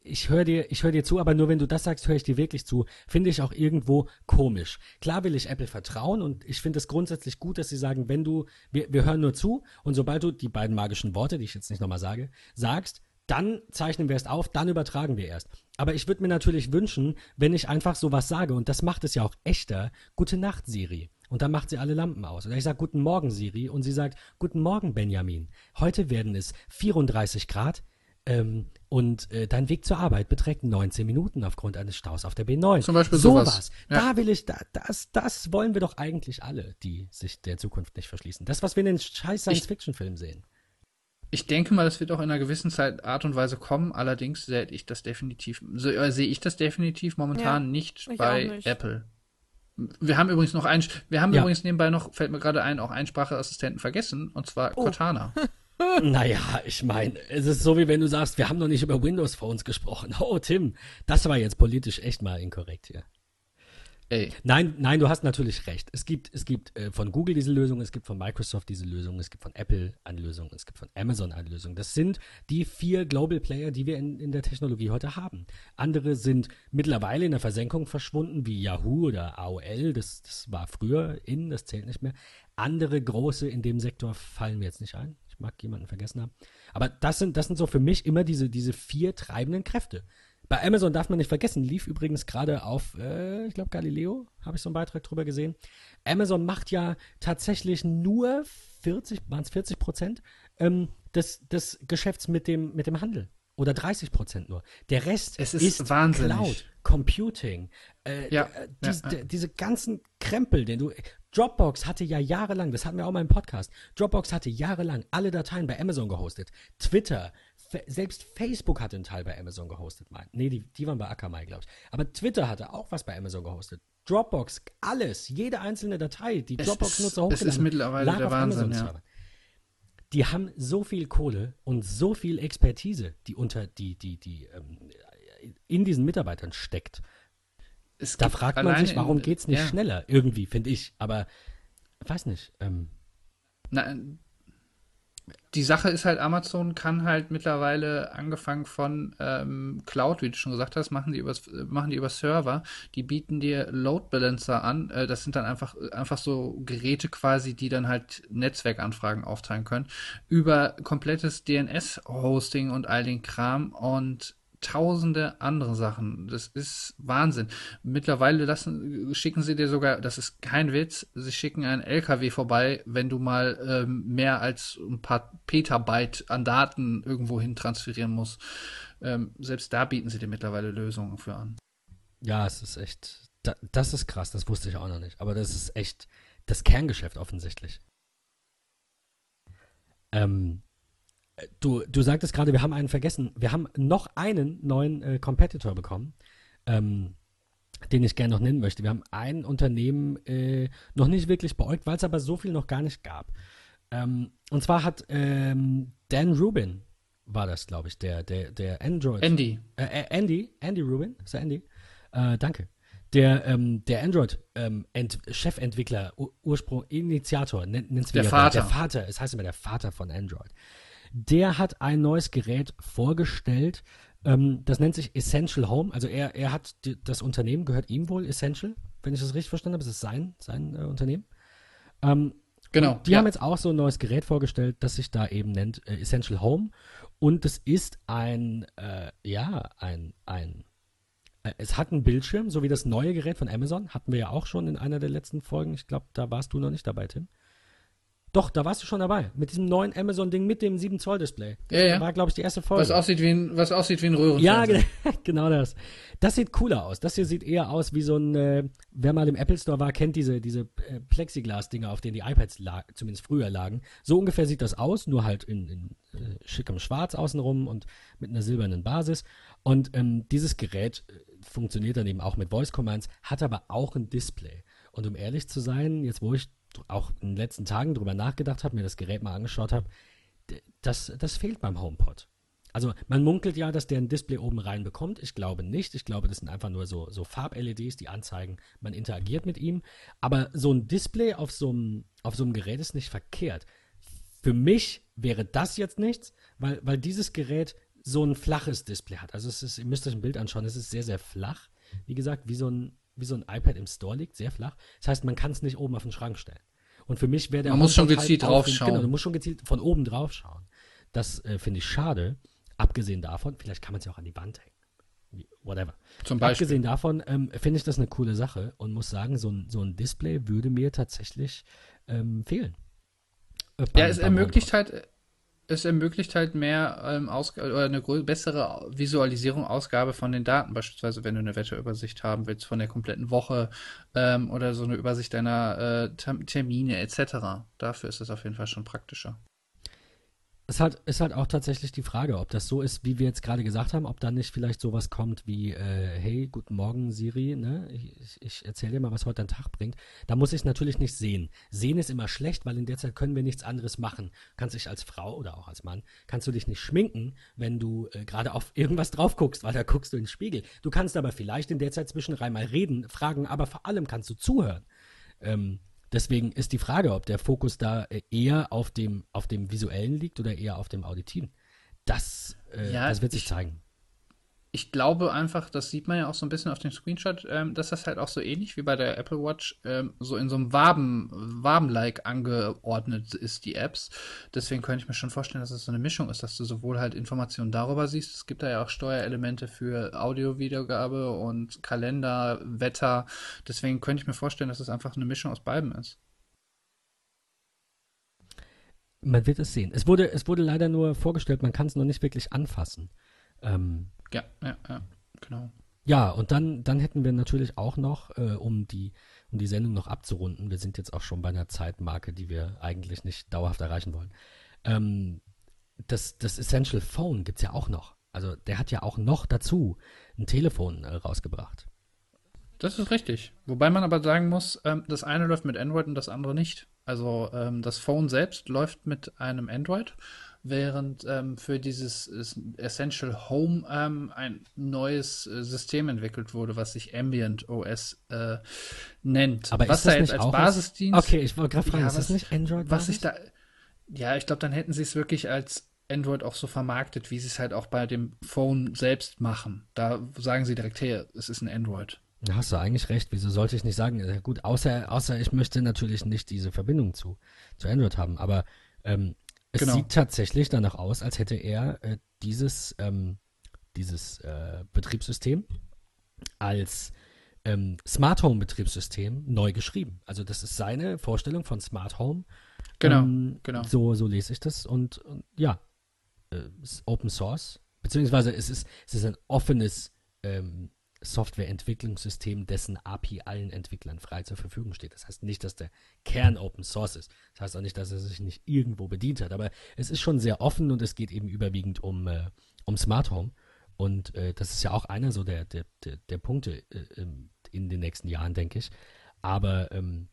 ich höre dir, ich höre dir zu, aber nur wenn du das sagst, höre ich dir wirklich zu, finde ich auch irgendwo komisch. Klar will ich Apple vertrauen und ich finde es grundsätzlich gut, dass sie sagen, wenn du, wir, wir hören nur zu und sobald du die beiden magischen Worte, die ich jetzt nicht nochmal sage, sagst, dann zeichnen wir es auf, dann übertragen wir erst. Aber ich würde mir natürlich wünschen, wenn ich einfach sowas sage, und das macht es ja auch echter, Gute Nacht, Siri. Und dann macht sie alle Lampen aus. Oder ich sage Guten Morgen, Siri, und sie sagt Guten Morgen, Benjamin. Heute werden es 34 Grad ähm, und äh, dein Weg zur Arbeit beträgt 19 Minuten aufgrund eines Staus auf der B9. Zum Beispiel sowas. sowas. Ja. Da will ich, da, das, das wollen wir doch eigentlich alle, die sich der Zukunft nicht verschließen. Das, was wir in den scheiß Science-Fiction-Filmen sehen. Ich denke mal, das wird auch in einer gewissen Zeit Art und Weise kommen. Allerdings sehe ich das definitiv, so, äh, sehe ich das definitiv momentan ja, nicht bei nicht. Apple. Wir haben übrigens noch ein, wir haben ja. übrigens nebenbei noch, fällt mir gerade ein, auch einen Sprachassistenten vergessen, und zwar oh. Cortana. naja, ich meine, es ist so, wie wenn du sagst, wir haben noch nicht über Windows Phones gesprochen. Oh, Tim, das war jetzt politisch echt mal inkorrekt hier. Ey. Nein, nein, du hast natürlich recht. Es gibt, es gibt äh, von Google diese Lösung, es gibt von Microsoft diese Lösung, es gibt von Apple eine Lösung, es gibt von Amazon eine Lösung. Das sind die vier Global Player, die wir in, in der Technologie heute haben. Andere sind mittlerweile in der Versenkung verschwunden, wie Yahoo oder AOL. Das, das war früher in, das zählt nicht mehr. Andere große in dem Sektor fallen mir jetzt nicht ein. Ich mag jemanden vergessen haben. Aber das sind, das sind so für mich immer diese, diese vier treibenden Kräfte. Bei Amazon darf man nicht vergessen, lief übrigens gerade auf, äh, ich glaube, Galileo, habe ich so einen Beitrag drüber gesehen. Amazon macht ja tatsächlich nur 40, waren es 40 Prozent ähm, des, des Geschäfts mit dem, mit dem Handel. Oder 30 Prozent nur. Der Rest es ist, ist wahnsinnig. Cloud, Computing. Äh, ja, dies, ja, ja. diese ganzen Krempel, den du. Dropbox hatte ja jahrelang, das hatten wir auch mal im Podcast, Dropbox hatte jahrelang alle Dateien bei Amazon gehostet. Twitter, selbst Facebook hatte einen Teil bei Amazon gehostet. Mein. Nee, die, die waren bei Akamai, glaube ich. Aber Twitter hatte auch was bei Amazon gehostet. Dropbox, alles, jede einzelne Datei, die Dropbox-Nutzer hochgeladen Das ist mittlerweile der Wahnsinn, ja. Die haben so viel Kohle und so viel Expertise, die unter die, die, die ähm, in diesen Mitarbeitern steckt. Es da fragt man sich, warum geht es nicht ja. schneller? Irgendwie, finde ich. Aber weiß nicht. Ähm, Na, die Sache ist halt, Amazon kann halt mittlerweile angefangen von ähm, Cloud, wie du schon gesagt hast, machen die über machen die über Server, die bieten dir Load Balancer an. Äh, das sind dann einfach einfach so Geräte quasi, die dann halt Netzwerkanfragen aufteilen können über komplettes DNS-Hosting und all den Kram und tausende andere Sachen. Das ist Wahnsinn. Mittlerweile lassen, schicken sie dir sogar, das ist kein Witz, sie schicken einen LKW vorbei, wenn du mal ähm, mehr als ein paar Petabyte an Daten irgendwo hin transferieren musst. Ähm, selbst da bieten sie dir mittlerweile Lösungen für an. Ja, es ist echt, da, das ist krass, das wusste ich auch noch nicht. Aber das ist echt das Kerngeschäft offensichtlich. Ähm, Du, du sagtest gerade, wir haben einen vergessen. Wir haben noch einen neuen äh, Competitor bekommen, ähm, den ich gerne noch nennen möchte. Wir haben ein Unternehmen äh, noch nicht wirklich beäugt, weil es aber so viel noch gar nicht gab. Ähm, und zwar hat ähm, Dan Rubin, war das, glaube ich, der, der, der Android. Andy. Äh, äh Andy, Andy Rubin, ist der Andy? Äh, danke. Der, ähm, der Android-Chefentwickler, ähm, Ursprung, Initiator, nennt es der Vater. Der Vater, es heißt immer der Vater von Android der hat ein neues Gerät vorgestellt. Ähm, das nennt sich Essential Home. Also er, er hat die, das Unternehmen, gehört ihm wohl Essential, wenn ich das richtig verstanden habe. Es ist sein, sein äh, Unternehmen. Ähm, genau. Die ja. haben jetzt auch so ein neues Gerät vorgestellt, das sich da eben nennt äh, Essential Home. Und es ist ein, äh, ja, ein, ein Äh, es hat einen Bildschirm, so wie das neue Gerät von Amazon. Hatten wir ja auch schon in einer der letzten Folgen. Ich glaube, da warst du noch nicht dabei, Tim. Doch, da warst du schon dabei. Mit diesem neuen Amazon-Ding mit dem 7-Zoll-Display. Ja, ja. War, glaube ich, die erste Folge. Was aussieht wie ein, was aussieht wie ein Ja, Röhrenfernseher. ge- genau das. Das sieht cooler aus. Das hier sieht eher aus wie so ein, äh, wer mal im Apple Store war, kennt diese, diese äh, Plexiglas-Dinger, auf denen die iPads lag, zumindest früher lagen. So ungefähr sieht das aus, nur halt in, in äh, schickem Schwarz außenrum und mit einer silbernen Basis. Und ähm, dieses Gerät äh, funktioniert dann eben auch mit Voice Commands, hat aber auch ein Display. Und um ehrlich zu sein, jetzt wo ich auch in den letzten Tagen drüber nachgedacht habe, mir das Gerät mal angeschaut habe, das, das fehlt beim HomePod. Also man munkelt ja, dass der ein Display oben rein bekommt. Ich glaube nicht. Ich glaube, das sind einfach nur so, so Farb-LEDs, die anzeigen, man interagiert mit ihm. Aber so ein Display auf so einem, auf so einem Gerät ist nicht verkehrt. Für mich wäre das jetzt nichts, weil, weil dieses Gerät so ein flaches Display hat. Also es ist, ihr müsst euch ein Bild anschauen, es ist sehr, sehr flach. Wie gesagt, wie so ein, wie so ein iPad im Store liegt, sehr flach. Das heißt, man kann es nicht oben auf den Schrank stellen. Und für mich wäre der Man muss schon gezielt halt draufschauen. Genau, du musst schon gezielt von oben drauf schauen. Das äh, finde ich schade. Abgesehen davon, vielleicht kann man es ja auch an die Wand hängen. Whatever. Zum Beispiel. Abgesehen davon ähm, finde ich das eine coole Sache und muss sagen, so ein, so ein Display würde mir tatsächlich ähm, fehlen. Äh, Ja, beim- es beim ermöglicht HomePod. halt, es ermöglicht halt mehr ähm, oder eine bessere Visualisierung, Ausgabe von den Daten, beispielsweise wenn du eine Wetterübersicht haben willst von der kompletten Woche ähm, oder so eine Übersicht deiner äh, Term- Termine etc. Dafür ist es auf jeden Fall schon praktischer. Es halt, ist halt auch tatsächlich die Frage, ob das so ist, wie wir jetzt gerade gesagt haben, ob dann nicht vielleicht sowas kommt wie, äh, hey, guten Morgen Siri, ne? ich, ich, erzähle dir mal, was heute dein Tag bringt. Da muss ich natürlich nicht sehen. Sehen ist immer schlecht, weil in der Zeit können wir nichts anderes machen. Kannst dich als Frau oder auch als Mann, kannst du dich nicht schminken, wenn du äh, gerade auf irgendwas drauf guckst, weil da guckst du in den Spiegel. Du kannst aber vielleicht in der Zeit zwischenrein mal reden, fragen, aber vor allem kannst du zuhören. Ähm, deswegen ist die Frage, ob der Fokus da äh, eher auf dem, auf dem Visuellen liegt oder eher auf dem Auditiven. Das, äh, Ja, das wird sich ich- zeigen. Ich glaube einfach, das sieht man ja auch so ein bisschen auf dem Screenshot, ähm, dass das halt auch so ähnlich wie bei der Apple Watch ähm, so in so einem Waben, Waben-like angeordnet ist, die Apps. Deswegen könnte ich mir schon vorstellen, dass es so eine Mischung ist, dass du sowohl halt Informationen darüber siehst, es gibt da ja auch Steuerelemente für Audio-Wiedergabe und Kalender, Wetter. Deswegen könnte ich mir vorstellen, dass es einfach eine Mischung aus beidem ist. Man wird es sehen. Es wurde, es wurde leider nur vorgestellt, man kann es noch nicht wirklich anfassen. Ähm, Ja, ja, ja, genau. Ja, und dann, dann hätten wir natürlich auch noch, äh, um, die, um die Sendung noch abzurunden, wir sind jetzt auch schon bei einer Zeitmarke, die wir eigentlich nicht dauerhaft erreichen wollen. Ähm, das, das Essential Phone gibt's ja auch noch. Also der hat ja auch noch dazu ein Telefon äh, rausgebracht. Das ist richtig. Wobei man aber sagen muss, ähm, das eine läuft mit Android und das andere nicht. Also ähm, das Phone selbst läuft mit einem Android, während ähm, für dieses es- Essential Home ähm, ein neues äh, System entwickelt wurde, was sich Ambient OS äh, nennt. Aber was ist das da jetzt als Basisdienst. Okay, ich wollte gerade fragen, Ja, ist das was- nicht Android? Was ich da. Ja, ich glaube, dann hätten sie es wirklich als Android auch so vermarktet, wie sie es halt auch bei dem Phone selbst machen. Da sagen sie direkt, hey, es ist ein Android. Da hast du eigentlich recht. Wieso sollte ich nicht sagen? Ja, gut, außer, außer ich möchte natürlich nicht diese Verbindung zu, zu Android haben. Aber ähm, es Genau. sieht tatsächlich danach aus, als hätte er äh, dieses, ähm, dieses äh, Betriebssystem als ähm, Smart Home Betriebssystem neu geschrieben. Also das ist seine Vorstellung von Smart Home. Genau, Ähm, genau. So, so lese ich das und, und ja, äh, ist Open Source, beziehungsweise es ist, es ist ein offenes ähm, Softwareentwicklungssystem, dessen API allen Entwicklern frei zur Verfügung steht. Das heißt nicht, dass der Kern Open Source ist. Das heißt auch nicht, dass er sich nicht irgendwo bedient hat. Aber es ist schon sehr offen und es geht eben überwiegend um, äh, um Smart Home. Und äh, das ist ja auch einer so der, der, der, der Punkte äh, ähm, in den nächsten Jahren, denke ich. Aber ähm,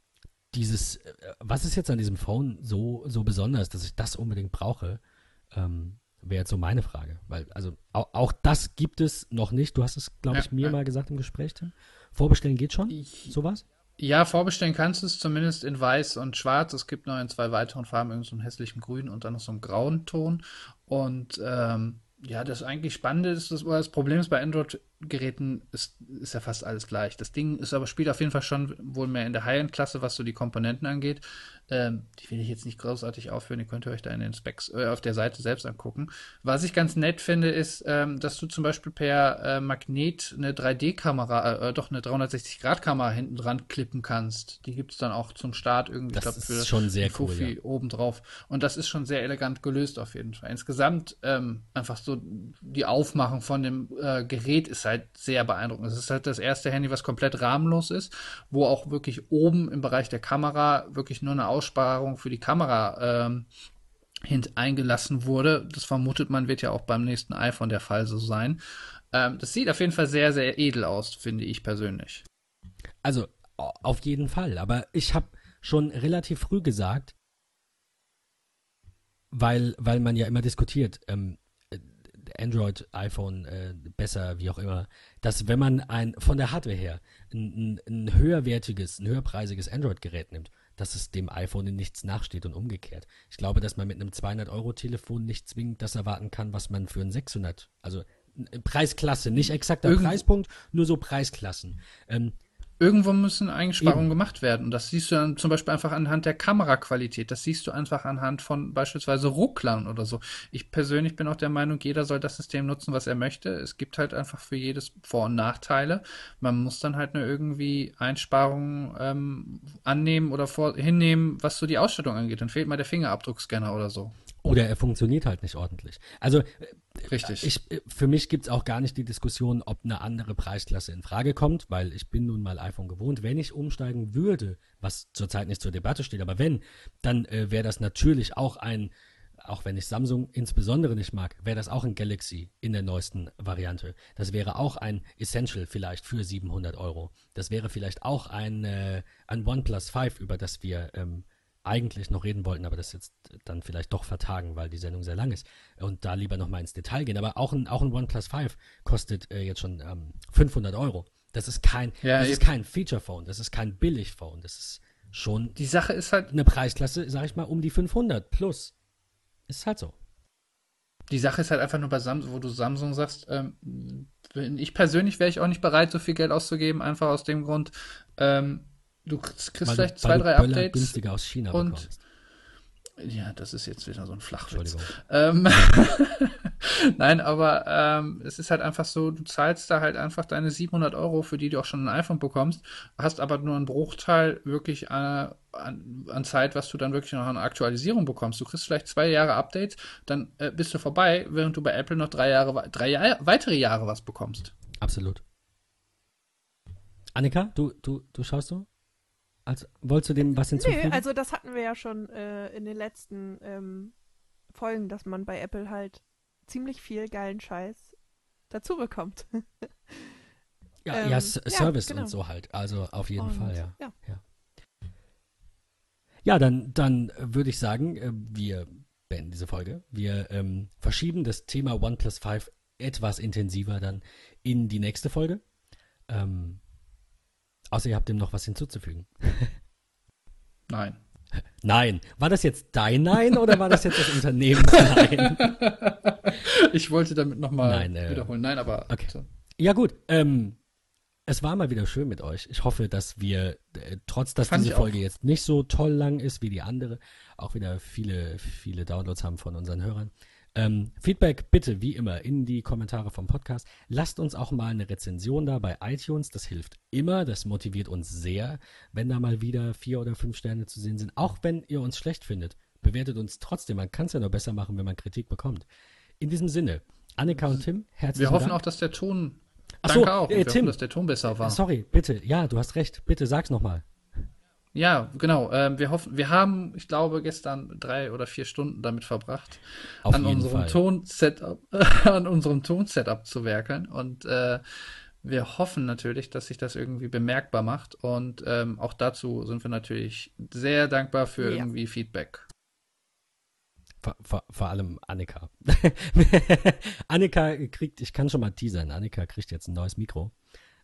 dieses, äh, was ist jetzt an diesem Phone so, so besonders, dass ich das unbedingt brauche, ähm, wäre jetzt so meine Frage. Weil, also auch, auch das gibt es noch nicht. Du hast es, glaube Ja, ich, mir ja. mal gesagt im Gespräch, Tim. Vorbestellen geht schon? Ich- Sowas? Ja, vorbestellen kannst du es zumindest in weiß und schwarz. Es gibt noch in zwei weiteren Farben, irgend so einen hässlichen grün und dann noch so einen grauen Ton. Und ähm, ja, das eigentlich Spannende ist, das, das Problem ist bei Android Geräten ist, ist ja fast alles gleich. Das Ding ist aber spielt auf jeden Fall schon wohl mehr in der High-End-Klasse, was so die Komponenten angeht. Ähm, die will ich jetzt nicht großartig aufführen, die könnt ihr euch da in den Specs äh, auf der Seite selbst angucken. Was ich ganz nett finde, ist, ähm, dass du zum Beispiel per äh, Magnet eine 3D-Kamera, äh, doch eine 360-Grad-Kamera hinten dran klippen kannst. Die gibt es dann auch zum Start irgendwie. Das glaub, ist schon sehr cool. Ja. obendrauf. Und das ist schon sehr elegant gelöst auf jeden Fall. Insgesamt ähm, einfach so die Aufmachung von dem äh, Gerät ist halt sehr beeindruckend. Es ist halt das erste Handy, was komplett rahmenlos ist, wo auch wirklich oben im Bereich der Kamera wirklich nur eine Aussparung für die Kamera ähm, hint eingelassen wurde. Das vermutet man, wird ja auch beim nächsten iPhone der Fall so sein. Ähm, das sieht auf jeden Fall sehr, sehr edel aus, finde ich persönlich. Also auf jeden Fall. Aber ich habe schon relativ früh gesagt, weil, weil man ja immer diskutiert, ähm, Android, iPhone, äh, besser, wie auch immer, dass wenn man ein von der Hardware her ein, ein, ein höherwertiges, ein höherpreisiges Android-Gerät nimmt, dass es dem iPhone in nichts nachsteht und umgekehrt. Ich glaube, dass man mit einem 200-Euro-Telefon nicht zwingend das erwarten kann, was man für ein 600, also Preisklasse, nicht exakter Irgend Preispunkt, nur so Preisklassen. Ähm, Irgendwo müssen Einsparungen Eben. gemacht werden. Und das siehst du dann zum Beispiel einfach anhand der Kameraqualität. Das siehst du einfach anhand von beispielsweise Rucklern oder so. Ich persönlich bin auch der Meinung, jeder soll das System nutzen, was er möchte. Es gibt halt einfach für jedes Vor- und Nachteile. Man muss dann halt nur irgendwie Einsparungen ähm, annehmen oder vor hinnehmen, was so die Ausstattung angeht. Dann fehlt mal der Fingerabdruckscanner oder so. Oder er funktioniert halt nicht ordentlich. Also Richtig. Ich, für mich gibt es auch gar nicht die Diskussion, ob eine andere Preisklasse in Frage kommt, weil ich bin nun mal iPhone gewohnt. Wenn ich umsteigen würde, was zurzeit nicht zur Debatte steht, aber wenn, dann äh, wäre das natürlich auch ein, auch wenn ich Samsung insbesondere nicht mag, wäre das auch ein Galaxy in der neuesten Variante. Das wäre auch ein Essential vielleicht für 700 Euro. Das wäre vielleicht auch ein, äh, ein OnePlus 5, über das wir ähm, eigentlich noch reden wollten, aber das jetzt dann vielleicht doch vertagen, weil die Sendung sehr lang ist und da lieber noch mal ins Detail gehen. Aber auch ein, auch ein OnePlus 5 kostet äh, jetzt schon ähm, 500 Euro. Das ist kein, ja, das ist kein Feature-Phone, das ist kein Billig-Phone, das ist schon. Die Sache ist halt. Eine Preisklasse, sag ich mal, um die 500 plus. Ist halt so. Die Sache ist halt einfach nur bei Samsung, wo du Samsung sagst, ähm, ich persönlich wäre ich auch nicht bereit, so viel Geld auszugeben, einfach aus dem Grund, ähm, Du kriegst weil vielleicht zwei, drei Böller Updates. günstiger aus China und bekommst. Ja, das ist jetzt wieder so ein Flachwitz. Ähm, Nein, aber ähm, es ist halt einfach so, du zahlst da halt einfach deine 700 Euro, für die du auch schon ein iPhone bekommst, hast aber nur einen Bruchteil wirklich äh, an, an, Zeit, was du dann wirklich noch an Aktualisierung bekommst. Du kriegst vielleicht zwei Jahre Updates, dann äh, bist du vorbei, während du bei Apple noch drei Jahre, drei Jahr, weitere Jahre was bekommst. Absolut. Annika, du, du, du schaust so? Also, wolltest du dem was hinzufügen? Nee, also das hatten wir ja schon äh, in den letzten ähm, Folgen, dass man bei Apple halt ziemlich viel geilen Scheiß dazu bekommt. ja, ähm, ja, Service ja, genau. und so halt. Also auf jeden und, Fall, ja. Ja, ja. ja dann, dann würde ich sagen, äh, wir beenden diese Folge. Wir ähm, verschieben das Thema OnePlus 5 etwas intensiver dann in die nächste Folge. Ähm, Außer ihr habt dem noch was hinzuzufügen. Nein. Nein. War das jetzt dein Nein oder war das jetzt das Unternehmens Nein? ich wollte damit nochmal äh, wiederholen. Nein, aber. Okay. So. Ja, gut. Ähm, es war mal wieder schön mit euch. Ich hoffe, dass wir, äh, trotz dass Fand diese Folge jetzt nicht so toll lang ist wie die andere, auch wieder viele, viele Downloads haben von unseren Hörern. Ähm, Feedback bitte, wie immer, in die Kommentare vom Podcast. Lasst uns auch mal eine Rezension da bei iTunes. Das hilft immer. Das motiviert uns sehr, wenn da mal wieder vier oder fünf Sterne zu sehen sind. Auch wenn ihr uns schlecht findet, bewertet uns trotzdem. Man kann es ja nur besser machen, wenn man Kritik bekommt. In diesem Sinne, Annika und Tim, herzlich Wir hoffen Dank. auch, dass der Ton. Ach so, auch. Äh, Tim, hoffen, dass der Ton besser war. Sorry, bitte. Ja, du hast recht. Bitte sag's nochmal. Ja, genau. Ähm, wir hoffen, wir haben, ich glaube, gestern drei oder vier Stunden damit verbracht, Auf an unserem Ton-Setup, an unserem Ton-Setup zu werkeln. Und äh, wir hoffen natürlich, dass sich das irgendwie bemerkbar macht. Und ähm, auch dazu sind wir natürlich sehr dankbar für ja. irgendwie Feedback. Vor, vor, vor, allem Annika. Annika kriegt, ich kann schon mal teasern, Annika kriegt jetzt ein neues Mikro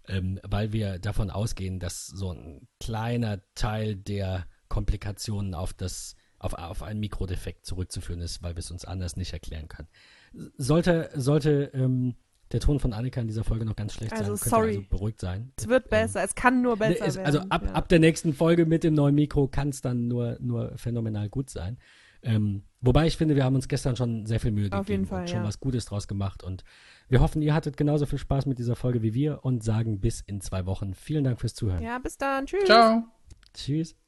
ähm, weil wir davon ausgehen, dass so ein kleiner Teil der Komplikationen auf das auf, auf einen Mikrodefekt zurückzuführen ist, weil wir es uns anders nicht erklären können. Sollte, sollte ähm, der Ton von Annika in dieser Folge noch ganz schlecht Also, sein. Sorry. Also beruhigt sein. Es wird Ähm, besser, es kann nur Ne, besser es, werden. also ab, ja. ab der nächsten Folge mit dem neuen Mikro kann es dann nur, nur phänomenal gut sein. Ähm, wobei ich finde, wir haben uns gestern schon sehr viel Mühe gegeben Auf jeden Fall, und schon ja. was Gutes draus gemacht. Und wir hoffen, ihr hattet genauso viel Spaß mit dieser Folge wie wir und sagen bis in zwei Wochen. Vielen Dank fürs Zuhören. ja, bis dann. Tschüss. Ciao. Tschüss.